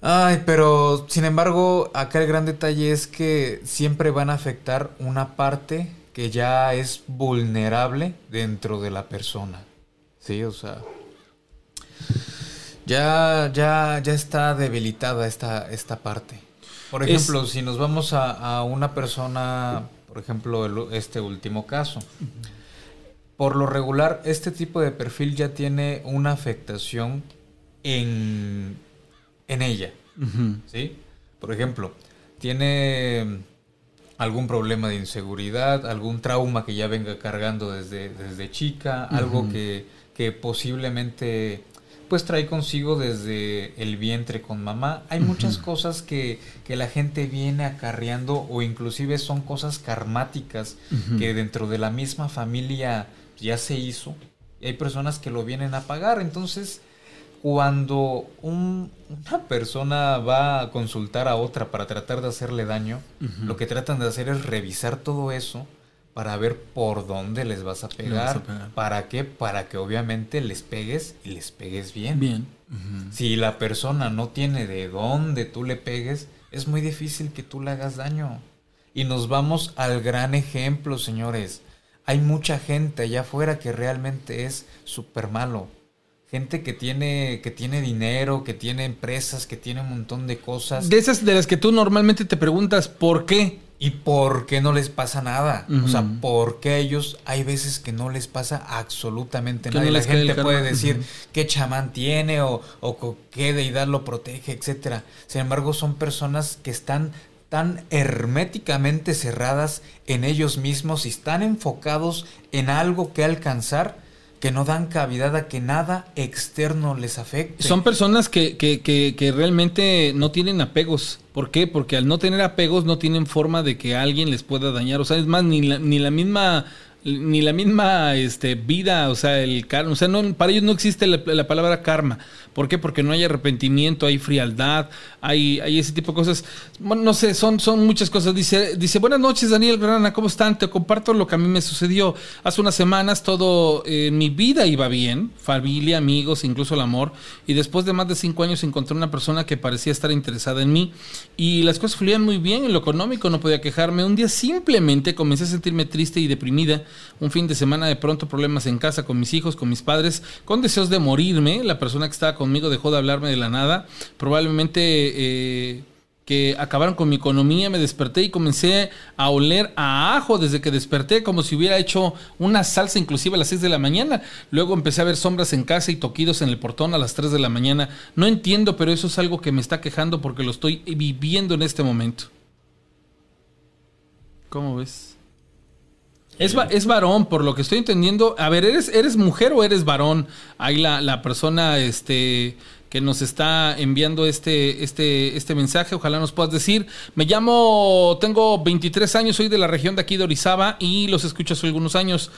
Ay, pero sin embargo, acá el gran detalle es que siempre van a afectar una parte que ya es vulnerable dentro de la persona. Sí, o sea, ya, ya, ya está debilitada esta, esta parte. Por ejemplo, si nos vamos a, una persona, por ejemplo, este último caso, por lo regular, este tipo de perfil ya tiene una afectación en, en ella. ¿Sí? Por ejemplo, tiene algún problema de inseguridad, algún trauma que ya venga cargando desde, desde chica, algo que, que posiblemente pues trae consigo desde el vientre con mamá. Hay muchas cosas que, que, la gente viene acarreando o inclusive son cosas karmáticas que dentro de la misma familia ya se hizo y hay personas que lo vienen a pagar. Entonces, cuando una persona va a consultar a otra para tratar de hacerle daño, lo que tratan de hacer es revisar todo eso para ver por dónde les vas a pegar. ¿Para qué? Para que obviamente les pegues y les pegues bien. Bien. Si la persona no tiene de dónde tú le pegues, es muy difícil que tú le hagas daño. Y nos vamos al gran ejemplo, señores. Hay mucha gente allá afuera que realmente es súper malo. Gente que tiene, que tiene dinero, que tiene empresas, que tiene un montón de cosas. De esas de las que tú normalmente te preguntas, ¿por qué? ¿Y por qué no les pasa nada? O sea, ¿por qué a ellos hay veces que no les pasa absolutamente nada? y la gente puede decir qué chamán tiene o, o qué deidad lo protege, etcétera. Sin embargo, son personas que están tan herméticamente cerradas en ellos mismos y están enfocados en algo que alcanzar que no dan cavidad a que nada externo les afecte. Son personas que, que, que, que, realmente no tienen apegos. ¿Por qué? Porque al no tener apegos no tienen forma de que alguien les pueda dañar. O sea, es más, ni la, ni la misma ni la misma este, vida, o sea, el karma, o sea, no, para ellos no existe la, palabra karma. ¿Por qué? Porque no hay arrepentimiento, hay frialdad, hay, hay ese tipo de cosas. No sé, son, son muchas cosas. Dice, dice, buenas noches, Daniel Grana, ¿cómo están? Te comparto lo que a mí me sucedió. Hace unas semanas todo en mi vida iba bien, familia, amigos, incluso el amor. Y después de más de cinco años encontré una persona que parecía estar interesada en mí. Y las cosas fluían muy bien, en lo económico no podía quejarme. Un día simplemente comencé a sentirme triste y deprimida un fin de semana de pronto problemas en casa con mis hijos, con mis padres, con deseos de morirme. La persona que estaba conmigo dejó de hablarme de la nada. Probablemente eh, que acabaron con mi economía, me desperté y comencé a oler a ajo desde que desperté, como si hubiera hecho una salsa inclusive a las 6 de la mañana. Luego empecé a ver sombras en casa y toquidos en el portón a las 3 de la mañana. No entiendo, pero eso es algo que me está quejando porque lo estoy viviendo en este momento. ¿Cómo ves? Es, es, varón, por lo que estoy entendiendo. A ver, ¿eres, eres mujer o eres varón? Ahí la, la persona este, que nos está enviando este, este, este mensaje. Ojalá nos puedas decir. Me llamo, tengo 23 años, soy de la región de aquí de Orizaba y los escucho hace algunos años.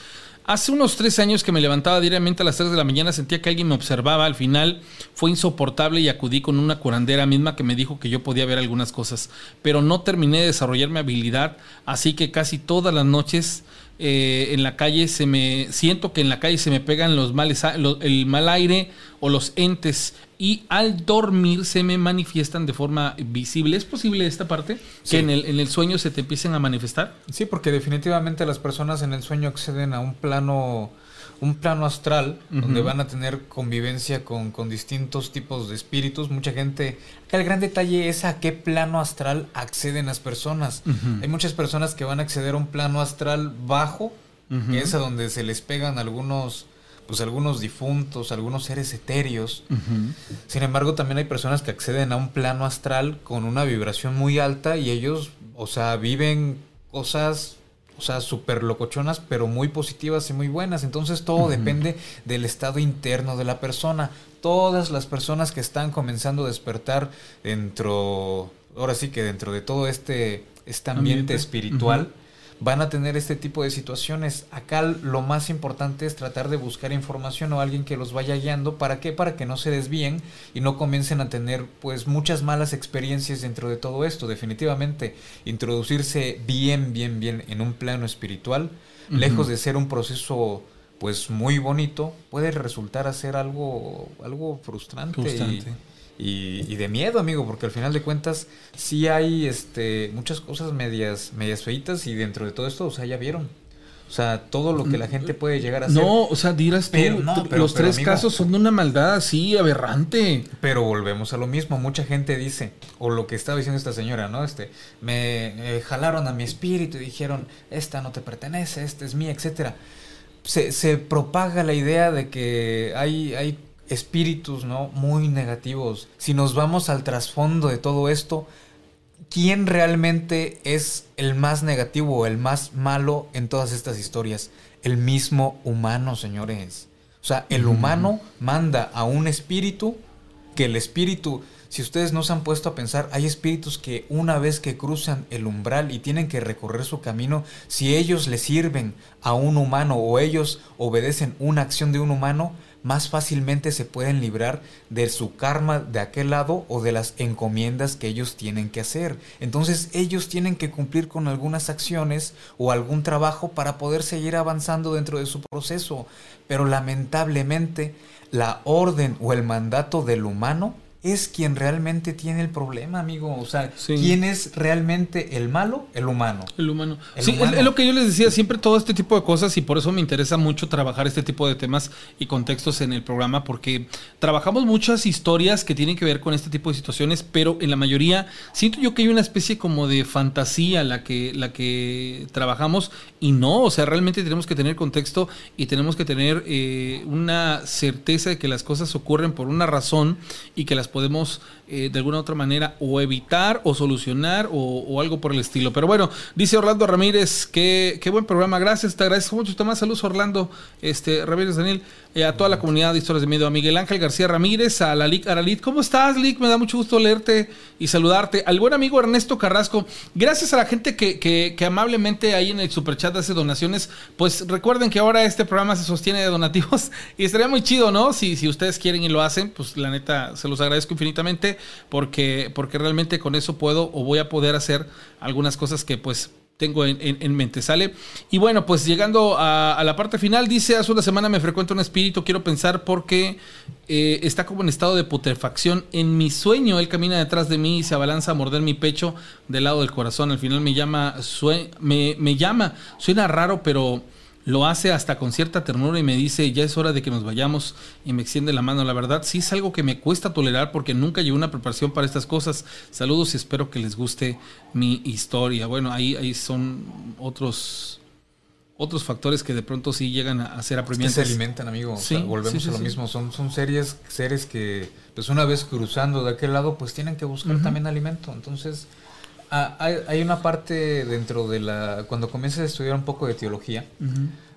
Hace unos tres años que me levantaba diariamente a las 3 de la mañana, sentía que alguien me observaba. Al final fue insoportable y acudí con una curandera misma que me dijo que yo podía ver algunas cosas. Pero no terminé de desarrollar mi habilidad, así que casi todas las noches eh, en la calle se me siento que en la calle se me pegan los males el mal aire o los entes y al dormir se me manifiestan de forma visible. ¿Es posible esta parte? Que en el, en el sueño se te empiecen a manifestar. Sí, porque definitivamente las personas en el sueño acceden a un plano un plano astral donde van a tener convivencia con, con, distintos tipos de espíritus. Mucha gente, acá el gran detalle es a qué plano astral acceden las personas. Hay muchas personas que van a acceder a un plano astral bajo, que es a donde se les pegan algunos pues algunos difuntos, algunos seres etéreos. Sin embargo, también hay personas que acceden a un plano astral con una vibración muy alta y ellos, o sea, viven cosas o sea, súper locochonas, pero muy positivas y muy buenas. Entonces todo depende del estado interno de la persona. Todas las personas que están comenzando a despertar dentro, ahora sí que dentro de todo este, este ambiente, espiritual, van a tener este tipo de situaciones. Acá lo más importante es tratar de buscar información o alguien que los vaya guiando. ¿Para qué? Para que no se desvíen y no comiencen a tener pues muchas malas experiencias dentro de todo esto. Definitivamente, introducirse bien, bien, bien en un plano espiritual, lejos de ser un proceso pues muy bonito, puede resultar a ser algo, algo frustrante. frustrante y, de miedo, amigo, porque al final de cuentas sí hay este, muchas cosas medias, medias feitas y dentro de todo esto, o sea, ya vieron. O sea, todo lo que la gente puede llegar a hacer. No, o sea, dirás tú, los tres casos son de una maldad así aberrante. Pero volvemos a lo mismo. Mucha gente dice, o lo que estaba diciendo esta señora, ¿no? Este, me jalaron a mi espíritu y dijeron, esta no te pertenece, esta es mía, etcétera. Se, se propaga la idea de que hay, hay espíritus, ¿no? Muy negativos. Si nos vamos al trasfondo de todo esto, ¿quién realmente es el más negativo o el más malo en todas estas historias? El mismo humano, señores. O sea, el humano manda a un espíritu que el espíritu, si ustedes no se han puesto a pensar, hay espíritus que una vez que cruzan el umbral y tienen que recorrer su camino, si ellos le sirven a un humano o ellos obedecen una acción de un humano, más fácilmente se pueden librar de su karma de aquel lado o de las encomiendas que ellos tienen que hacer. Entonces ellos tienen que cumplir con algunas acciones o algún trabajo para poder seguir avanzando dentro de su proceso. Pero lamentablemente la orden o el mandato del humano es quien realmente tiene el problema, amigo. O sea, ¿quién es realmente el malo? El humano. El humano. sí, Es, lo que yo les decía, siempre todo este tipo de cosas y por eso me interesa mucho trabajar este tipo de temas y contextos en el programa porque trabajamos muchas historias que tienen que ver con este tipo de situaciones, pero en la mayoría siento yo que hay una especie como de fantasía la que, la que trabajamos y no, o sea, realmente tenemos que tener contexto y tenemos que tener eh, una certeza de que las cosas ocurren por una razón y que las podemos eh, de alguna otra manera o evitar o solucionar o, algo por el estilo. Pero bueno, dice Orlando Ramírez, que qué buen programa, gracias, te agradezco mucho. Tomás, saludos Orlando, este, Ramírez Daniel, eh, a toda la comunidad de historias de miedo, a Miguel Ángel García Ramírez, a la Lic Aralit. ¿Cómo estás, Lic? Me da mucho gusto leerte y saludarte. Al buen amigo Ernesto Carrasco, gracias a la gente que, que, amablemente ahí en el superchat hace donaciones. Pues recuerden que ahora este programa se sostiene de donativos y estaría muy chido, ¿no? Si, si ustedes quieren y lo hacen, pues la neta se los agradezco infinitamente porque, porque realmente con eso puedo o voy a poder hacer algunas cosas que pues tengo en, mente, ¿sale? Y bueno, pues llegando a, la parte final, dice, hace una semana me frecuenta un espíritu, quiero pensar porque eh, está como en estado de putrefacción. En mi sueño, él camina detrás de mí y se abalanza a morder mi pecho del lado del corazón. Al final me llama, me, me llama, suena raro, pero lo hace hasta con cierta ternura y me dice, ya es hora de que nos vayamos y me extiende la mano. La verdad, sí es algo que me cuesta tolerar porque nunca llevo una preparación para estas cosas. Saludos y espero que les guste mi historia. Bueno, ahí, ahí son otros otros factores que de pronto sí llegan a, ser apremiantes. se alimentan, amigo. volvemos a lo mismo. Son, son series, seres que, pues una vez cruzando de aquel lado, pues tienen que buscar también alimento. Entonces, Ah, hay, una parte dentro de la... Cuando comienzas a estudiar un poco de teología,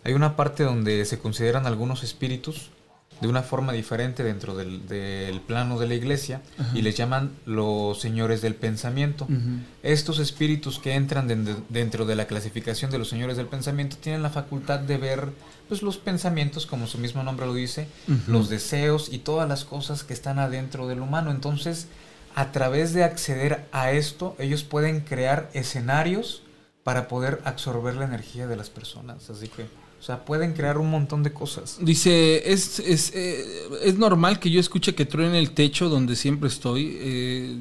hay una parte donde se consideran algunos espíritus de una forma diferente dentro del, plano de la iglesia y les llaman los señores del pensamiento. Estos espíritus que entran dentro de la clasificación de los señores del pensamiento tienen la facultad de ver pues, los pensamientos, como su mismo nombre lo dice, los deseos y todas las cosas que están adentro del humano. Entonces, a través de acceder a esto, ellos pueden crear escenarios para poder absorber la energía de las personas. Así que, o sea, pueden crear un montón de cosas. Dice, es, es, eh, es normal que yo escuche que truene el techo donde siempre estoy. Eh,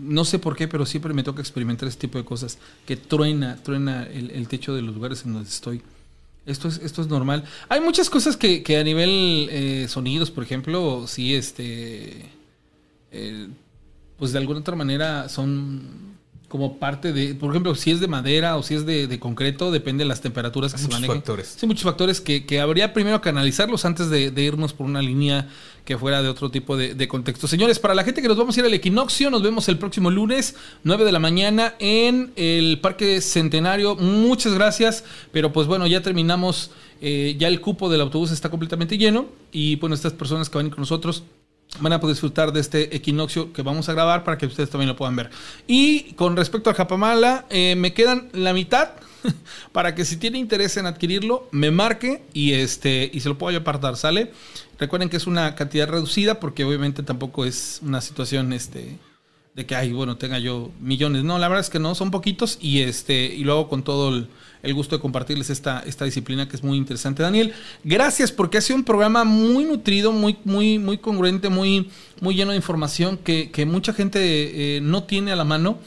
no sé por qué, pero siempre me toca experimentar este tipo de cosas. Que truena, truena el, el techo de los lugares en donde estoy. Esto es, esto es normal. Hay muchas cosas que, que a nivel eh, sonidos, por ejemplo, sí, este, pues de alguna otra manera son como parte de, por ejemplo, si es de madera o si es de, de concreto, depende de las temperaturas que Hay se muchos manejen. factores. Sí, muchos factores que, que habría primero que analizarlos antes de, de irnos por una línea que fuera de otro tipo de, de contexto. Señores, para la gente que nos vamos a ir al equinoccio, nos vemos el próximo lunes, 9 de la mañana, en el Parque Centenario. Muchas gracias, pero pues bueno, ya terminamos, eh, ya el cupo del autobús está completamente lleno y bueno, estas personas que van a ir con nosotros van a poder disfrutar de este equinoccio que vamos a grabar para que ustedes también lo puedan ver. Y con respecto al Japamala, eh, me quedan la mitad para que si tiene interés en adquirirlo, me marque y este y se lo puedo yo apartar, ¿sale? Recuerden que es una cantidad reducida porque obviamente tampoco es una situación este de que ay, bueno, tenga yo millones. No, la verdad es que no, son poquitos y este y luego con todo el, gusto de compartirles esta, esta disciplina que es muy interesante. Daniel, gracias porque ha sido un programa muy nutrido, muy, muy, muy congruente, muy, muy lleno de información que, que mucha gente eh, no tiene a la mano.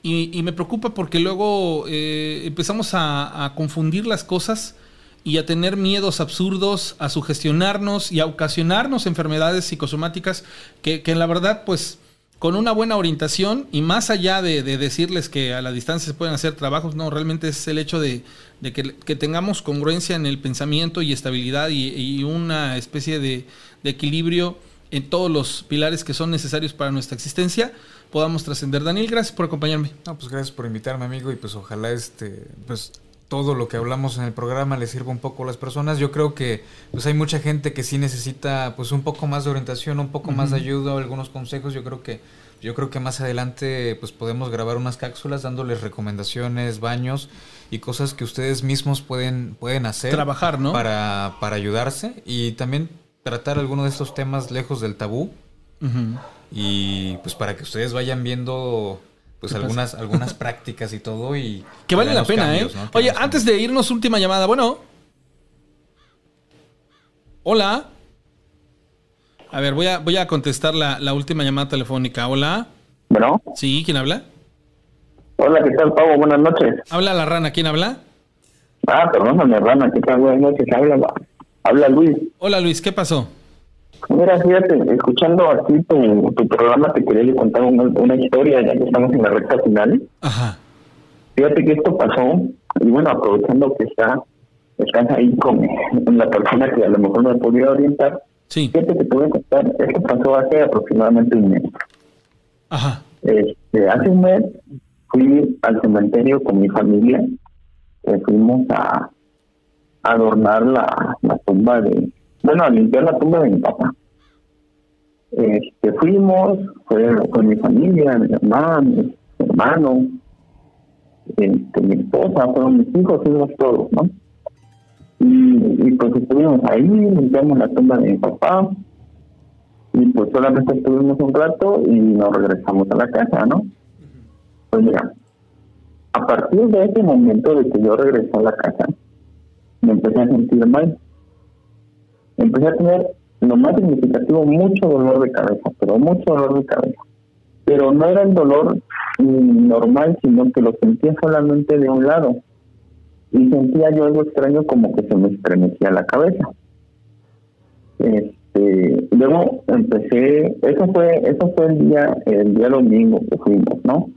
Y, me preocupa porque luego eh, empezamos a, a confundir las cosas y a tener miedos absurdos, a sugestionarnos y a ocasionarnos enfermedades psicosomáticas que, que en la verdad, pues, con una buena orientación y más allá de, de decirles que a la distancia se pueden hacer trabajos, no, realmente es el hecho de, que, tengamos congruencia en el pensamiento y estabilidad y, y una especie de, de equilibrio en todos los pilares que son necesarios para nuestra existencia, podamos trascender. Daniel, gracias por acompañarme. No, pues gracias por invitarme, amigo, y pues ojalá este, pues todo lo que hablamos en el programa le sirva un poco a las personas. Yo creo que pues hay mucha gente que sí necesita pues un poco más de orientación, un poco más de ayuda, algunos consejos. Yo creo que yo creo que más adelante pues podemos grabar unas cápsulas dándoles recomendaciones, baños y cosas que ustedes mismos pueden pueden hacer Trabajar, ¿no? para para ayudarse y también tratar algunos de estos temas lejos del tabú y pues para que ustedes vayan viendo pues algunas algunas prácticas y todo y Que vale la pena, cambios, ¿eh? Oye, antes de irnos, última llamada. Bueno. Hola. A ver, voy a, voy a contestar la, la última llamada telefónica. Hola. Bueno, Sí, ¿quién habla? hola, ¿qué tal, Pavo? Buenas noches. Habla la rana, ¿quién habla? Ah, perdóname, Rana, ¿qué tal? Buenas noches. Habla, habla Luis. Hola Luis, ¿qué pasó? Mira, fíjate, escuchando aquí tu, tu programa, te quería contar una, una historia, ya que estamos en la recta final. Ajá. Fíjate que esto pasó, y bueno, aprovechando que está, estás ahí con la persona que a lo mejor me podría orientar, Sí. fíjate que te voy a contar, esto pasó hace aproximadamente un mes. Ajá. Este, hace un mes fui al cementerio con mi familia, que fuimos a, a adornar la, la tumba de, bueno, a limpiar la tumba de mi papá. Este, fuimos, fue con mi familia, mi hermano, mi hermano, este, mi esposa, fueron mis hijos, fuimos todos, ¿no? Y, y pues estuvimos ahí, limpiamos la tumba de mi papá, y pues solamente estuvimos un rato y nos regresamos a la casa, ¿no? Pues mira, a partir de ese momento de que yo regresé a la casa, me empecé a sentir mal. Empecé a tener lo más significativo, mucho dolor de cabeza, pero mucho dolor de cabeza. Pero no era el dolor mm, normal, sino que lo sentía solamente de un lado. Y sentía yo algo extraño como que se me estremecía la cabeza. Este, luego empecé, eso fue, eso fue el día, el día domingo que fuimos, ¿no?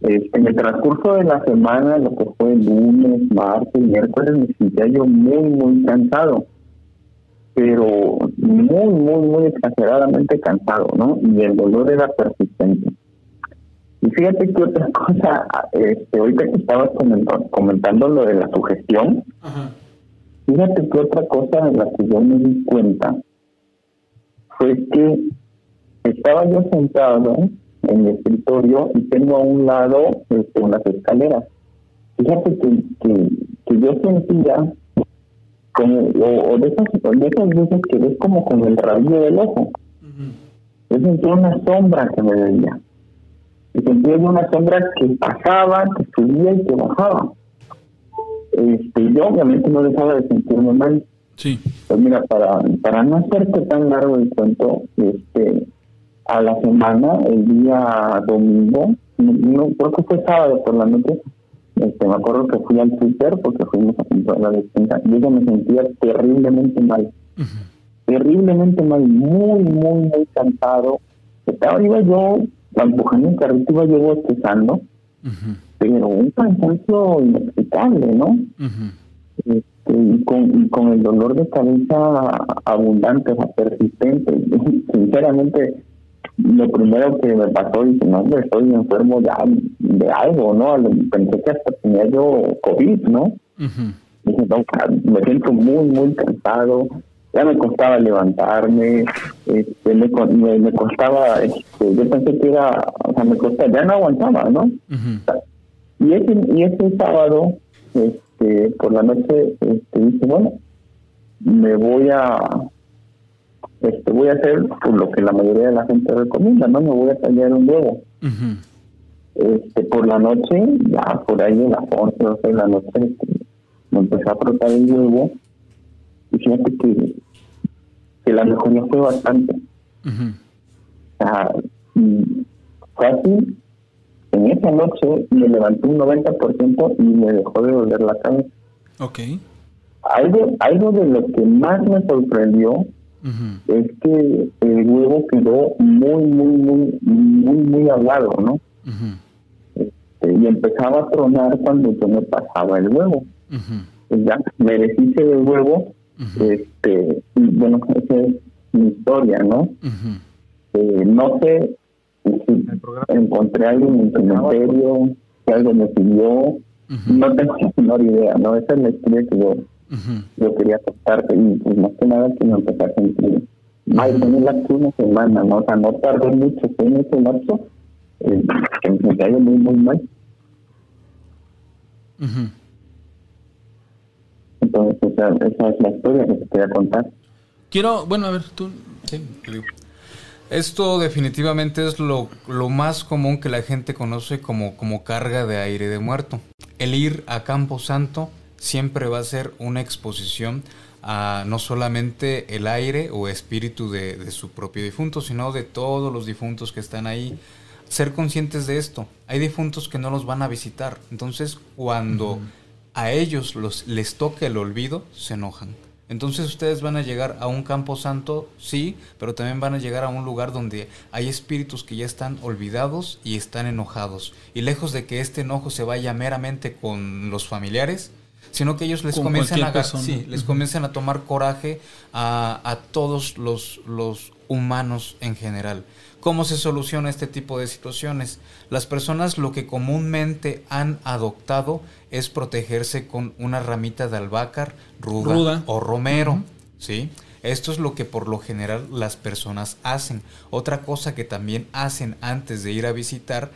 Este, en el transcurso de la semana, lo que fue lunes, martes, miércoles, me sentía yo muy, muy cansado, pero muy, muy, muy exageradamente cansado, ¿no? Y el dolor era persistente. Y fíjate que otra cosa, este, ahorita que estabas comentando, comentando lo de la sugestión, Ajá. Fíjate que otra cosa de la que yo me di cuenta fue que estaba yo sentado en mi escritorio y tengo a un lado este, unas escaleras. Fíjate que, que, que yo sentía como, o, o de, esas, de esas veces que ves como con el rabillo del ojo. Yo sentía una sombra que me veía. Y sentía una sombra que pasaba, que subía y que bajaba. este, yo obviamente no dejaba de sentirme mal. Sí. Pues mira, para, para no hacerte tan largo el cuento, este, a la semana, el día domingo, no, creo que fue sábado por la noche, este, me acuerdo que fui al Twitter porque fuimos a comprar la despensa y yo me sentía terriblemente mal. Terriblemente mal, muy, muy, muy cansado. Estaba, iba yo, empujando un carrito, iba yo bostezando, pero un cansancio inexplicable, ¿no? este, y, con, y con el dolor de cabeza abundante, o persistente. Sinceramente, lo primero que me pasó, dije, no, estoy enfermo de, de algo, ¿no? Pensé que hasta tenía yo COVID, ¿no? Dije, no, me siento muy, muy cansado, ya me costaba levantarme, este, me, me, costaba, este, yo pensé que era, o sea, me costaba, ya no aguantaba, ¿no? Y ese, y ese sábado, este, por la noche, este, dije, bueno, me voy a este, voy a hacer pues, lo que la mayoría de la gente recomienda, ¿no? Me voy a tallar un huevo. este, por la noche, ya por ahí en las 11, 12 de la noche, este, me empecé a frotar el huevo y fíjate que, que la mejoría fue bastante. O sea, casi en esa noche me levanté un 90% y me dejó de doler la cabeza. Ok. Algo, algo de lo que más me sorprendió es que el huevo quedó muy, muy, muy, muy, muy aguado, ¿no? este, y empezaba a tronar cuando yo me pasaba el huevo. Pues ya me deshice del huevo, este, y bueno, esa es mi historia, ¿no? Eh, no sé si encontré algo en el cementerio, si algo me pidió, no tengo la menor idea, ¿no? Esa es la historia que yo yo quería contarte y pues más que nada que me empecé a sentir mal, la una semana, ¿no? O sea, no tardé mucho, fue en ese lapso, eh, me cayó muy, muy mal. Entonces, o sea, esa es la historia que te quería contar. Quiero, bueno, a ver, tú... Sí, esto definitivamente es lo, lo, más común que la gente conoce como, como carga de aire de muerto. El ir a Campo Santo siempre va a ser una exposición a no solamente el aire o espíritu de, su propio difunto, sino de todos los difuntos que están ahí. Ser conscientes de esto. Hay difuntos que no los van a visitar. Entonces, cuando a ellos los, les toque el olvido, se enojan. Entonces ustedes van a llegar a un campo santo, sí, pero también van a llegar a un lugar donde hay espíritus que ya están olvidados y están enojados. Y lejos de que este enojo se vaya meramente con los familiares, sino que ellos les comienzan a, les comienzan a tomar coraje a, a todos los, los humanos en general. ¿Cómo se soluciona este tipo de situaciones? Las personas lo que comúnmente han adoptado es protegerse con una ramita de albácar, ruda, o romero, ¿sí? Esto es lo que por lo general las personas hacen. Otra cosa que también hacen antes de ir a visitar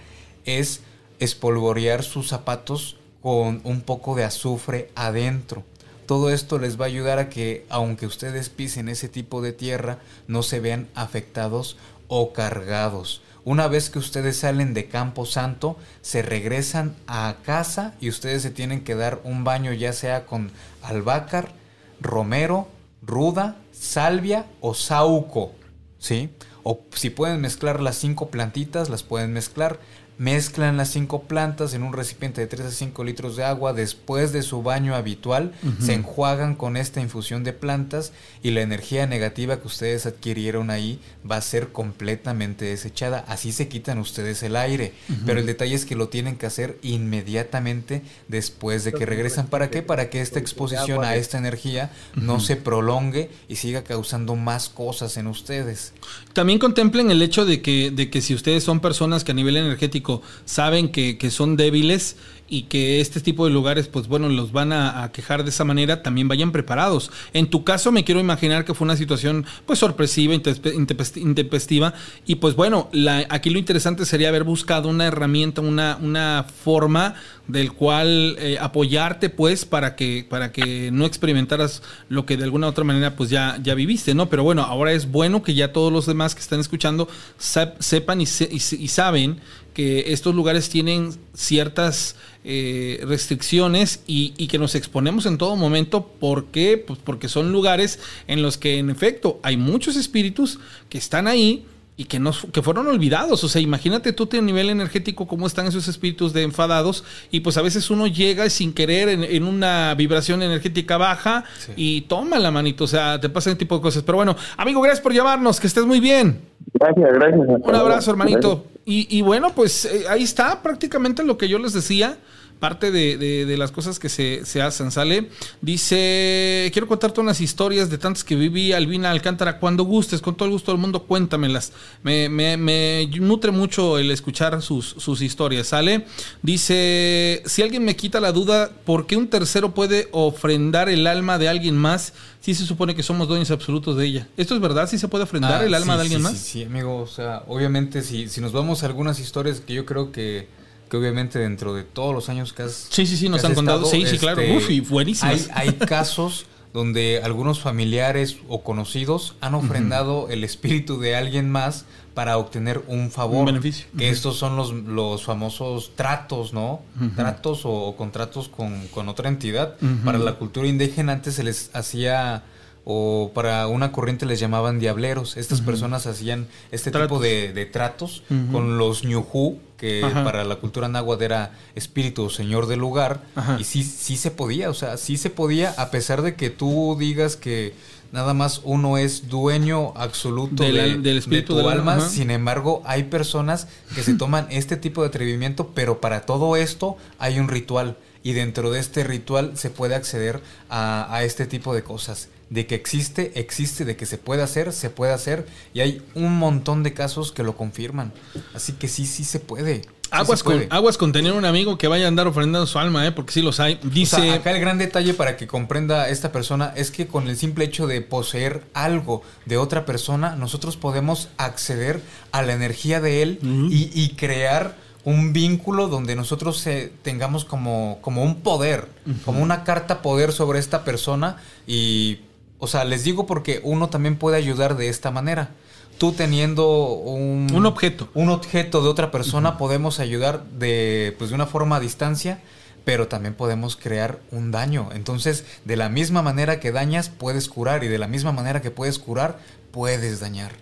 es espolvorear sus zapatos con un poco de azufre adentro. Todo esto les va a ayudar a que, aunque ustedes pisen ese tipo de tierra, no se vean afectados o cargados. Una vez que ustedes salen de Campo Santo, se regresan a casa y ustedes se tienen que dar un baño ya sea con albácar, romero, ruda, salvia o sauco, ¿sí? O si pueden mezclar las cinco plantitas, las pueden mezclar mezclan las cinco plantas en un recipiente de 3 a 5 litros de agua después de su baño habitual, se enjuagan con esta infusión de plantas y la energía negativa que ustedes adquirieron ahí va a ser completamente desechada. Así se quitan ustedes el aire, pero el detalle es que lo tienen que hacer inmediatamente después de que regresan. ¿Para qué? Para que esta exposición a esta energía no se prolongue y siga causando más cosas en ustedes. También contemplen el hecho de que, de que si ustedes son personas que a nivel energético saben que, que son débiles y que este tipo de lugares, pues bueno, los van a, quejar de esa manera, también vayan preparados. En tu caso, me quiero imaginar que fue una situación, pues sorpresiva, intempestiva, y pues bueno, aquí lo interesante sería haber buscado una herramienta, una, una forma del cual eh, apoyarte, pues, para que, para que no experimentaras lo que de alguna u otra manera, pues ya, ya viviste, ¿no? Pero bueno, ahora es bueno que ya todos los demás que están escuchando sepan y, y saben que estos lugares tienen ciertas eh, restricciones y, y, que nos exponemos en todo momento. ¿Por qué? Pues porque son lugares en los que en efecto hay muchos espíritus que están ahí y que, no, que fueron olvidados. O sea, imagínate tú a nivel energético cómo están esos espíritus de enfadados y pues a veces uno llega sin querer en, una vibración energética baja y toma la manito, o sea, te pasan ese tipo de cosas. Pero bueno, amigo, gracias por llamarnos, que estés muy bien. Gracias, gracias. Un abrazo, hermanito. Y, y, bueno, pues eh, ahí está prácticamente lo que yo les decía parte de, las cosas que se, hacen, ¿sale? Dice, quiero contarte unas historias de tantas que viví, Albina Alcántara, cuando gustes, con todo el gusto del mundo, cuéntamelas. Me, me, nutre mucho el escuchar sus, sus historias, ¿sale? Dice, si alguien me quita la duda, ¿por qué un tercero puede ofrendar el alma de alguien más si se supone que somos dueños absolutos de ella? ¿Esto es verdad? ¿Sí se puede ofrendar ah, el alma de alguien más? Sí, sí, amigo, o sea, obviamente si, si nos vamos a algunas historias que yo creo que que obviamente dentro de todos los años que has Sí, sí, sí, nos han contado. sí, sí, claro. Este, Uf, y buenísimas. Hay, hay casos donde algunos familiares o conocidos han ofrendado el espíritu de alguien más para obtener un favor. Un beneficio. Que estos son los, los famosos tratos, ¿no? Tratos o, contratos con, con, otra entidad. Para la cultura indígena antes se les hacía o para una corriente les llamaban diableros. Estas personas hacían este tipo de, tratos con los ñujú, que para la cultura náhuatl era espíritu o señor del lugar, y sí, sí se podía, o sea, sí se podía, a pesar de que tú digas que nada más uno es dueño absoluto del espíritu de tu alma, sin embargo, hay personas que se toman este tipo de atrevimiento, pero para todo esto hay un ritual, y dentro de este ritual se puede acceder a, a este tipo de cosas de que existe, existe, de que se puede hacer, se puede hacer, y hay un montón de casos que lo confirman. Así que sí, sí se puede. aguas, Con, aguas con tener un amigo que vaya a andar ofrendando su alma, ¿eh? porque sí los hay. Dice. acá el gran detalle para que comprenda esta persona es que con el simple hecho de poseer algo de otra persona, nosotros podemos acceder a la energía de él y, crear un vínculo donde nosotros eh, tengamos como, como un poder, como una carta poder sobre esta persona y o sea, les digo porque uno también puede ayudar de esta manera. Tú teniendo un, un objeto. Un objeto de otra persona, podemos ayudar de, pues, de una forma a distancia, pero también podemos crear un daño. Entonces, de la misma manera que dañas, puedes curar, y de la misma manera que puedes curar, puedes dañar.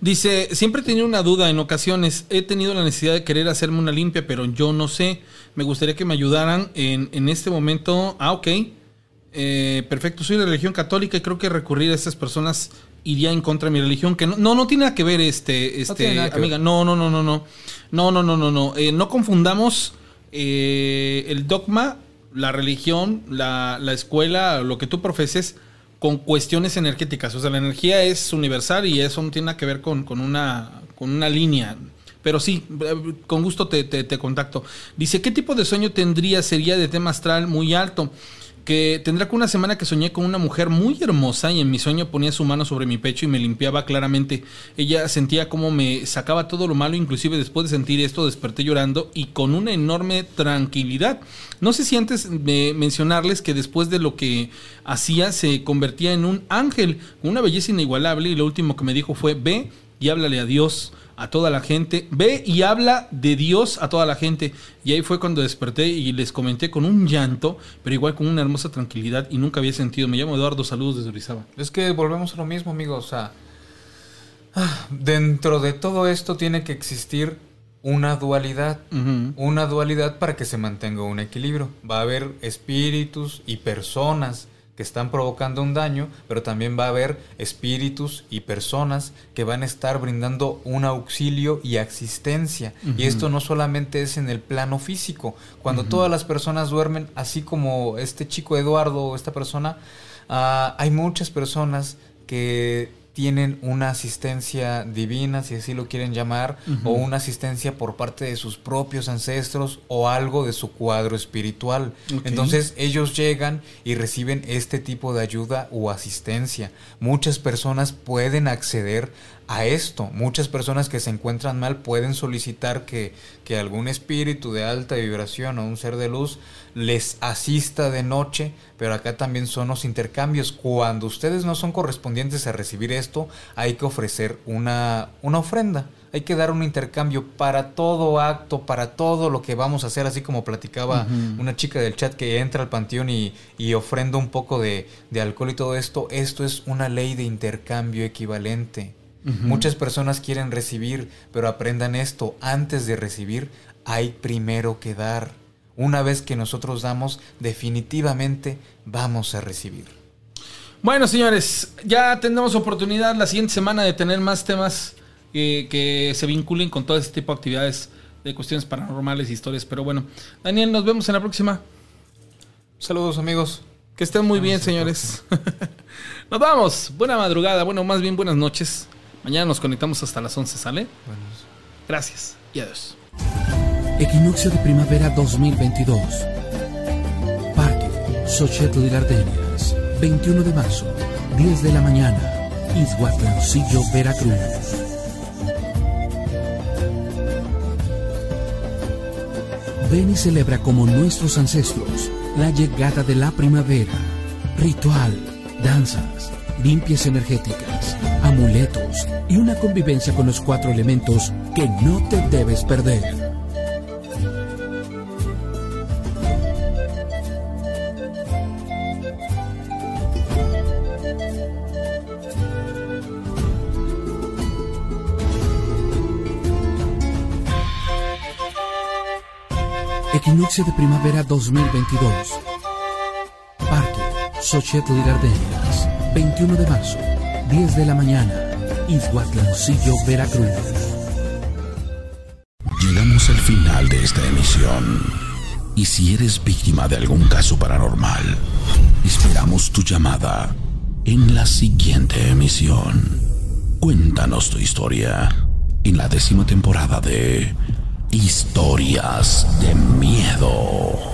Dice, siempre he tenido una duda en ocasiones. He tenido la necesidad de querer hacerme una limpia, pero yo no sé. Me gustaría que me ayudaran en, en este momento. Ah, ok eh, perfecto, soy de religión católica y creo que recurrir a estas personas iría en contra de mi religión, que no, no, no tiene nada que ver, este, este, amiga. No, no, no, no, no. No, no, no, no, no. Eh, no confundamos eh, el dogma, la religión, la, la, escuela, lo que tú profeses, con cuestiones energéticas. O sea, la energía es universal y eso no tiene nada que ver con, con una, con una línea. Pero sí, con gusto te, te, te contacto. Dice, ¿qué tipo de sueño tendría? Sería de tema astral muy alto que tendrá que una semana que soñé con una mujer muy hermosa y en mi sueño ponía su mano sobre mi pecho y me limpiaba claramente. Ella sentía como me sacaba todo lo malo, inclusive después de sentir esto desperté llorando y con una enorme tranquilidad. No sé si antes de mencionarles que después de lo que hacía se convertía en un ángel, con una belleza inigualable y lo último que me dijo fue ve y háblale a Dios a toda la gente. Ve y habla de Dios a toda la gente. Y ahí fue cuando desperté y les comenté con un llanto, pero igual con una hermosa tranquilidad y nunca había sentido. Me llamo Eduardo, saludos desde Orizaba. Es que volvemos a lo mismo, amigos. O sea, ah, dentro de todo esto tiene que existir una dualidad. Una dualidad para que se mantenga un equilibrio. Va a haber espíritus y personas que están provocando un daño, pero también va a haber espíritus y personas que van a estar brindando un auxilio y asistencia. Y esto no solamente es en el plano físico. Cuando todas las personas duermen, así como este chico Eduardo o esta persona, ah, hay muchas personas que tienen una asistencia divina, si así lo quieren llamar, o una asistencia por parte de sus propios ancestros o algo de su cuadro espiritual. Entonces ellos llegan y reciben este tipo de ayuda o asistencia. Muchas personas pueden acceder a esto. Muchas personas que se encuentran mal pueden solicitar que, que algún espíritu de alta vibración o un ser de luz les asista de noche, pero acá también son los intercambios. Cuando ustedes no son correspondientes a recibir esto, hay que ofrecer una, una ofrenda. Hay que dar un intercambio para todo acto, para todo lo que vamos a hacer, así como platicaba una chica del chat que entra al panteón y, y ofrenda un poco de, de alcohol y todo esto. Esto es una ley de intercambio equivalente. Muchas personas quieren recibir, pero aprendan esto, antes de recibir hay primero que dar. Una vez que nosotros damos, definitivamente vamos a recibir. Bueno, señores, ya tendremos oportunidad la siguiente semana de tener más temas eh, que se vinculen con todo este tipo de actividades de cuestiones paranormales, historias. Pero bueno, Daniel, nos vemos en la próxima. Saludos amigos. Que estén muy bien, señores. nos vamos. Buena madrugada. Bueno, más bien buenas noches. Mañana nos conectamos hasta las 11, ¿sale? Gracias y adiós. Equinoccio de primavera 2022. Parque Xochitl y Gardenias. 21 de marzo, 10 de la mañana. Izhuatlancillo, Veracruz. Ven y celebra como nuestros ancestros la llegada de la primavera. Ritual, danzas, limpias energéticas, amuletos y una convivencia con los cuatro elementos que no te debes perder. Equinoccio de primavera 2022. Parque Xochitl Gardenias. 21 de marzo, 10 de la mañana. Izhuatlancillo, Veracruz. Llegamos al final de esta emisión. Y si eres víctima de algún caso paranormal, esperamos tu llamada en la siguiente emisión. Cuéntanos tu historia en la décima temporada de Historias de Miedo.